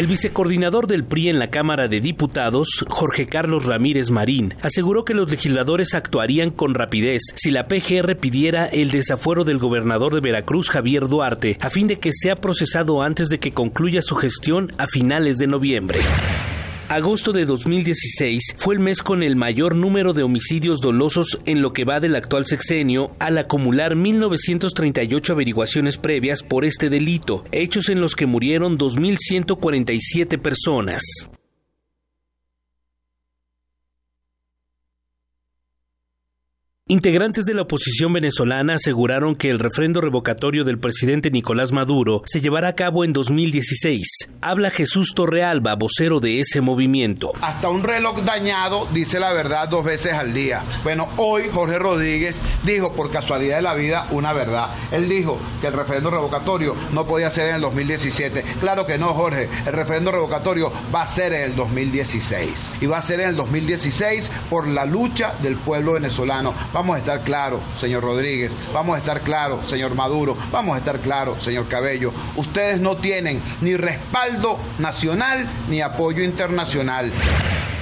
El vicecoordinador del PRI en la Cámara de Diputados, Jorge Carlos Ramírez Marín, aseguró que los legisladores actuarían con rapidez si la PGR pidiera el desafuero del gobernador de Veracruz, Javier Duarte, a fin de que sea procesado antes de que concluya su gestión a finales de noviembre. Agosto de 2016 fue el mes con el mayor número de homicidios dolosos en lo que va del actual sexenio, al acumular 1.938 averiguaciones previas por este delito, hechos en los que murieron 2.147 personas. Integrantes de la oposición venezolana aseguraron que el refrendo revocatorio del presidente Nicolás Maduro se llevará a cabo en 2016. Habla Jesús Torrealba, vocero de ese movimiento. Hasta un reloj dañado dice la verdad dos veces al día. Bueno, hoy Jorge Rodríguez dijo por casualidad de la vida una verdad. Él dijo que el refrendo revocatorio no podía ser en el 2017. Claro que no, Jorge. El refrendo revocatorio va a ser en el 2016. Y va a ser en el 2016 por la lucha del pueblo venezolano. A estar claros, señor Rodríguez, vamos a estar claros, señor Maduro, vamos a estar claros, señor Cabello. Ustedes no tienen ni respaldo nacional ni apoyo internacional.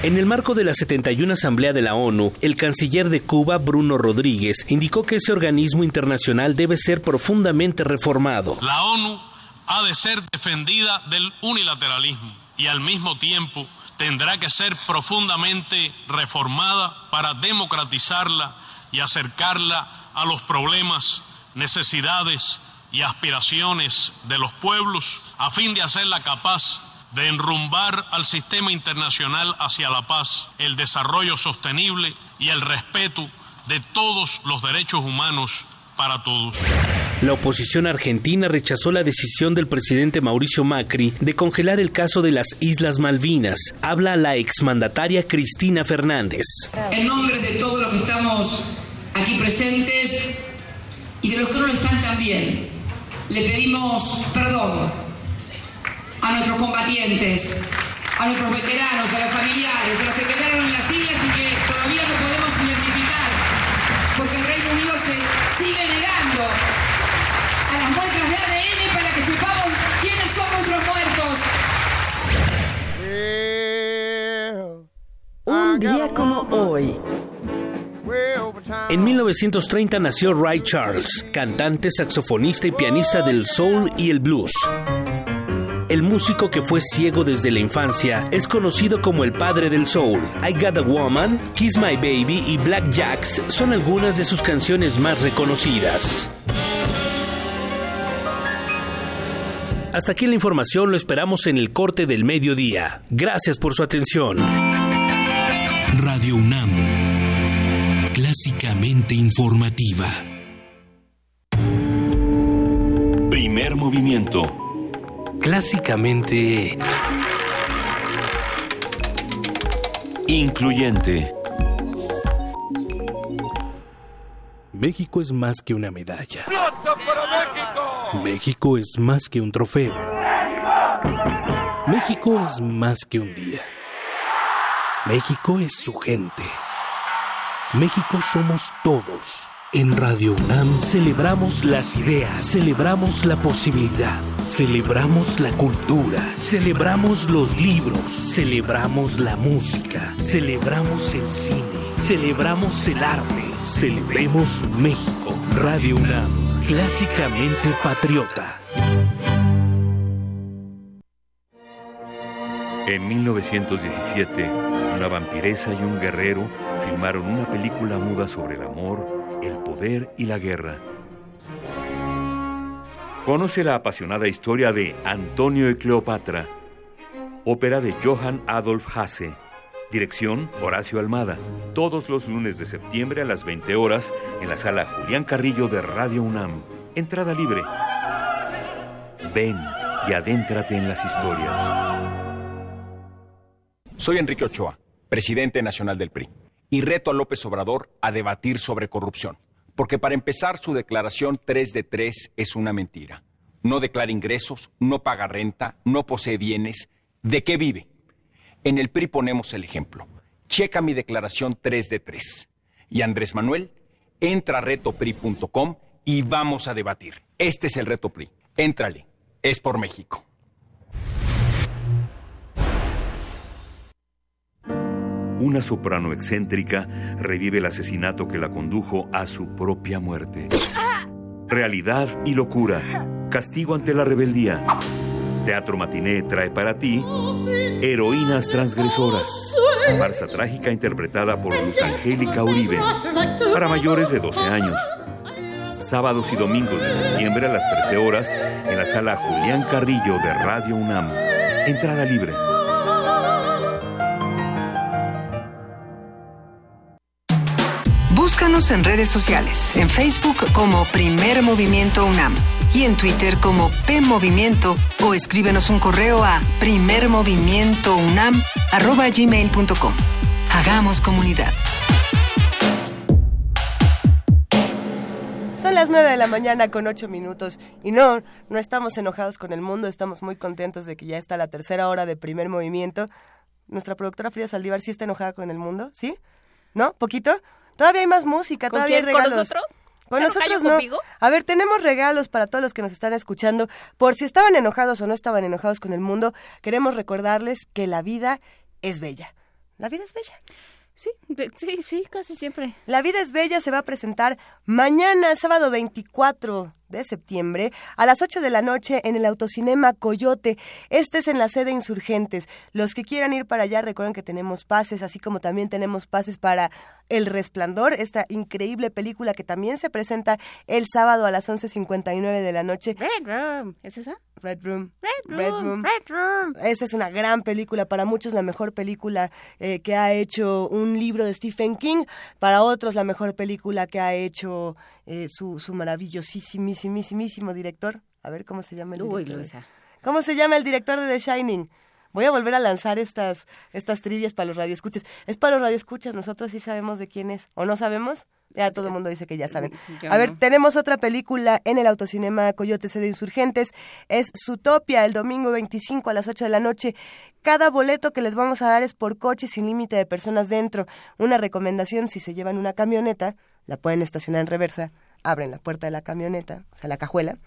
En el marco de la 71 Asamblea de la ONU, el canciller de Cuba, Bruno Rodríguez, indicó que ese organismo internacional debe ser profundamente reformado. La ONU ha de ser defendida del unilateralismo y al mismo tiempo tendrá que ser profundamente reformada para democratizarla y acercarla a los problemas, necesidades y aspiraciones de los pueblos a fin de hacerla capaz de enrumbar al sistema internacional hacia la paz, el desarrollo sostenible y el respeto de todos los derechos humanos para todos. La oposición argentina rechazó la decisión del presidente Mauricio Macri de congelar el caso de las Islas Malvinas. Habla la exmandataria Cristina Fernández. En nombre de todos los que estamos aquí presentes y de los que no lo están también, le pedimos perdón a nuestros combatientes, a nuestros veteranos, a los familiares, a los que quedaron en las islas y que todavía Sigue negando a las muestras de ADN para que sepamos quiénes son nuestros muertos. Un día como hoy. En 1930 nació Ray Charles, cantante, saxofonista y pianista del soul y el blues. El músico que fue ciego desde la infancia es conocido como el padre del soul. I Got a Woman, Kiss My Baby y Black Jacks son algunas de sus canciones más reconocidas. Hasta aquí la información, lo esperamos en el corte del mediodía. Gracias por su atención. Radio UNAM, clásicamente informativa. Primer movimiento. Clásicamente... Incluyente. México es más que una medalla. México es más que un trofeo. México es más que un día. México es su gente. México somos todos. En Radio UNAM celebramos las ideas, celebramos la posibilidad, celebramos la cultura, celebramos los libros, celebramos la música, celebramos el cine, celebramos el arte, celebremos México. Radio UNAM, clásicamente patriota. En 1917, una vampiresa y un guerrero filmaron una película muda sobre el amor, y la guerra. Conoce la apasionada historia de Antonio y Cleopatra, ópera de Johann Adolf Hasse. Dirección Horacio Almada. Todos los lunes de septiembre a las 20 horas en la sala Julián Carrillo de Radio UNAM. Entrada libre. Ven y adéntrate en las historias. Soy Enrique Ochoa, presidente nacional del PRI, y reto a López Obrador a debatir sobre corrupción. Porque para empezar, su declaración 3 de 3 es una mentira. No declara ingresos, no paga renta, no posee bienes. ¿De qué vive? En el PRI ponemos el ejemplo. Checa mi declaración 3 de 3. Y Andrés Manuel, entra a retopri.com y vamos a debatir. Este es el reto PRI. Éntrale. Es por México. Una soprano excéntrica revive el asesinato que la condujo a su propia muerte. Realidad y locura. Castigo ante la rebeldía. Teatro Matiné trae para ti Heroínas Transgresoras. Farsa trágica interpretada por Luz Angélica Uribe. Para mayores de 12 años. Sábados y domingos de septiembre a las 13 horas en la sala Julián Carrillo de Radio UNAM. Entrada libre. En redes sociales, en Facebook como Primer Movimiento UNAM y en Twitter como P Movimiento o escríbenos un correo a primermovimientounam@gmail.com. Hagamos comunidad. Son las 9 de la mañana con 8 minutos y no, no estamos enojados con el mundo, estamos muy contentos de que ya está la tercera hora de primer movimiento. Nuestra productora Frida Saldívar sí está enojada con el mundo, ¿sí? ¿No? ¿Poquito? Todavía hay más música, ¿Con todavía hay quién? ¿Con regalos. nosotros? Con ¿Ya no nosotros no. conmigo? A ver, tenemos regalos para todos los que nos están escuchando. Por si estaban enojados o no estaban enojados con el mundo, queremos recordarles que la vida es bella. La vida es bella. Sí, sí, sí, casi siempre. La vida es bella se va a presentar mañana, sábado 24 de septiembre a las 8 de la noche en el Autocinema Coyote. Este es en la sede Insurgentes. Los que quieran ir para allá recuerden que tenemos pases, así como también tenemos pases para El Resplandor, esta increíble película que también se presenta el sábado a las 11.59 de la noche. Red Room, ¿es esa? Red Room. Red Room. Red Room. Esta es una gran película, para muchos la mejor película eh, que ha hecho un libro de Stephen King, para otros la mejor película que ha hecho eh, su, su maravillosísimo director. A ver cómo se llama el Uy, director. Luisa. ¿Cómo se llama el director de The Shining? Voy a volver a lanzar estas, estas trivias para los radioescuchas. Es para los radioescuchas, nosotros sí sabemos de quién es. ¿O no sabemos? Ya todo el mundo dice que ya saben. Yo A ver, no. tenemos otra película en el Autocinema Coyote C de Insurgentes. Es Zootopia, el domingo 25 a las 8 de la noche. Cada boleto que les vamos a dar es por coche sin límite de personas dentro. Una recomendación, si se llevan una camioneta, la pueden estacionar en reversa, abren la puerta de la camioneta, o sea, la cajuela,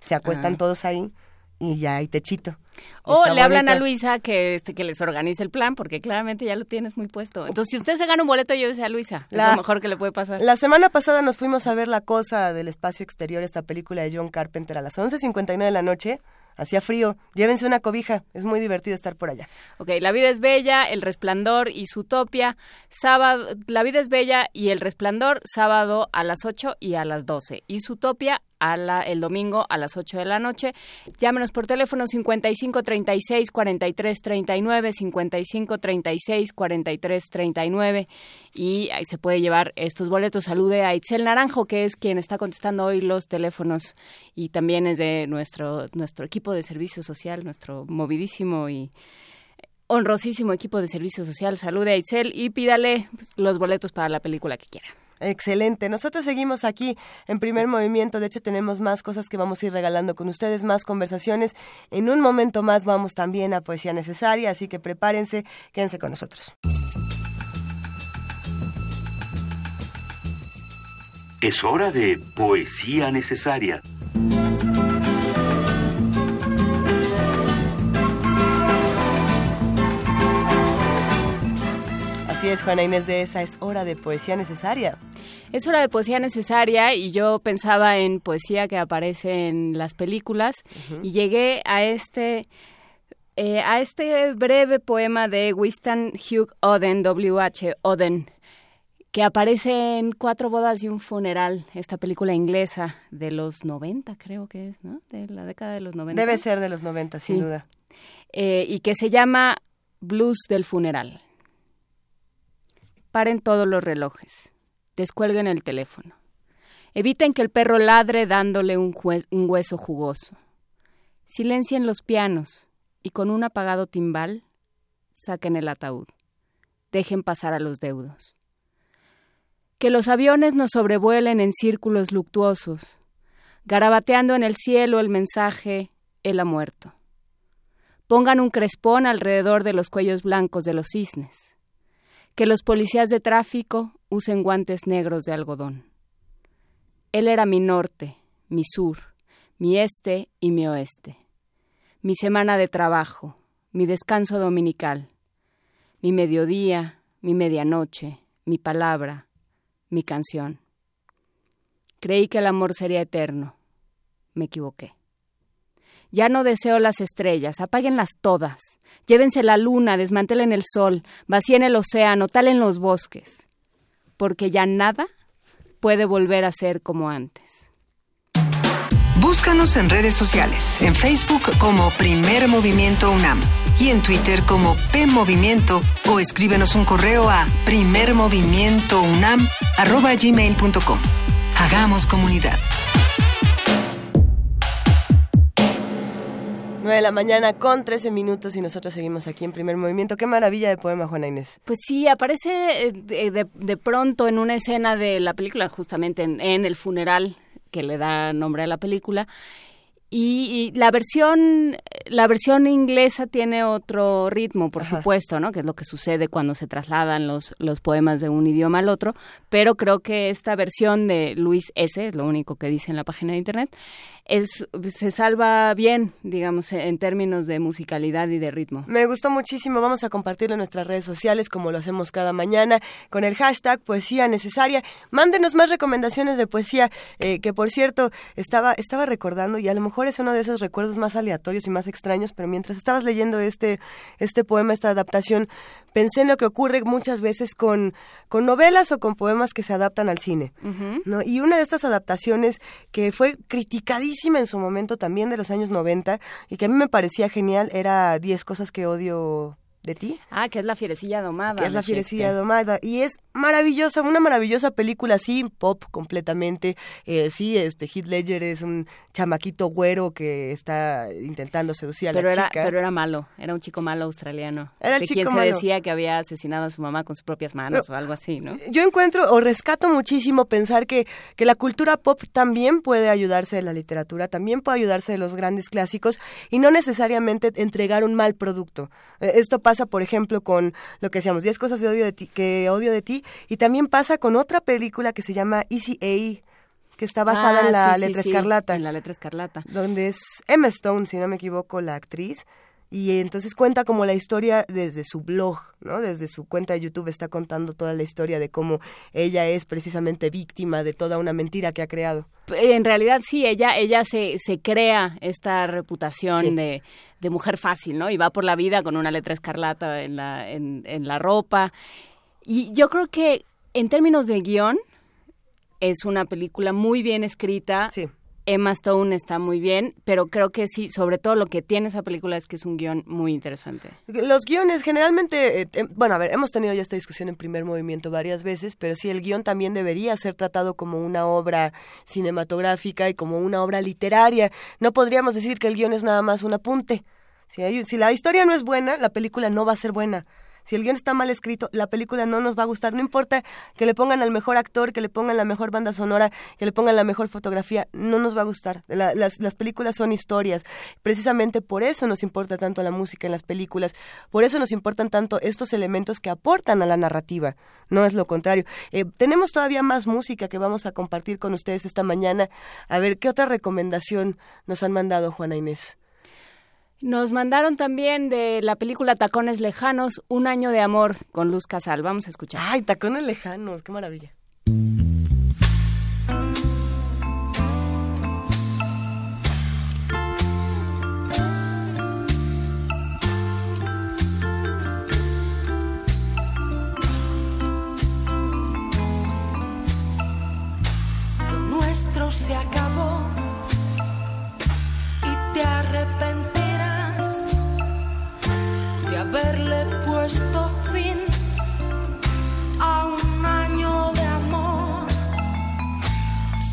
se acuestan Ah. todos ahí y ya hay techito. O Está le hablan a. Luisa que, este, que les organice el plan, porque claramente ya lo tienes muy puesto. Entonces, si usted se gana un boleto, llévese a Luisa. Es lo mejor que le puede pasar. La semana pasada nos fuimos a ver La Cosa del Espacio Exterior, esta película de John Carpenter, a las 11.59 de la noche. Hacía frío. Llévense una cobija. Es muy divertido estar por allá. Ok, La vida es bella, El resplandor y Zootopia. Sábado, La vida es bella y El resplandor, sábado a las 8 y a las 12. Y Zootopia a la, el domingo a las 8 de la noche. Llámenos por teléfono 55 36 43 39, 55 36 43 39 y ahí se puede llevar estos boletos. Salude a Itzel Naranjo, que es quien está contestando hoy los teléfonos y también es de nuestro, nuestro equipo de servicio social, nuestro movidísimo y honrosísimo equipo de servicio social. Salude a Itzel y pídale pues, los boletos para la película que quiera. Excelente. Nosotros seguimos aquí en primer movimiento. De hecho, tenemos más cosas que vamos a ir regalando con ustedes, más conversaciones. En un momento más vamos también a Poesía Necesaria, así que prepárense, quédense con nosotros. Es hora de poesía necesaria. Así es, Juana Inés de esa es hora de Poesía Necesaria. Es hora de poesía necesaria y yo pensaba en poesía que aparece en las películas y llegué a este eh, a este breve poema de Winston Hugh Oden, W.H. Oden, que aparece en Cuatro bodas y un funeral, esta película inglesa de los 90, creo que es, ¿no? De la década de los 90. Debe ser de los 90, sin Sí. duda. Eh, y que se llama Blues del funeral. Paren todos los relojes. Descuelguen el teléfono. Eviten que el perro ladre dándole un, un hueso jugoso. Silencien los pianos y con un apagado timbal saquen el ataúd. Dejen pasar a los deudos. Que los aviones nos sobrevuelen en círculos luctuosos, garabateando en el cielo el mensaje Él ha muerto. Pongan un crespón alrededor de los cuellos blancos de los cisnes. Que los policías de tráfico usen guantes negros de algodón. Él era mi norte, mi sur, mi este y mi oeste. Mi semana de trabajo, mi descanso dominical, mi mediodía, mi medianoche, mi palabra, mi canción. Creí que el amor sería eterno. Me equivoqué. Ya no deseo las estrellas, apáguenlas todas. Llévense la luna, desmantelen el sol, vacíen el océano, talen los bosques. Porque ya nada puede volver a ser como antes. Búscanos en redes sociales, en Facebook como Primer Movimiento UNAM y en Twitter como P Movimiento o escríbenos un correo a primermovimientounam@gmail.com. Hagamos comunidad. 9 de la mañana con 13 minutos y nosotros seguimos aquí en primer movimiento. Qué maravilla de poema, Juana Inés. Pues sí, aparece eh, de, de- de pronto en una escena de la película, justamente en, en el funeral que le da nombre a la película. Y, la versión la versión inglesa tiene otro ritmo, por supuesto, ¿no? Que es lo que sucede cuando se trasladan los, los poemas de un idioma al otro, pero creo que esta versión de Luis S., es lo único que dice en la página de internet, es, se salva bien, digamos, en términos de musicalidad y de ritmo. Me gustó muchísimo, vamos a compartirlo en nuestras redes sociales como lo hacemos cada mañana con el hashtag poesía necesaria. Mándenos más recomendaciones de poesía, eh, que por cierto, estaba, estaba recordando y a lo mejor es uno de esos recuerdos más aleatorios y más extraños, pero mientras estabas leyendo este, este poema, esta adaptación, pensé en lo que ocurre muchas veces con, con novelas o con poemas que se adaptan al cine. ¿no? Y una de estas adaptaciones que fue criticadísima en su momento también de los años 90 y que a mí me parecía genial era 10 cosas que odio de ti. Ah, que es La Fierecilla Domada. Que es La Fierecilla Domada. Y es maravillosa, una maravillosa película, sí, pop completamente. Eh, sí, este Heath Ledger es un chamaquito güero que está intentando seducir a pero la era, chica. Pero era malo, era un chico malo australiano. Era el de chico quien se decía que había asesinado a su mamá con sus propias manos o algo así, ¿no? Yo encuentro o rescato muchísimo pensar que, que la cultura pop también puede ayudarse de la literatura, también puede ayudarse de los grandes clásicos y no necesariamente entregar un mal producto. Eh, Esto pasa, por ejemplo, con lo que decíamos, 10 cosas de odio de ti, que odio de ti, y también pasa con otra película que se llama Easy A, que está basada Ah, en la sí, sí, letra sí, escarlata. En la letra escarlata. Donde es Emma Stone, si no me equivoco, la actriz. Y entonces cuenta como la historia desde su blog, ¿no? Desde su cuenta de YouTube está contando toda la historia de cómo ella es precisamente víctima de toda una mentira que ha creado. En realidad sí, ella, ella se, se crea esta reputación Sí. de, de mujer fácil, ¿no? Y va por la vida con una letra escarlata en la, en, en la ropa. Y yo creo que en términos de guion, es una película muy bien escrita. Emma Stone está muy bien, pero creo que sí, sobre todo lo que tiene esa película es que es un guion muy interesante. Los guiones generalmente, eh, em, bueno, a ver, hemos tenido ya esta discusión en primer movimiento varias veces, pero sí, el guion también debería ser tratado como una obra cinematográfica y como una obra literaria. No podríamos decir que el guion es nada más un apunte. Si, hay- si la historia no es buena, la película no va a ser buena. Si el guion está mal escrito, la película no nos va a gustar. No importa que le pongan al mejor actor, que le pongan la mejor banda sonora, que le pongan la mejor fotografía, no nos va a gustar. La- las, las películas son historias. Precisamente por eso nos importa tanto la música en las películas. Por eso nos importan tanto estos elementos que aportan a la narrativa. No es lo contrario. Eh, tenemos todavía más música que vamos a compartir con ustedes esta mañana. A ver, ¿qué otra recomendación nos han mandado, Juana Inés? Nos mandaron también de la película Tacones Lejanos, Un año de amor con Luz Casal. Vamos a escuchar. Ay, tacones lejanos, qué maravilla. Lo nuestro se acabó fin a un año de amor.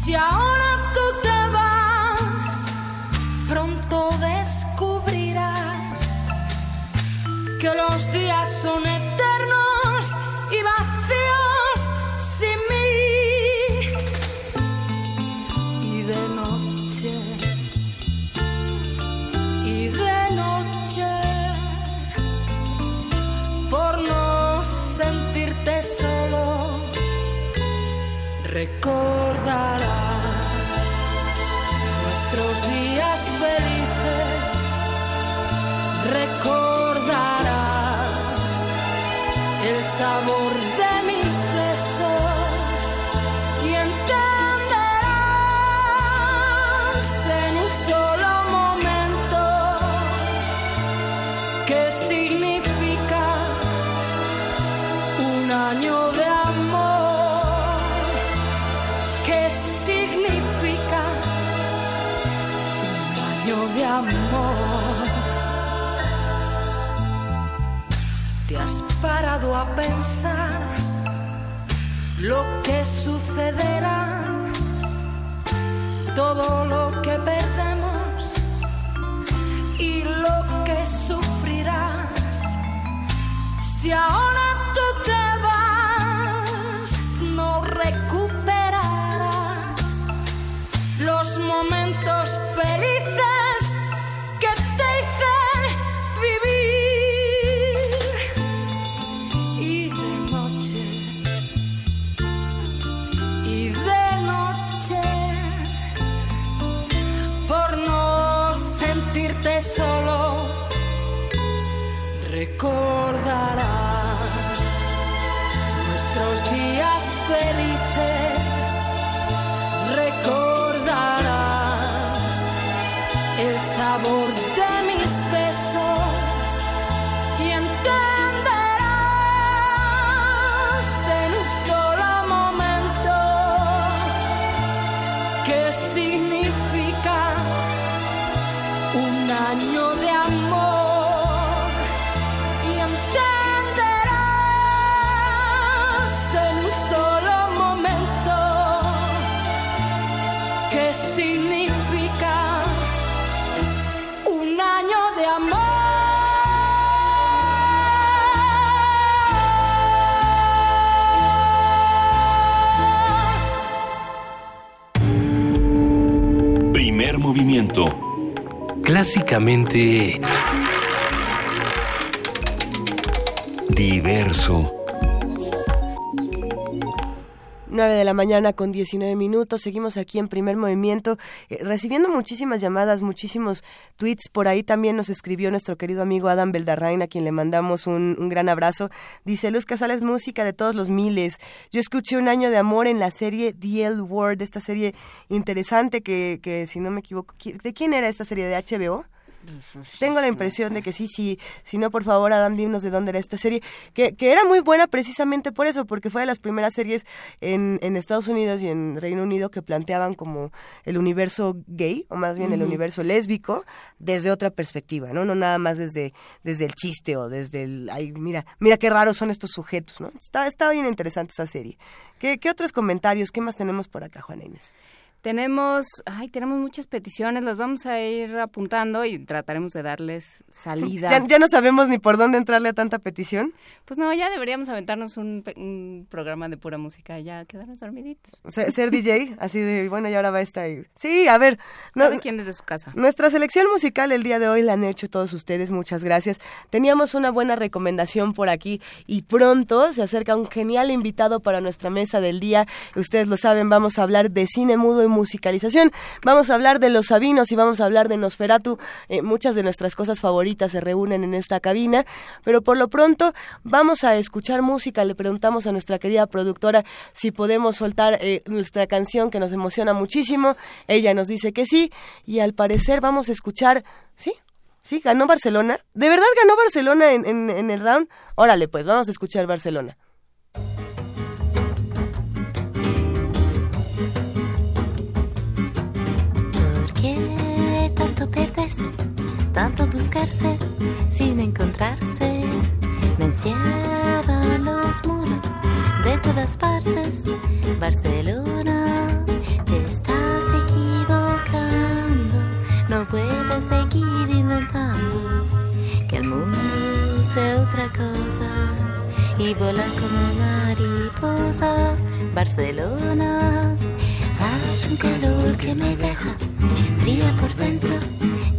Si ahora tú te vas, pronto descubrirás que los días son eternos solo, recordarás nuestros días felices, recordarás el sabor de Todo lo que perdemos y lo que sufrirás. Si ahora Clásicamente Diverso. 9 de la mañana con 19 minutos. Seguimos aquí en primer movimiento, eh, recibiendo muchísimas llamadas, muchísimos tweets. Por ahí también nos escribió nuestro querido amigo Adam Beldarrain, a quien le mandamos un, un gran abrazo. Dice Luz Casales, música de todos los miles. Yo escuché un año de amor en la serie The L Word, esta serie interesante que, que si no me equivoco, ¿qui- ¿de quién era esta serie? ¿De HBO? Tengo la impresión de que sí, sí, si no, por favor, Adam, dinos de dónde era esta serie, que, que era muy buena precisamente por eso, porque fue de las primeras series en, en Estados Unidos y en Reino Unido que planteaban como el universo gay, o más bien el universo lésbico, desde otra perspectiva, ¿no? No nada más desde, desde el chiste o desde el, ay, mira, mira qué raros son estos sujetos, ¿no? Está, está bien interesante esa serie. ¿Qué, ¿Qué otros comentarios? ¿Qué más tenemos por acá, Juana Inés? Tenemos, ay, tenemos muchas peticiones, las vamos a ir apuntando y trataremos de darles salida. ¿Ya, ya no sabemos ni por dónde entrarle a tanta petición. Pues no, ya deberíamos aventarnos un, un programa de pura música y ya quedarnos dormiditos. Ser, ser DJ, así de, bueno, y ahora va esta. y- Sí, a ver. no- Cada quien desde su casa. Nuestra selección musical el día de hoy la han hecho todos ustedes, muchas gracias. Teníamos una buena recomendación por aquí y pronto se acerca un genial invitado para nuestra mesa del día. Ustedes lo saben, vamos a hablar de cine mudo y musicalización, vamos a hablar de Los Sabinos y vamos a hablar de Nosferatu. Eh, muchas de nuestras cosas favoritas se reúnen en esta cabina, pero por lo pronto vamos a escuchar música. Le preguntamos a nuestra querida productora si podemos soltar eh, nuestra canción que nos emociona muchísimo. Ella nos dice que sí y al parecer vamos a escuchar, ¿sí? Sí, ganó Barcelona. ¿De verdad ganó Barcelona en, en, en el round? Órale, pues vamos a escuchar Barcelona. Tanto buscarse sin encontrarse? Me encierran los muros de todas partes. Barcelona, te estás equivocando. No puedes seguir inventando que el mundo sea otra cosa y volar como mariposa. Barcelona, un calor que me deja fría por dentro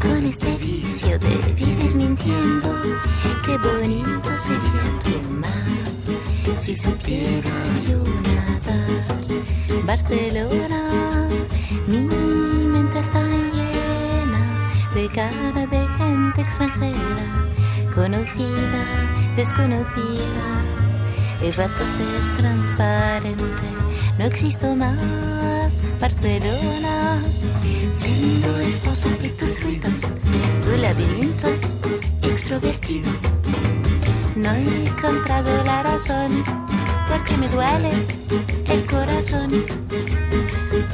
con este vicio de vivir mintiendo. Qué bonito sería tu mar si supiera yo nadar. Barcelona, mi mente está llena de cara de gente extranjera, conocida, desconocida. He vuelto a ser transparente, no existo más. Barcelona, siendo esposa de tus ruidos, tu laberinto extrovertido. No he encontrado la razón, porque me duele el corazón,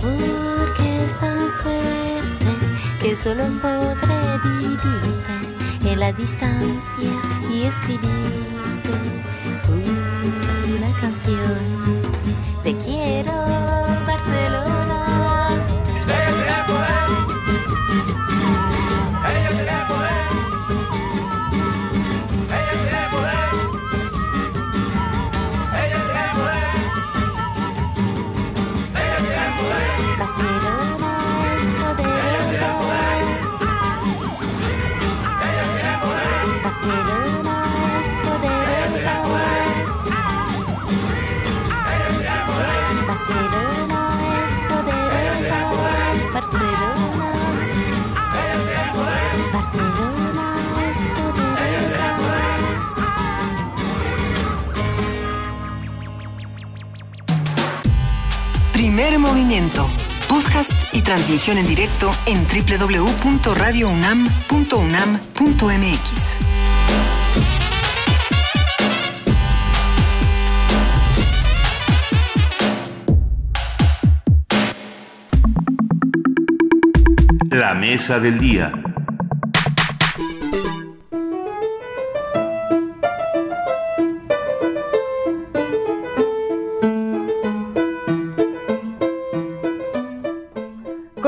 porque es tan fuerte que solo podré vivirte en la distancia y escribirte una canción. Te quiero, transmisión en directo en www.radiounam.unam.mx. La mesa del día.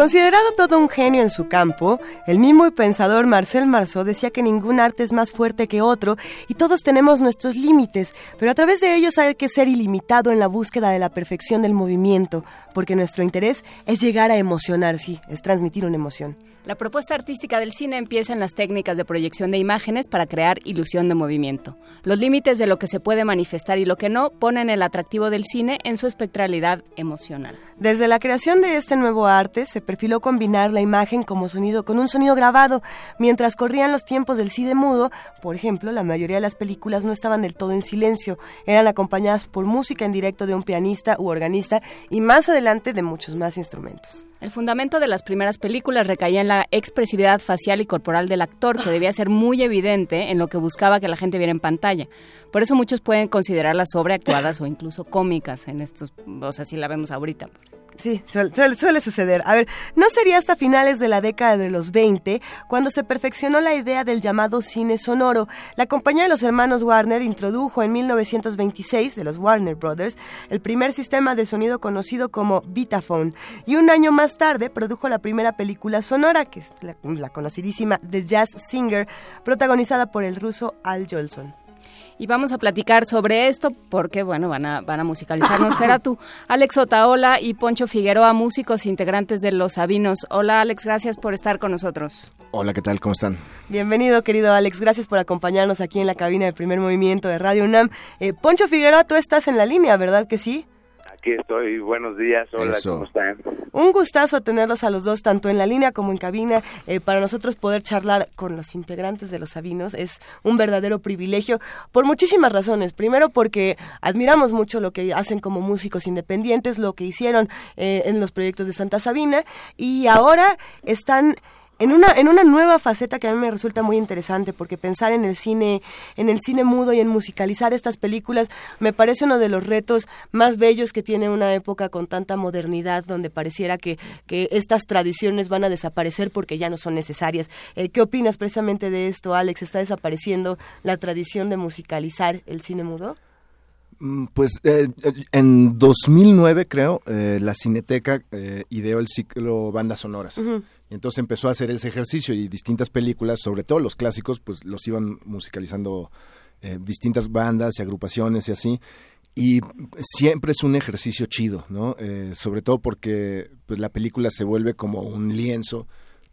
Considerado todo un genio en su campo, el mismo y pensador Marcel Marceau decía que ningún arte es más fuerte que otro y todos tenemos nuestros límites, pero a través de ellos hay que ser ilimitado en la búsqueda de la perfección del movimiento, porque nuestro interés es llegar a emocionar, sí, es transmitir una emoción. La propuesta artística del cine empieza en las técnicas de proyección de imágenes para crear ilusión de movimiento. Los límites de lo que se puede manifestar y lo que no ponen el atractivo del cine en su espectralidad emocional. Desde la creación de este nuevo arte se perfiló combinar la imagen como sonido con un sonido grabado. Mientras corrían los tiempos del cine mudo, por ejemplo, la mayoría de las películas no estaban del todo en silencio, eran acompañadas por música en directo de un pianista u organista y más adelante de muchos más instrumentos. El fundamento de las primeras películas recaía en la expresividad facial y corporal del actor, que debía ser muy evidente en lo que buscaba que la gente viera en pantalla. Por eso muchos pueden considerarlas sobreactuadas o incluso cómicas en estos, o sea, si la vemos ahorita. Sí, suele, suele, suele, suceder. A ver, no sería hasta finales de la década de los 20 cuando se perfeccionó la idea del llamado cine sonoro. La compañía de los hermanos Warner introdujo en 1926, de los Warner Brothers, el primer sistema de sonido conocido como Vitaphone. Y un año más tarde produjo la primera película sonora, que es la, la conocidísima The Jazz Singer, protagonizada por el ruso Al Jolson y vamos a platicar sobre esto porque, bueno, van a, van a musicalizarnos tú, Alex Otaola y Poncho Figueroa, músicos integrantes de Los Sabinos. Hola Alex, gracias por estar con nosotros. Hola, ¿qué tal? ¿Cómo están? Bienvenido, querido Alex. Gracias por acompañarnos aquí en la cabina de primer movimiento de Radio UNAM. Eh, Poncho Figueroa, tú estás en la línea, ¿verdad que sí? Aquí estoy, buenos días, hola, Eso. ¿cómo están? Un gustazo tenerlos a los dos, tanto en la línea como en cabina. Eh, para nosotros poder charlar con los integrantes de los Sabinos es un verdadero privilegio por muchísimas razones. Primero porque admiramos mucho lo que hacen como músicos independientes, lo que hicieron eh, en los proyectos de Santa Sabina y ahora están en una en una nueva faceta que a mí me resulta muy interesante porque pensar en el cine en el cine mudo y en musicalizar estas películas me parece uno de los retos más bellos que tiene una época con tanta modernidad donde pareciera que, que estas tradiciones van a desaparecer porque ya no son necesarias. Eh, qué opinas precisamente de esto Alex está desapareciendo la tradición de musicalizar el cine mudo pues eh, en 2009 creo eh, la Cineteca eh, ideó el ciclo bandas sonoras. Uh -huh. Y entonces empezó a hacer ese ejercicio y distintas películas, sobre todo los clásicos, pues los iban musicalizando eh, distintas bandas y agrupaciones y así y siempre es un ejercicio chido, ¿no? Eh, sobre todo porque pues la película se vuelve como un lienzo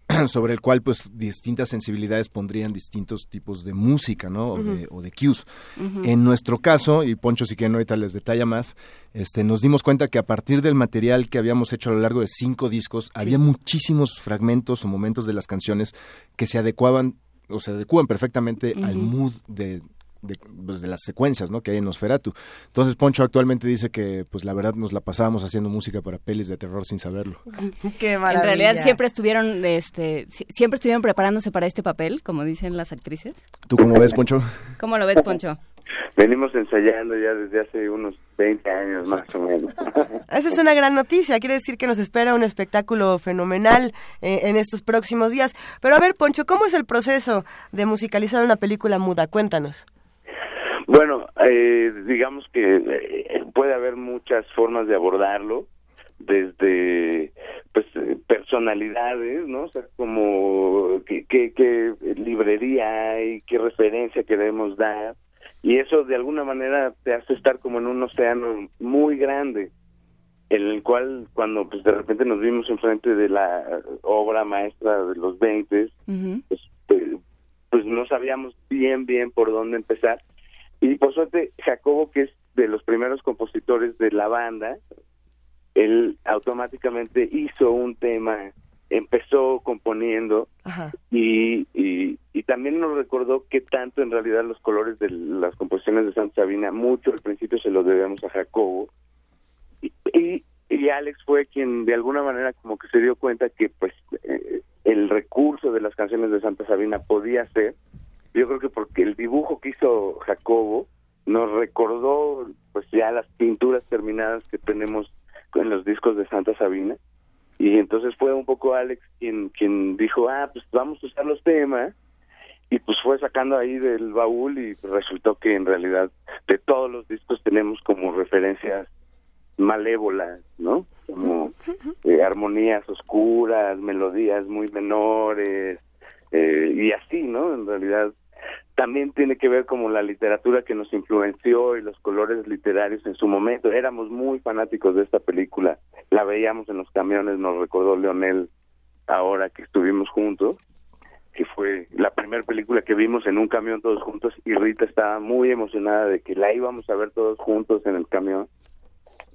sobre el cual pues distintas sensibilidades pondrían distintos tipos de música, ¿no? O, uh -huh. de, o de cues. Uh -huh. En nuestro caso, y Poncho si quieren ahorita les detalla más, este, nos dimos cuenta que a partir del material que habíamos hecho a lo largo de cinco discos, sí. había muchísimos fragmentos o momentos de las canciones que se adecuaban o se adecuan perfectamente uh -huh. al mood de, de, pues, de, las secuencias ¿no? que hay en Nosferatu. Entonces Poncho actualmente dice que pues la verdad nos la pasábamos haciendo música para pelis de terror sin saberlo. Qué maravilla. En realidad siempre estuvieron este siempre estuvieron preparándose para este papel, como dicen las actrices. ¿Tú cómo ves, Poncho? ¿Cómo lo ves, Poncho? Venimos ensayando ya desde hace unos 20 años más o menos. Esa es una gran noticia, quiere decir que nos espera un espectáculo fenomenal eh, en estos próximos días. Pero a ver, Poncho, ¿cómo es el proceso de musicalizar una película muda? Cuéntanos. Bueno, eh, digamos que eh, puede haber muchas formas de abordarlo, desde pues personalidades, ¿no? O sea, como qué, qué, qué librería hay, qué referencia queremos dar, y eso de alguna manera te hace estar como en un océano muy grande, en el cual cuando pues de repente nos vimos enfrente de la obra maestra de los 20, uh -huh. pues, pues no sabíamos bien, bien por dónde empezar, y por suerte, Jacobo, que es de los primeros compositores de la banda, él automáticamente hizo un tema, empezó componiendo y, y, y, también nos recordó que tanto en realidad los colores de las composiciones de Santa Sabina, mucho al principio se los debemos a Jacobo. Y, y y Alex fue quien de alguna manera como que se dio cuenta que pues eh, el recurso de las canciones de Santa Sabina podía ser, yo creo que porque el dibujo que hizo Jacobo nos recordó pues ya las pinturas terminadas que tenemos en los discos de Santa Sabina y entonces fue un poco Alex quien quien dijo ah pues vamos a usar los temas y pues fue sacando ahí del baúl y resultó que en realidad de todos los discos tenemos como referencias malévolas, ¿no? Como eh, armonías oscuras, melodías muy menores eh, y así, ¿no? En realidad también tiene que ver como la literatura que nos influenció y los colores literarios en su momento. Éramos muy fanáticos de esta película, la veíamos en los camiones, nos recordó Leonel ahora que estuvimos juntos, que fue la primera película que vimos en un camión todos juntos y Rita estaba muy emocionada de que la íbamos a ver todos juntos en el camión.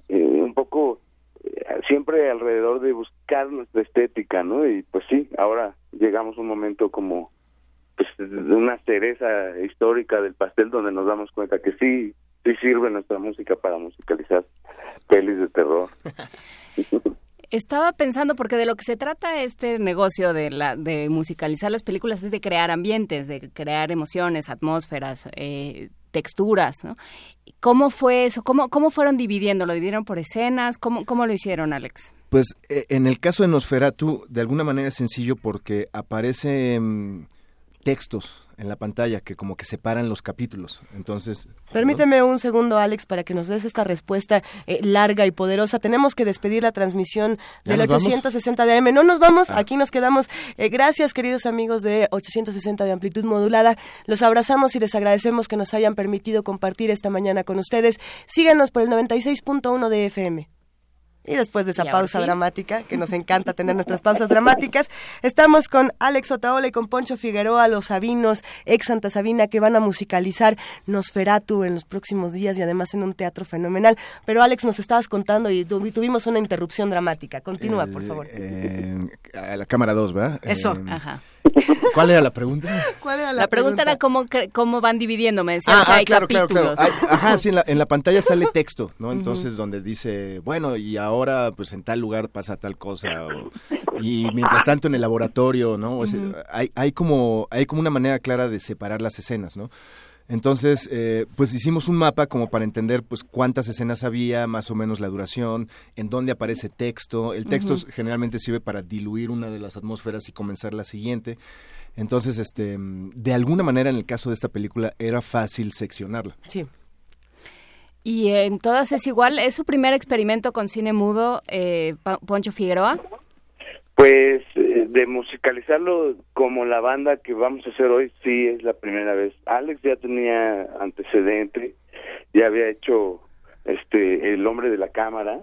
Eh, un poco eh, siempre alrededor de buscar nuestra estética, ¿no? Y pues sí, ahora llegamos a un momento como pues, una cereza histórica del pastel donde nos damos cuenta que sí, sí sirve nuestra música para musicalizar pelis de terror. Estaba pensando porque de lo que se trata este negocio de la de musicalizar las películas es de crear ambientes, de crear emociones, atmósferas, eh, texturas, ¿no? ¿Cómo fue eso? ¿Cómo, cómo fueron dividiendo? ¿Lo dividieron por escenas? ¿Cómo, cómo lo hicieron, Alex? Pues eh, en el caso de Nosferatu, de alguna manera es sencillo porque aparecen textos en la pantalla que como que separan los capítulos. Entonces, Permíteme un segundo, Alex, para que nos des esta respuesta eh, larga y poderosa. Tenemos que despedir la transmisión ¿Ya del nos 860 de AM. No nos vamos, aquí nos quedamos. Eh, gracias, queridos amigos de 860 de amplitud modulada. Los abrazamos y les agradecemos que nos hayan permitido compartir esta mañana con ustedes. Síganos por el 96.1 de FM. Y después de esa pausa sí. dramática, que nos encanta tener nuestras pausas dramáticas, estamos con Alex Otaola y con Poncho Figueroa, los Sabinos, ex Santa Sabina, que van a musicalizar Nosferatu en los próximos días y además en un teatro fenomenal. Pero Alex, nos estabas contando y tu- tuvimos una interrupción dramática. Continúa, por favor. eh, a la cámara 2, ¿verdad? Eso. Eh, Ajá. ¿Cuál era la pregunta? ¿Cuál era La, pregunta, era cómo, cómo van dividiendo, me decían Ah, que ah, hay claro, claro, capítulos. claro. Hay- ajá, sí, en la, en la pantalla sale texto, ¿no? Entonces, donde dice, bueno, y ahora, pues en tal lugar pasa tal cosa, o- y mientras tanto en el laboratorio, ¿no? O sea, Ujú. hay, hay, como, hay como una manera clara de separar las escenas, ¿no? Entonces, eh, pues hicimos un mapa como para entender pues cuántas escenas había, más o menos la duración, en dónde aparece texto. El texto generalmente sirve para diluir una de las atmósferas y comenzar la siguiente. Entonces, este, mm, de alguna manera en el caso de esta película era fácil seccionarla. Sí. Y en todas es igual. ¿Es su primer experimento con cine mudo, eh, Poncho Figueroa? Pues eh, de musicalizarlo como la banda que vamos a hacer hoy, sí es la primera vez. Alex ya tenía antecedente, ya había hecho este El hombre de la cámara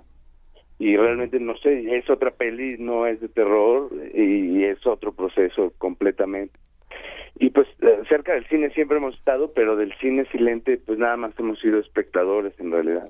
y realmente no sé, es otra peli, no es de terror y, es otro proceso completamente. Y pues eh, cerca del cine siempre hemos estado, pero del cine silente pues nada más hemos sido espectadores en realidad.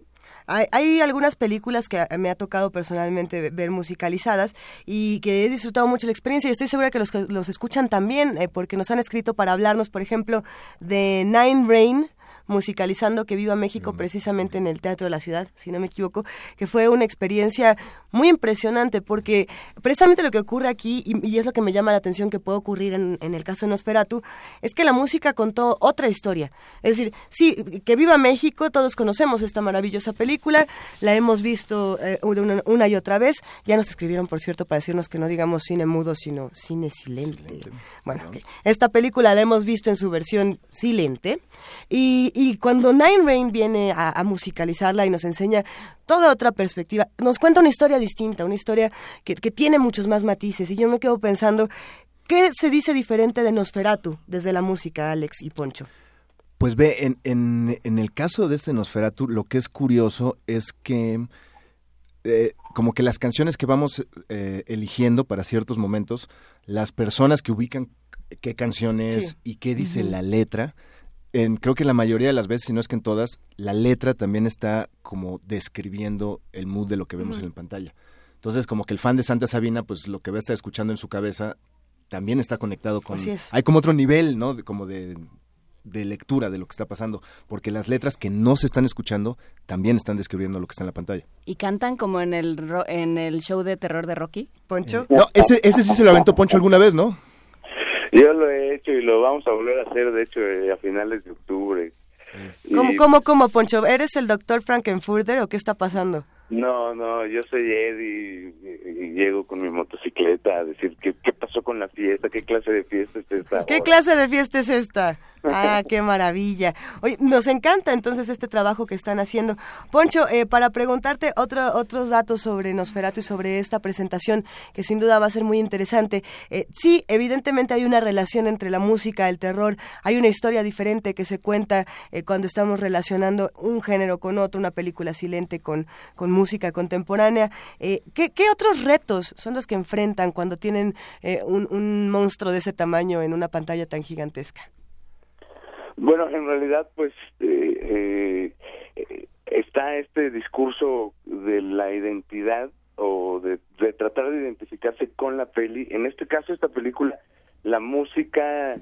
Hay, hay algunas películas que me ha tocado personalmente ve- ver musicalizadas y que he disfrutado mucho la experiencia. Y estoy segura que los que los escuchan también, eh, porque nos han escrito para hablarnos, por ejemplo, de Nine Rain musicalizando que viva México precisamente en el Teatro de la Ciudad, si no me equivoco, que fue una experiencia muy impresionante porque precisamente lo que ocurre aquí, y, y es lo que me llama la atención que puede ocurrir en, en el caso de Nosferatu, es que la música contó otra historia. Es decir, sí, que viva México, todos conocemos esta maravillosa película, la hemos visto eh, una, una y otra vez, ya nos escribieron, por cierto, para decirnos que no digamos cine mudo, sino cine silente. Bueno, ok. esta película la hemos visto en su versión silente, y, y cuando Nine Rain viene a, a musicalizarla y nos enseña toda otra perspectiva, nos cuenta una historia distinta, una historia que, que tiene muchos más matices, y yo me quedo pensando, ¿qué se dice diferente de Nosferatu desde la música, Alex y Poncho? Pues ve, en, en, en el caso de este Nosferatu, lo que es curioso es que eh, como que las canciones que vamos eh, eligiendo para ciertos momentos, las personas que ubican qué canciones Sí. y qué dice la letra, en, creo que la mayoría de las veces, si no es que en todas, la letra también está como describiendo el mood de lo que vemos en la pantalla. Entonces, como que el fan de Santa Sabina, pues lo que va a estar escuchando en su cabeza también está conectado con... Así es. Hay como otro nivel, ¿no? De- como de, de lectura de lo que está pasando, porque las letras que no se están escuchando también están describiendo lo que está en la pantalla. ¿Y cantan como en el, ro- en el show de terror de Rocky? Poncho. No, ese, ese sí se lo aventó Poncho alguna vez, ¿no? Yo lo he hecho y lo vamos a volver a hacer, de hecho, eh, a finales de octubre. ¿Cómo, Y- cómo, cómo, Poncho? ¿Eres el doctor Frankenfurter o qué está pasando? No, no, yo soy Eddie y, llego con mi motocicleta a decir qué, qué pasó con la fiesta, qué clase de fiesta es esta. ¿Qué clase de fiesta es esta? Ah, qué maravilla. Oye, nos encanta entonces este trabajo que están haciendo. Poncho, eh, para preguntarte otro, otros datos sobre Nosferatu y sobre esta presentación, que sin duda va a ser muy interesante. Eh, sí, evidentemente hay una relación entre la música, el terror, hay una historia diferente que se cuenta eh, cuando estamos relacionando un género con otro, una película silente con, con música contemporánea. ¿qué, qué otros retos son los que enfrentan cuando tienen eh, un, monstruo de ese tamaño en una pantalla tan gigantesca? Bueno, en realidad, pues eh, eh, está este discurso de la identidad o de, de tratar de identificarse con la peli. En este caso, esta película, la música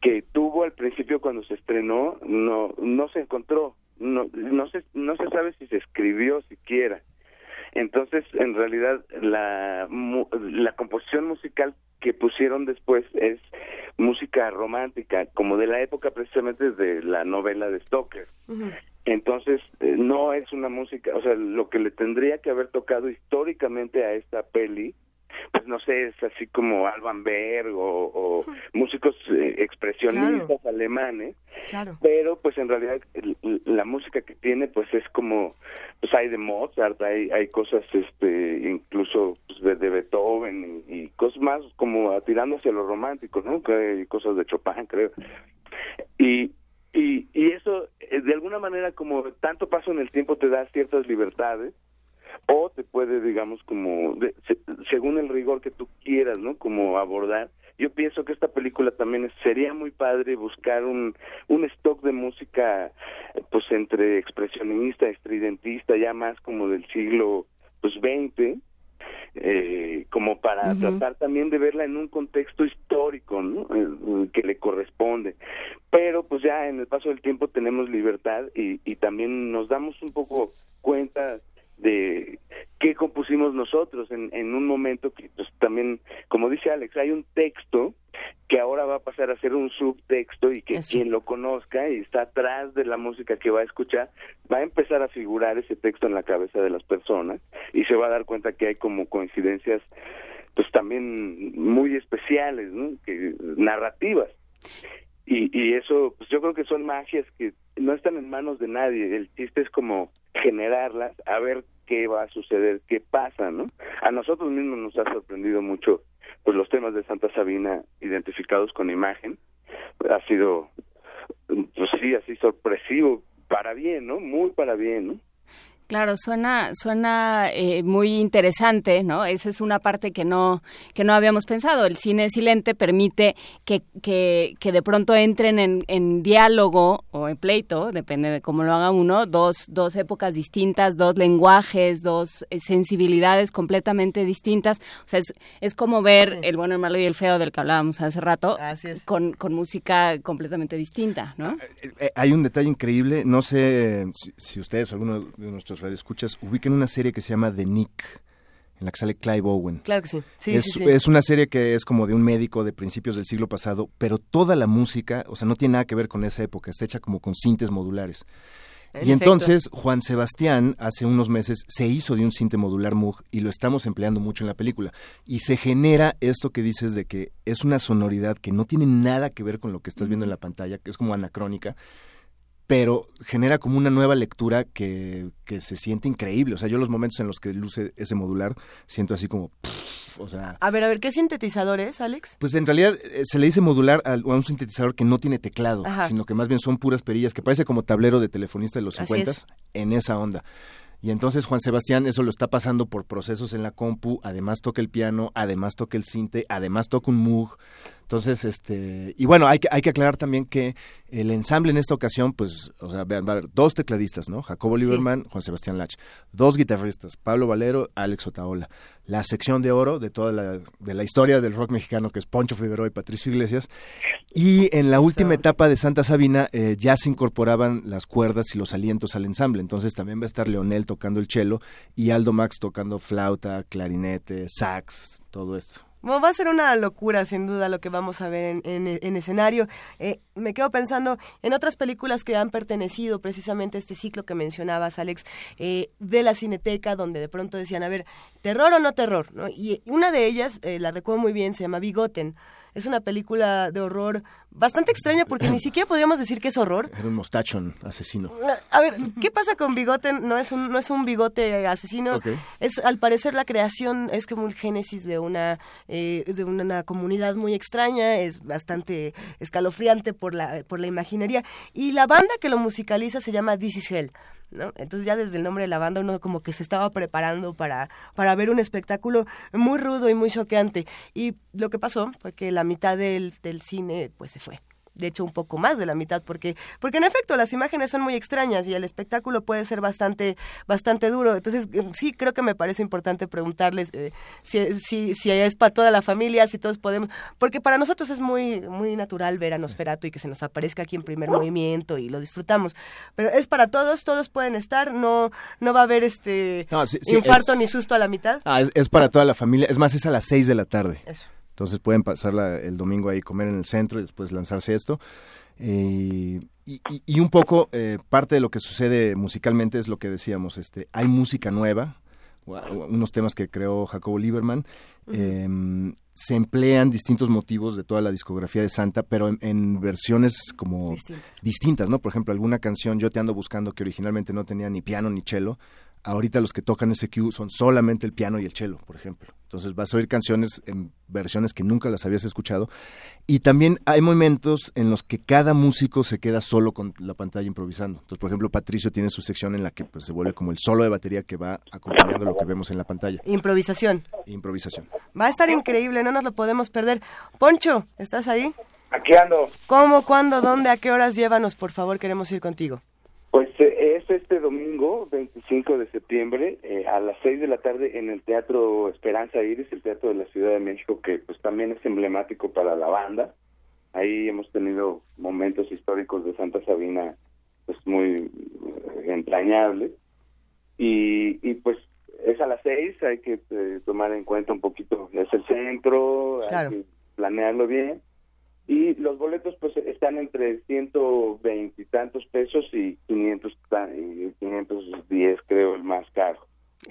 que tuvo al principio cuando se estrenó no no se encontró, no no se no se sabe si se escribió siquiera. Entonces, en realidad, la, la composición musical que pusieron después es música romántica, como de la época precisamente de la novela de Stoker. Entonces, eh, no es una música, o sea, lo que le tendría que haber tocado históricamente a esta peli, pues no sé, es así como Alban Berg o, o músicos eh, expresionistas alemanes, Claro. pero pues en realidad la música que tiene pues es como pues hay de Mozart hay hay cosas este incluso pues, de, de Beethoven y, y cosas más como tirando hacia lo romántico no que hay cosas de Chopin creo. Y y y eso eh, de alguna manera como tanto paso en el tiempo te da ciertas libertades o te puede digamos como de- se- según el rigor que tú quieras no como abordar. Yo pienso que esta película también es- sería muy padre buscar un un stock de música pues entre expresionista estridentista ya más como del siglo pues 20 eh, como para tratar también de verla en un contexto histórico ¿no? Eh, que le corresponde. Pero pues ya en el paso del tiempo tenemos libertad y, y también nos damos un poco cuenta de qué compusimos nosotros en, en un momento que pues también como dice Alex hay un texto que ahora va a pasar a ser un subtexto y que quien lo conozca y está atrás de la música que va a escuchar va a empezar a figurar ese texto en la cabeza de las personas y se va a dar cuenta que hay como coincidencias pues también muy especiales ¿no? que narrativas y, y eso pues yo creo que son magias que no están en manos de nadie. El chiste es como generarlas a ver qué va a suceder qué pasa no a nosotros mismos nos ha sorprendido mucho pues los temas de Santa Sabina identificados con imagen. Ha sido pues sí así sorpresivo para bien no muy para bien no Claro, suena, suena eh, muy interesante, ¿no? Esa es una parte que no, que no habíamos pensado. El cine silente permite que, que, que de pronto entren en, en diálogo o en pleito, depende de cómo lo haga uno, dos, dos épocas distintas, dos lenguajes, dos eh, sensibilidades completamente distintas. O sea, es, es como ver el bueno, el malo y el feo del que hablábamos hace rato, con, con música completamente distinta, ¿no? Eh, hay un detalle increíble, no sé si, si ustedes o alguno de nuestros radioescuchas ubiquen una serie que se llama The Nick, en la que sale Clive Owen. Claro que sí. Sí, es, sí, sí. es una serie que es como de un médico de principios del siglo pasado, pero toda la música, o sea, no tiene nada que ver con esa época, está hecha como con sintes modulares. En y efecto. entonces Juan Sebastián hace unos meses se hizo de un sinte modular Moog y lo estamos empleando mucho en la película. Y se genera esto que dices de que es una sonoridad que no tiene nada que ver con lo que estás viendo en la pantalla, que es como anacrónica, pero genera como una nueva lectura que, que se siente increíble. O sea, yo los momentos en los que luce ese modular siento así como... pff, o sea, A ver, a ver, ¿qué sintetizador es, Alex? pues en realidad eh, se le dice modular a un sintetizador que no tiene teclado, Ajá. sino que más bien son puras perillas, que parece como tablero de telefonista de los Así 50 es. en esa onda. Y entonces Juan Sebastián eso lo está pasando por procesos en la compu, además toca el piano, además toca el sinte, además toca un Moog, Entonces, este, y bueno, hay que, hay que aclarar también que el ensamble en esta ocasión, pues, o sea, vean, va a haber dos tecladistas, ¿no? Jacobo Lieberman, Juan Sebastián Lach, dos guitarristas, Pablo Valero, Alex Otaola, la sección de oro de toda la, de la historia del rock mexicano, que es Poncho Figueroa y Patricio Iglesias, y en la última etapa de Santa Sabina eh, ya se incorporaban las cuerdas y los alientos al ensamble, entonces también va a estar Leonel tocando el cello y Aldo Max tocando flauta, clarinete, sax, todo esto. Va a ser una locura, sin duda, lo que vamos a ver en, en- en escenario. Eh, me quedo pensando en otras películas que han pertenecido precisamente a este ciclo que mencionabas, Alex, eh, de la cineteca, donde de pronto decían, a ver, terror o no terror. Y una de ellas, eh, la recuerdo muy bien, se llama Bigoten. Es una película de horror bastante extraña porque ni siquiera podríamos decir que es horror. Era un mostachón asesino. A ver, ¿qué pasa con Bigoten? No es un, no es un bigote asesino. Ok. Es al parecer la creación es como el génesis de una eh, de una, comunidad muy extraña. Es bastante escalofriante por la por la imaginería y la banda que lo musicaliza se llama This Is Hell. ¿no? Entonces ya desde el nombre de la banda uno como que se estaba preparando para, para ver un espectáculo muy rudo y muy choqueante. Y lo que pasó fue que la mitad del, del cine pues se fue de hecho un poco más de la mitad porque porque en efecto las imágenes son muy extrañas y el espectáculo puede ser bastante bastante duro entonces eh, sí creo que me parece importante preguntarles eh, si, si, si es para toda la familia si todos podemos porque para nosotros es muy muy natural ver a Nosferatu y que se nos aparezca aquí en primer movimiento y lo disfrutamos pero es para todos todos pueden estar no no va a haber este No, sí, sí, infarto es- ni susto a la mitad Ah, es, es para toda la familia. Es más, es a las 6 de la tarde. Eso. Entonces pueden pasar la- el domingo ahí, comer en el centro y después lanzarse esto. Eh, y, y- y un poco eh, parte de lo que sucede musicalmente es lo que decíamos. Este, hay música nueva, unos temas que creó Jacobo Lieberman. Eh, se emplean distintos motivos de toda la discografía de Santa, pero en, en versiones como distintas, ¿no? Por ejemplo, alguna canción Yo te ando buscando que originalmente no tenía ni piano ni cello. Ahorita los que tocan ese cue son solamente el piano y el cello, por ejemplo. Entonces vas a oír canciones en versiones que nunca las habías escuchado. Y también hay momentos en los que cada músico se queda solo con la pantalla improvisando. Entonces, por ejemplo, Patricio tiene su sección en la que pues, se vuelve como el solo de batería que va acompañando lo que vemos en la pantalla. improvisación Improvisación. va a estar increíble no nos lo podemos perder Poncho estás ahí Aquí ando. ¿Cómo, cuándo, dónde, a qué horas? Llévanos, por favor, queremos ir contigo. Pues es este domingo, 25 de septiembre, eh, a las 6 de la tarde en el Teatro Esperanza Iris, el Teatro de la Ciudad de México, que pues también es emblemático para la banda. Ahí hemos tenido momentos históricos de Santa Sabina pues muy eh, entrañables. Y, y pues es a las 6, hay que eh, tomar en cuenta un poquito, es el centro, Claro. hay que planearlo bien. Y los boletos pues están entre 120 y tantos pesos y 500, ta- y 510 creo el más caro.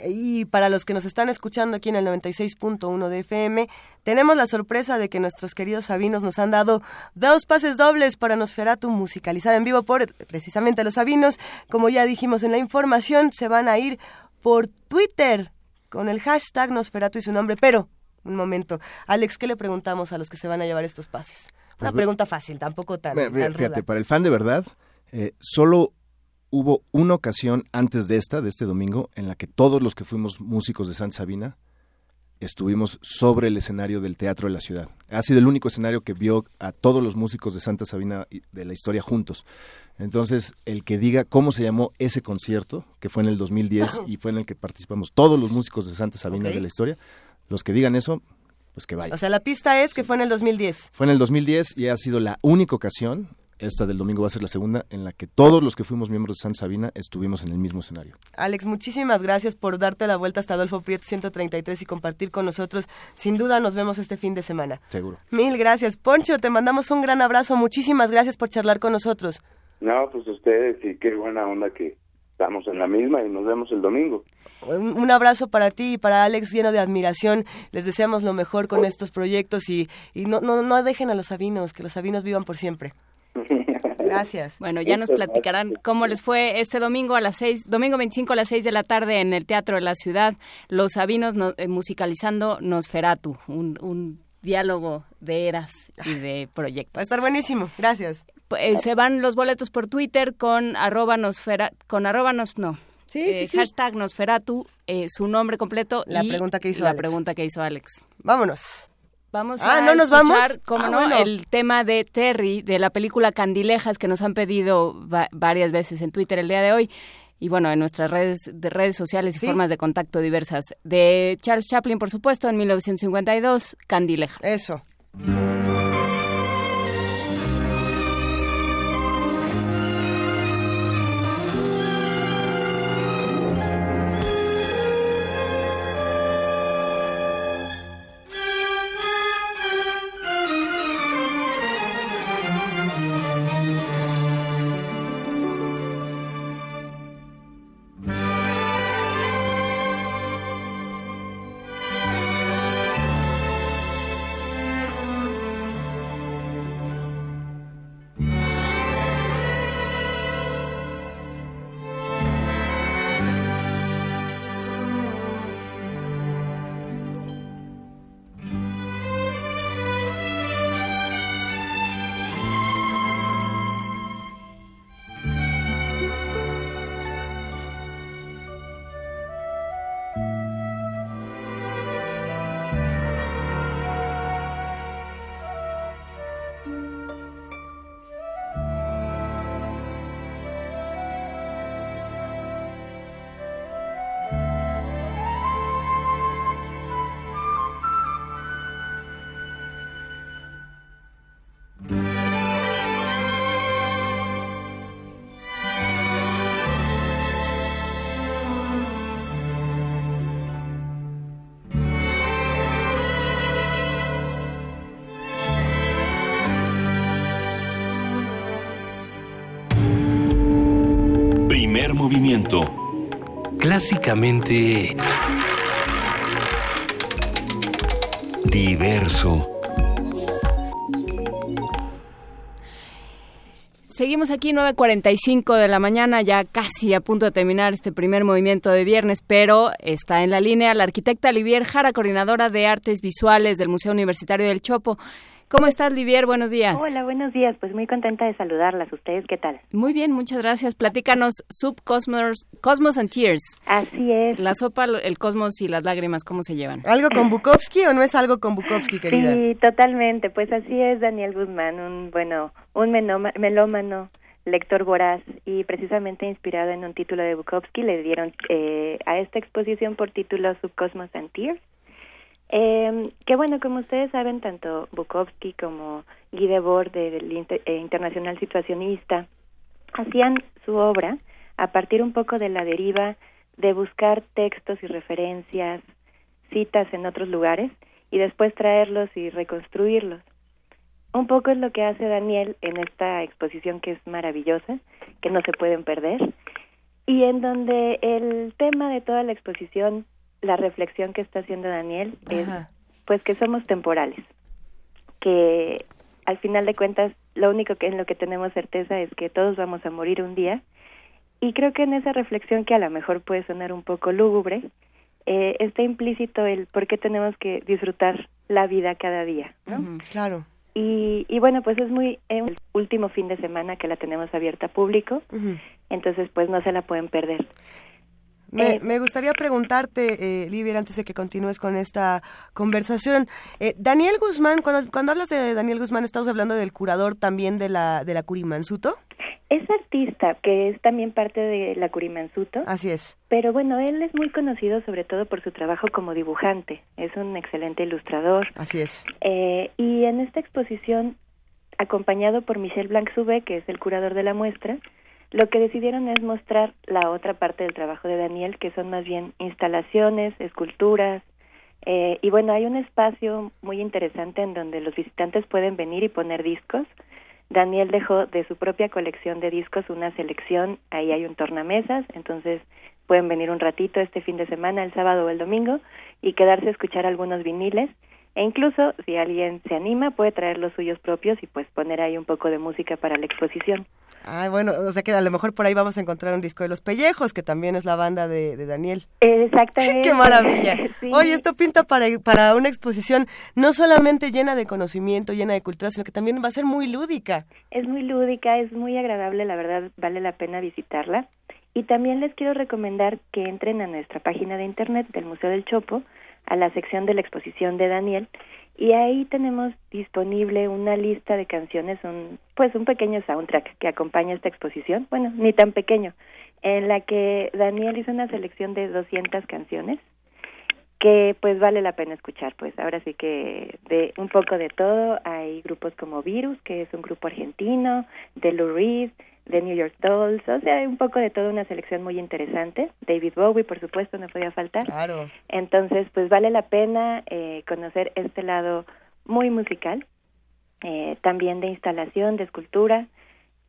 Y para los que nos están escuchando aquí en el 96.1 de FM, tenemos la sorpresa de que nuestros queridos sabinos nos han dado dos pases dobles para Nosferatu musicalizada en vivo por precisamente los sabinos. Como ya dijimos en la información, se van a ir por Twitter con el hashtag Nosferatu y su nombre. Pero, un momento, Alex, ¿qué le preguntamos a los que se van a llevar estos pases? Una Pues, pregunta fácil, tampoco tan, Mira, tan Fíjate, ruda. para el fan de verdad, eh, solo hubo una ocasión antes de esta, de este domingo, en la que todos los que fuimos músicos de Santa Sabina estuvimos sobre el escenario del Teatro de la Ciudad. Ha sido el único escenario que vio a todos los músicos de Santa Sabina de la historia juntos. Entonces, el que diga cómo se llamó ese concierto, que fue en el 2010 y fue en el que participamos todos los músicos de Santa Sabina de la historia, los que digan eso, pues que vayan. O sea, la pista es que fue en el 2010. Fue en el 2010 y ha sido la única ocasión, esta del domingo va a ser la segunda, en la que todos los que fuimos miembros de San Sabina estuvimos en el mismo escenario. Alex, muchísimas gracias por darte la vuelta hasta Adolfo Prieto 133 y compartir con nosotros. Sin duda nos vemos este fin de semana. Seguro. Mil gracias. Poncho, te mandamos un gran abrazo. Muchísimas gracias por charlar con nosotros. No, pues ustedes y qué buena onda que estamos en la misma y nos vemos el domingo. Un, un abrazo para ti y para Alex lleno de admiración. Les deseamos lo mejor con estos proyectos y, y no, no, no dejen a los sabinos, que los sabinos vivan por siempre. Gracias. Bueno, ya nos platicarán cómo les fue este domingo a las seis, domingo 25 a las 6 de la tarde en el Teatro de la Ciudad, Los Sabinos no- eh, musicalizando Nosferatu, un, un diálogo de eras y de proyectos. Va a estar buenísimo. Gracias. Eh, se van los boletos por Twitter con arroba nosfera, con arroba nos, no. Sí, Eh, sí. Hashtag Nosferatu, eh, su nombre completo La y pregunta que hizo la Alex. pregunta que hizo Alex. Vámonos. Vamos Ah, a ¿no nos escuchar, vamos? cómo Ah, no, bueno. el tema de Terry de la película Candilejas que nos han pedido va- varias veces en Twitter el día de hoy y bueno, en nuestras redes de redes sociales y formas de contacto diversas. De Charles Chaplin, por supuesto, en 1952, Candilejas. Eso. Clásicamente... Diverso. Seguimos aquí 9.45 de la mañana, ya casi a punto de terminar este primer movimiento de viernes, pero está en la línea la arquitecta Livier Jara, coordinadora de artes visuales del Museo Universitario del Chopo. ¿Cómo estás, Livier? Buenos días. Hola, buenos días. Pues muy contenta de saludarlas. ¿Ustedes qué tal? Muy bien, muchas gracias. Platícanos Subcosmos Cosmos and Tears. Así es. La sopa, el cosmos y las lágrimas, ¿cómo se llevan? ¿Algo con Bukowski o no es algo con Bukowski, querida? Sí, totalmente. Pues así es Daniel Guzmán, un bueno, un melómano, lector voraz y precisamente inspirado en un título de Bukowski le dieron eh, a esta exposición por título Subcosmos and Tears. Eh, que bueno, como ustedes saben, tanto Bukowski como Guy Debord del Inter- eh, Internacional Situacionista hacían su obra a partir un poco de la deriva de buscar textos y referencias, citas en otros lugares y después traerlos y reconstruirlos. Un poco es lo que hace Daniel en esta exposición que es maravillosa, que no se pueden perder, y en donde el tema de toda la exposición, la reflexión que está haciendo Daniel es pues que somos temporales, que al final de cuentas lo único que en lo que tenemos certeza es que todos vamos a morir un día y creo que en esa reflexión que a lo mejor puede sonar un poco lúgubre eh, está implícito el por qué tenemos que disfrutar la vida cada día, ¿no? Claro. Y, y bueno, pues es muy es el último fin de semana que la tenemos abierta a público, entonces pues no se la pueden perder. Me, Eh, me gustaría preguntarte, eh, Livier, antes de que continúes con esta conversación. Eh, Daniel Guzmán, cuando, cuando hablas de Daniel Guzmán, ¿estamos hablando del curador también de la, de la Curimansuto? Es artista, que es también parte de la Curimansuto. Así es. Pero bueno, él es muy conocido sobre todo por su trabajo como dibujante. Es un excelente ilustrador. Así es. Eh, y en esta exposición, acompañado por Michel Blanc-Soubé, que es el curador de la muestra, lo que decidieron es mostrar la otra parte del trabajo de Daniel, que son más bien instalaciones, esculturas, eh, y bueno, hay un espacio muy interesante en donde los visitantes pueden venir y poner discos. Daniel dejó de su propia colección de discos una selección, ahí hay un tornamesas, entonces pueden venir un ratito este fin de semana, el sábado o el domingo, y quedarse a escuchar algunos viniles. E incluso, si alguien se anima, puede traer los suyos propios y pues poner ahí un poco de música para la exposición. Ay, bueno, o sea que a lo mejor por ahí vamos a encontrar un disco de Los Pellejos, que también es la banda de, de Daniel. Exactamente. ¡Qué maravilla! Sí. Oye, esto pinta para, para una exposición no solamente llena de conocimiento, llena de cultura, sino que también va a ser muy lúdica. Es muy lúdica, es muy agradable, la verdad vale la pena visitarla. Y también les quiero recomendar que entren a nuestra página de internet del Museo del Chopo, a la sección de la exposición de Daniel, y ahí tenemos disponible una lista de canciones, un, pues un pequeño soundtrack que acompaña esta exposición, bueno, ni tan pequeño, en la que Daniel hizo una selección de 200 canciones que pues vale la pena escuchar, pues. Ahora sí que de un poco de todo, hay grupos como Virus, que es un grupo argentino, de Lou Reed, de New York Dolls, o sea, un poco de todo, una selección muy interesante. David Bowie, por supuesto, no podía faltar. Claro. Entonces, pues vale la pena eh, conocer este lado muy musical, eh, también de instalación, de escultura,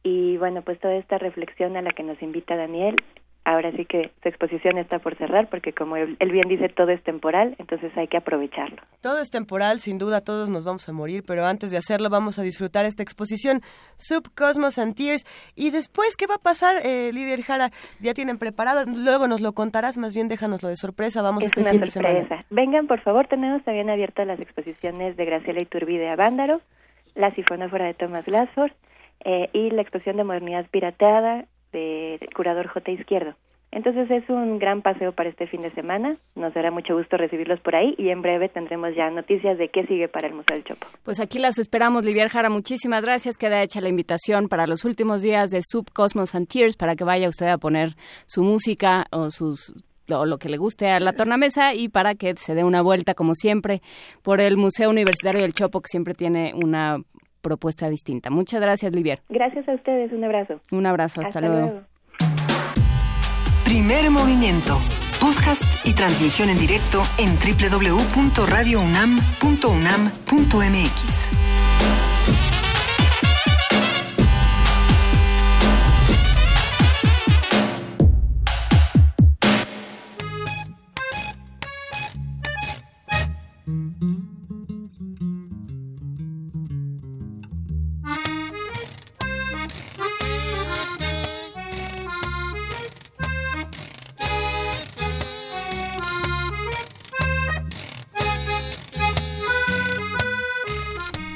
y bueno, pues toda esta reflexión a la que nos invita Daniel ahora sí que su exposición está por cerrar porque como él, bien dice, todo es temporal, entonces hay que aprovecharlo. Todo es temporal, sin duda todos nos vamos a morir, pero antes de hacerlo vamos a disfrutar esta exposición Subcosmos and Tears. Y después, ¿qué va a pasar, eh, Livia Jara? ¿Ya tienen preparado? Luego nos lo contarás, más bien déjanoslo de sorpresa, vamos es este una fin de sorpresa. semana. Vengan, por favor, tenemos también abiertas las exposiciones de Graciela Iturbide a Vándaro, La Sifonófora de Thomas Glassford eh, y la exposición de Modernidad Pirateada de curador J. Izquierdo. Entonces es un gran paseo para este fin de semana. Nos dará mucho gusto recibirlos por ahí y en breve tendremos ya noticias de qué sigue para el Museo del Chopo. Pues aquí las esperamos, Livier Jara. Muchísimas gracias. Queda hecha la invitación para los últimos días de Subcosmos and Tears para que vaya usted a poner su música o sus o lo que le guste a la tornamesa y para que se dé una vuelta, como siempre, por el Museo Universitario del Chopo, que siempre tiene una propuesta distinta. Muchas gracias, Livier. Gracias a ustedes. Un abrazo. Un abrazo. Hasta, luego. Primer movimiento. Podcast y transmisión en directo en www.radiounam.unam.mx.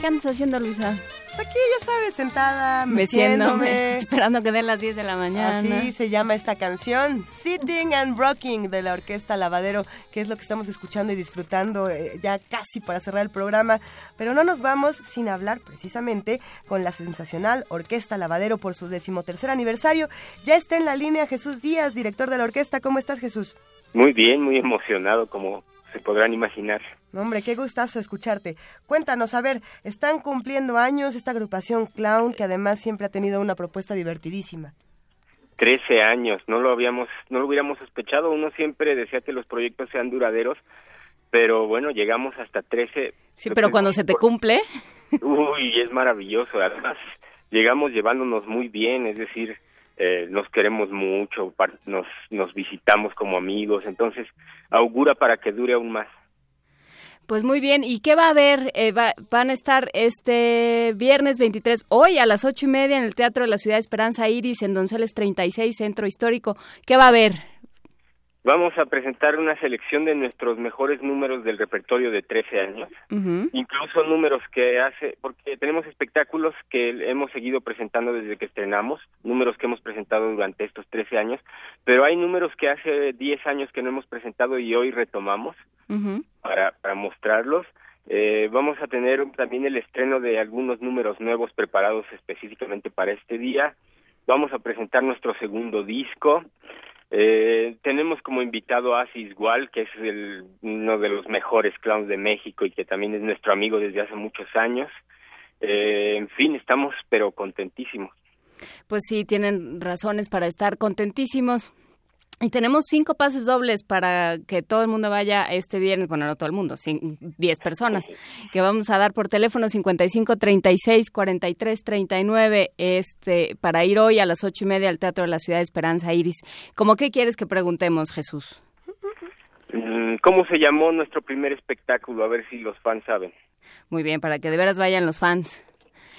¿Qué andas haciendo, Luisa? Pues aquí, ya sabes, sentada, Meciéndome, meciéndome. esperando que den las 10 de la mañana. Así se llama esta canción, Sitting and Rocking de la Orquesta Lavadero, que es lo que estamos escuchando y disfrutando eh, ya casi para cerrar el programa. Pero no nos vamos sin hablar precisamente con la sensacional Orquesta Lavadero por su decimotercer aniversario. Ya está en la línea Jesús Díaz, director de la orquesta. ¿Cómo estás, Jesús? Muy bien, muy emocionado, como se podrán imaginar. Hombre, qué gustazo escucharte. Cuéntanos, a ver, están cumpliendo años esta agrupación Clown, que además siempre ha tenido una propuesta divertidísima. Trece años, no lo habíamos, no lo hubiéramos sospechado. Uno siempre desea que los proyectos sean duraderos, pero bueno, llegamos hasta trece. Sí, pero cuando se te cumple. Uy, es maravilloso. Además, llegamos llevándonos muy bien, es decir, eh, nos queremos mucho, nos, nos visitamos como amigos, entonces augura para que dure aún más. Pues muy bien, ¿y qué va a haber? Eh, va- van a estar este viernes 23, hoy a las ocho y media en el Teatro de la Ciudad de Esperanza Iris, en Donceles 36, Centro Histórico. ¿Qué va a haber? Vamos a presentar una selección de nuestros mejores números del repertorio de 13 años. Incluso números que hace, porque tenemos espectáculos que hemos seguido presentando desde que estrenamos, números que hemos presentado durante estos 13 años, pero hay números que hace 10 años que no hemos presentado y hoy retomamos para, para mostrarlos. Eh, vamos a tener también el estreno de algunos números nuevos preparados específicamente para este día. Vamos a presentar nuestro segundo disco. Eh, tenemos como invitado a Asis Gual, que es el- uno de los mejores clowns de México y que también es nuestro amigo desde hace muchos años. Eh, en fin, estamos pero contentísimos. Pues sí, tienen razones para estar contentísimos. Y tenemos cinco pases dobles para que todo el mundo vaya este viernes, bueno, no todo el mundo, cin- 10 personas, que vamos a dar por teléfono 55 36 43 39, este, para ir hoy a las ocho y media al Teatro de la Ciudad de Esperanza Iris. ¿Cómo qué quieres que preguntemos, Jesús? Mm, ¿Cómo se llamó nuestro primer espectáculo? A ver si los fans saben. Muy bien, para que de veras vayan los fans.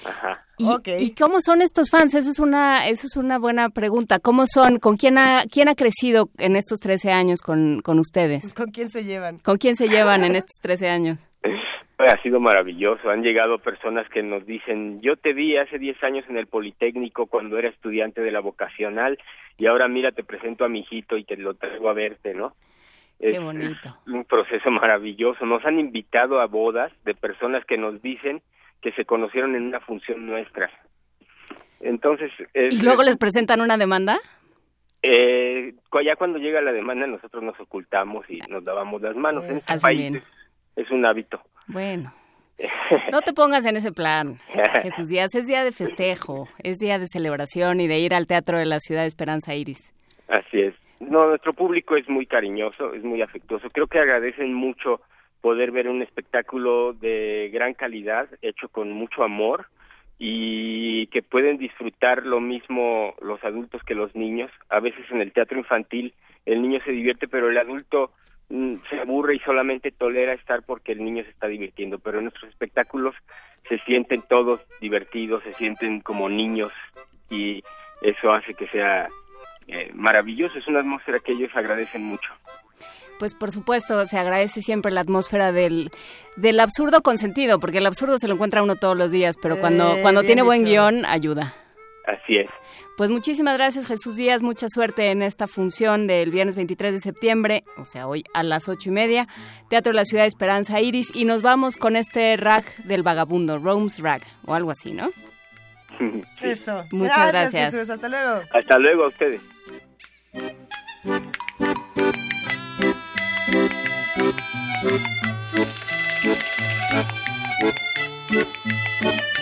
Ajá. ¿Y, ¿y cómo son estos fans? Esa es una, esa es una buena pregunta. ¿Cómo son? ¿Con quién ha, quién ha crecido en estos 13 años con, con ustedes? ¿Con quién se llevan? ¿Con quién se llevan en estos 13 años? Ha sido maravilloso. Han llegado personas que nos dicen, yo te vi hace 10 años en el Politécnico cuando era estudiante de la vocacional y ahora mira, te presento a mi hijito y te lo traigo a verte, ¿no? Qué bonito. un proceso maravilloso. Nos han invitado a bodas de personas que nos dicen que se conocieron en una función nuestra. Entonces, es- ¿Y luego les presentan una demanda? eh, ya cuando llega la demanda nosotros nos ocultamos y nos dábamos las manos. En este Hacen país bien. es un hábito. Bueno, no te pongas en ese plan. Jesús Díaz, es día de festejo, es día de celebración y de ir al Teatro de la Ciudad de Esperanza Iris. Así es. No, nuestro público es muy cariñoso, es muy afectuoso. Creo que agradecen mucho poder ver un espectáculo de gran calidad, hecho con mucho amor y que pueden disfrutar lo mismo los adultos que los niños. A veces en el teatro infantil el niño se divierte, pero el adulto mm, se aburre y solamente tolera estar porque el niño se está divirtiendo. Pero en nuestros espectáculos se sienten todos divertidos, se sienten como niños y eso hace que sea eh, maravilloso. Es una atmósfera que ellos agradecen mucho. Pues por supuesto, se agradece siempre la atmósfera del, del absurdo consentido, porque el absurdo se lo encuentra uno todos los días, pero cuando, Eh, cuando tiene buen dicho. guion, ayuda. Así es. Pues muchísimas gracias Jesús Díaz, mucha suerte en esta función del viernes 23 de septiembre, o sea, hoy a las ocho y media, Teatro de la Ciudad de Esperanza Iris, y nos vamos con este rag del vagabundo, Rome's Rag, o algo así, ¿no? Eso. Muchas gracias. Jesús. Hasta luego. Hasta luego a ustedes. Thank you.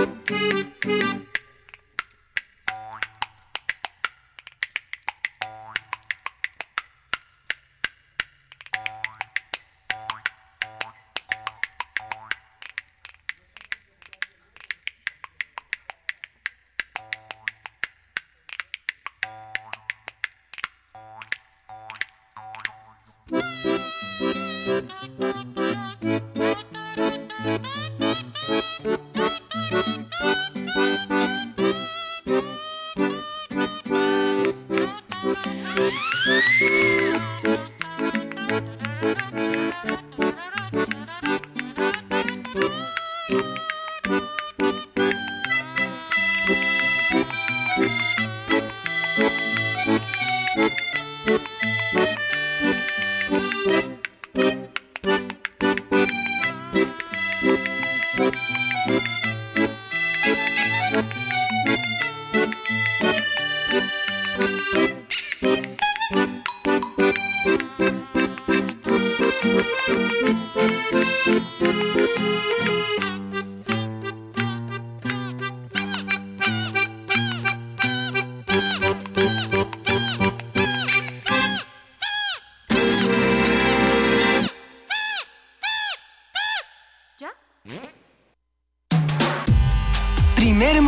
Primer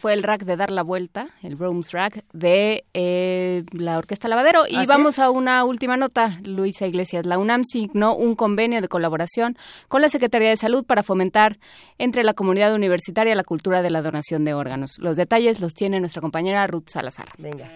fue el rack de dar la vuelta, el Rome's Rack de eh, la Orquesta Lavadero. Y Así vamos es. a una última nota, Luisa Iglesias. La UNAM signó un convenio de colaboración con la Secretaría de Salud para fomentar entre la comunidad universitaria la cultura de la donación de órganos. Los detalles los tiene nuestra compañera Ruth Salazar. Venga.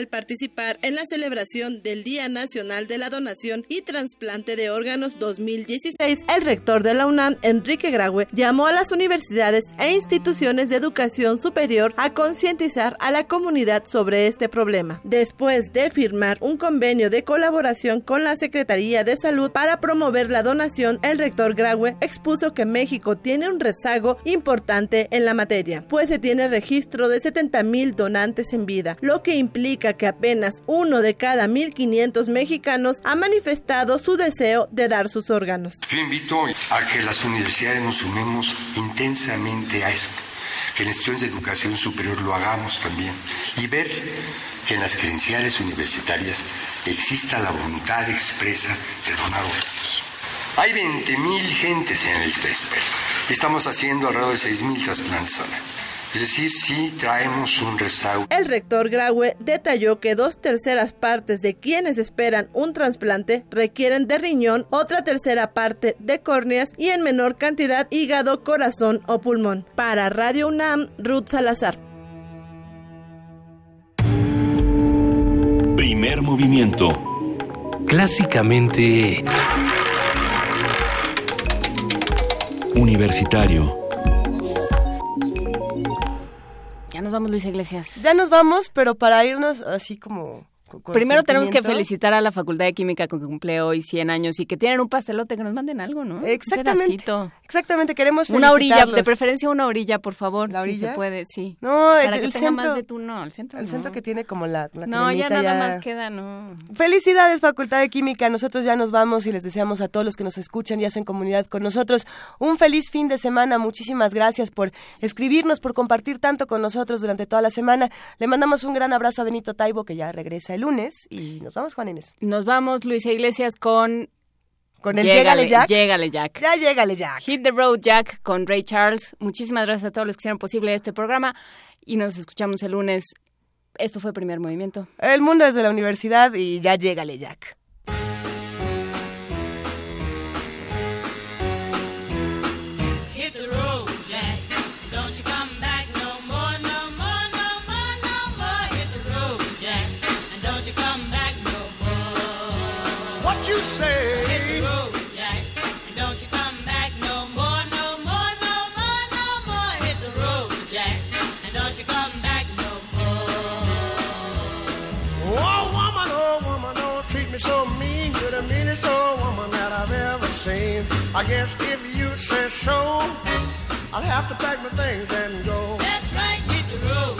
Al participar en la celebración del Día Nacional de la Donación y Trasplante de Órganos 2016, el rector de la UNAM, Enrique Graue, llamó a las universidades e instituciones de educación superior a concientizar a la comunidad sobre este problema. Después de firmar un convenio de colaboración con la Secretaría de Salud para promover la donación, el rector Graue expuso que México tiene un rezago importante en la materia, pues se tiene registro de 70 mil donantes en vida, lo que implica que apenas uno de cada 1.500 mexicanos ha manifestado su deseo de dar sus órganos. Yo invito a que las universidades nos sumemos intensamente a esto, que en cuestiones de educación superior lo hagamos también y ver que en las credenciales universitarias exista la voluntad expresa de donar órganos. Hay 20.000 gentes en la lista de espera. Estamos haciendo alrededor de 6.000 trasplantes al año. Es decir, sí traemos un rezago. El rector Graue detalló que dos terceras partes de quienes esperan un trasplante requieren de riñón, otra tercera parte de córneas y en menor cantidad hígado, corazón o pulmón. Para Radio UNAM, Ruth Salazar. Primer movimiento. Clásicamente... Universitario. Nos vamos, Luis Iglesias. Ya nos vamos, pero para irnos así como... Primero tenemos que felicitar a la Facultad de Química que cumple hoy 100 años y que tienen un pastelote, que nos manden algo, ¿no? Un Exactamente. pedacito. Exactamente, queremos Una orilla, de preferencia una orilla, por favor. ¿La Si orilla? se puede, sí. No, Para el, que el tenga centro. más de tú, no, el centro El no. centro que tiene como la, la No, ya nada más queda, no. Felicidades, Facultad de Química. Nosotros ya nos vamos y les deseamos a todos los que nos escuchan y hacen comunidad con nosotros un feliz fin de semana. Muchísimas gracias por escribirnos, por compartir tanto con nosotros durante toda la semana. Le mandamos un gran abrazo a Benito Taibo, que ya regresa el lunes. Y nos vamos, Juan Inés. Nos vamos, Luisa Iglesias, con... Con el Llégale Jack. Llégale Jack. Ya llégale, Jack. Hit the Road Jack con Ray Charles. Muchísimas gracias a todos los que hicieron posible este programa y nos escuchamos el lunes. Esto fue Primer Movimiento. El mundo desde la universidad y ya llégale, Jack. The meanest old woman that I've ever seen. I guess if you say so, I'll have to pack my things and go. That's right, hit the road,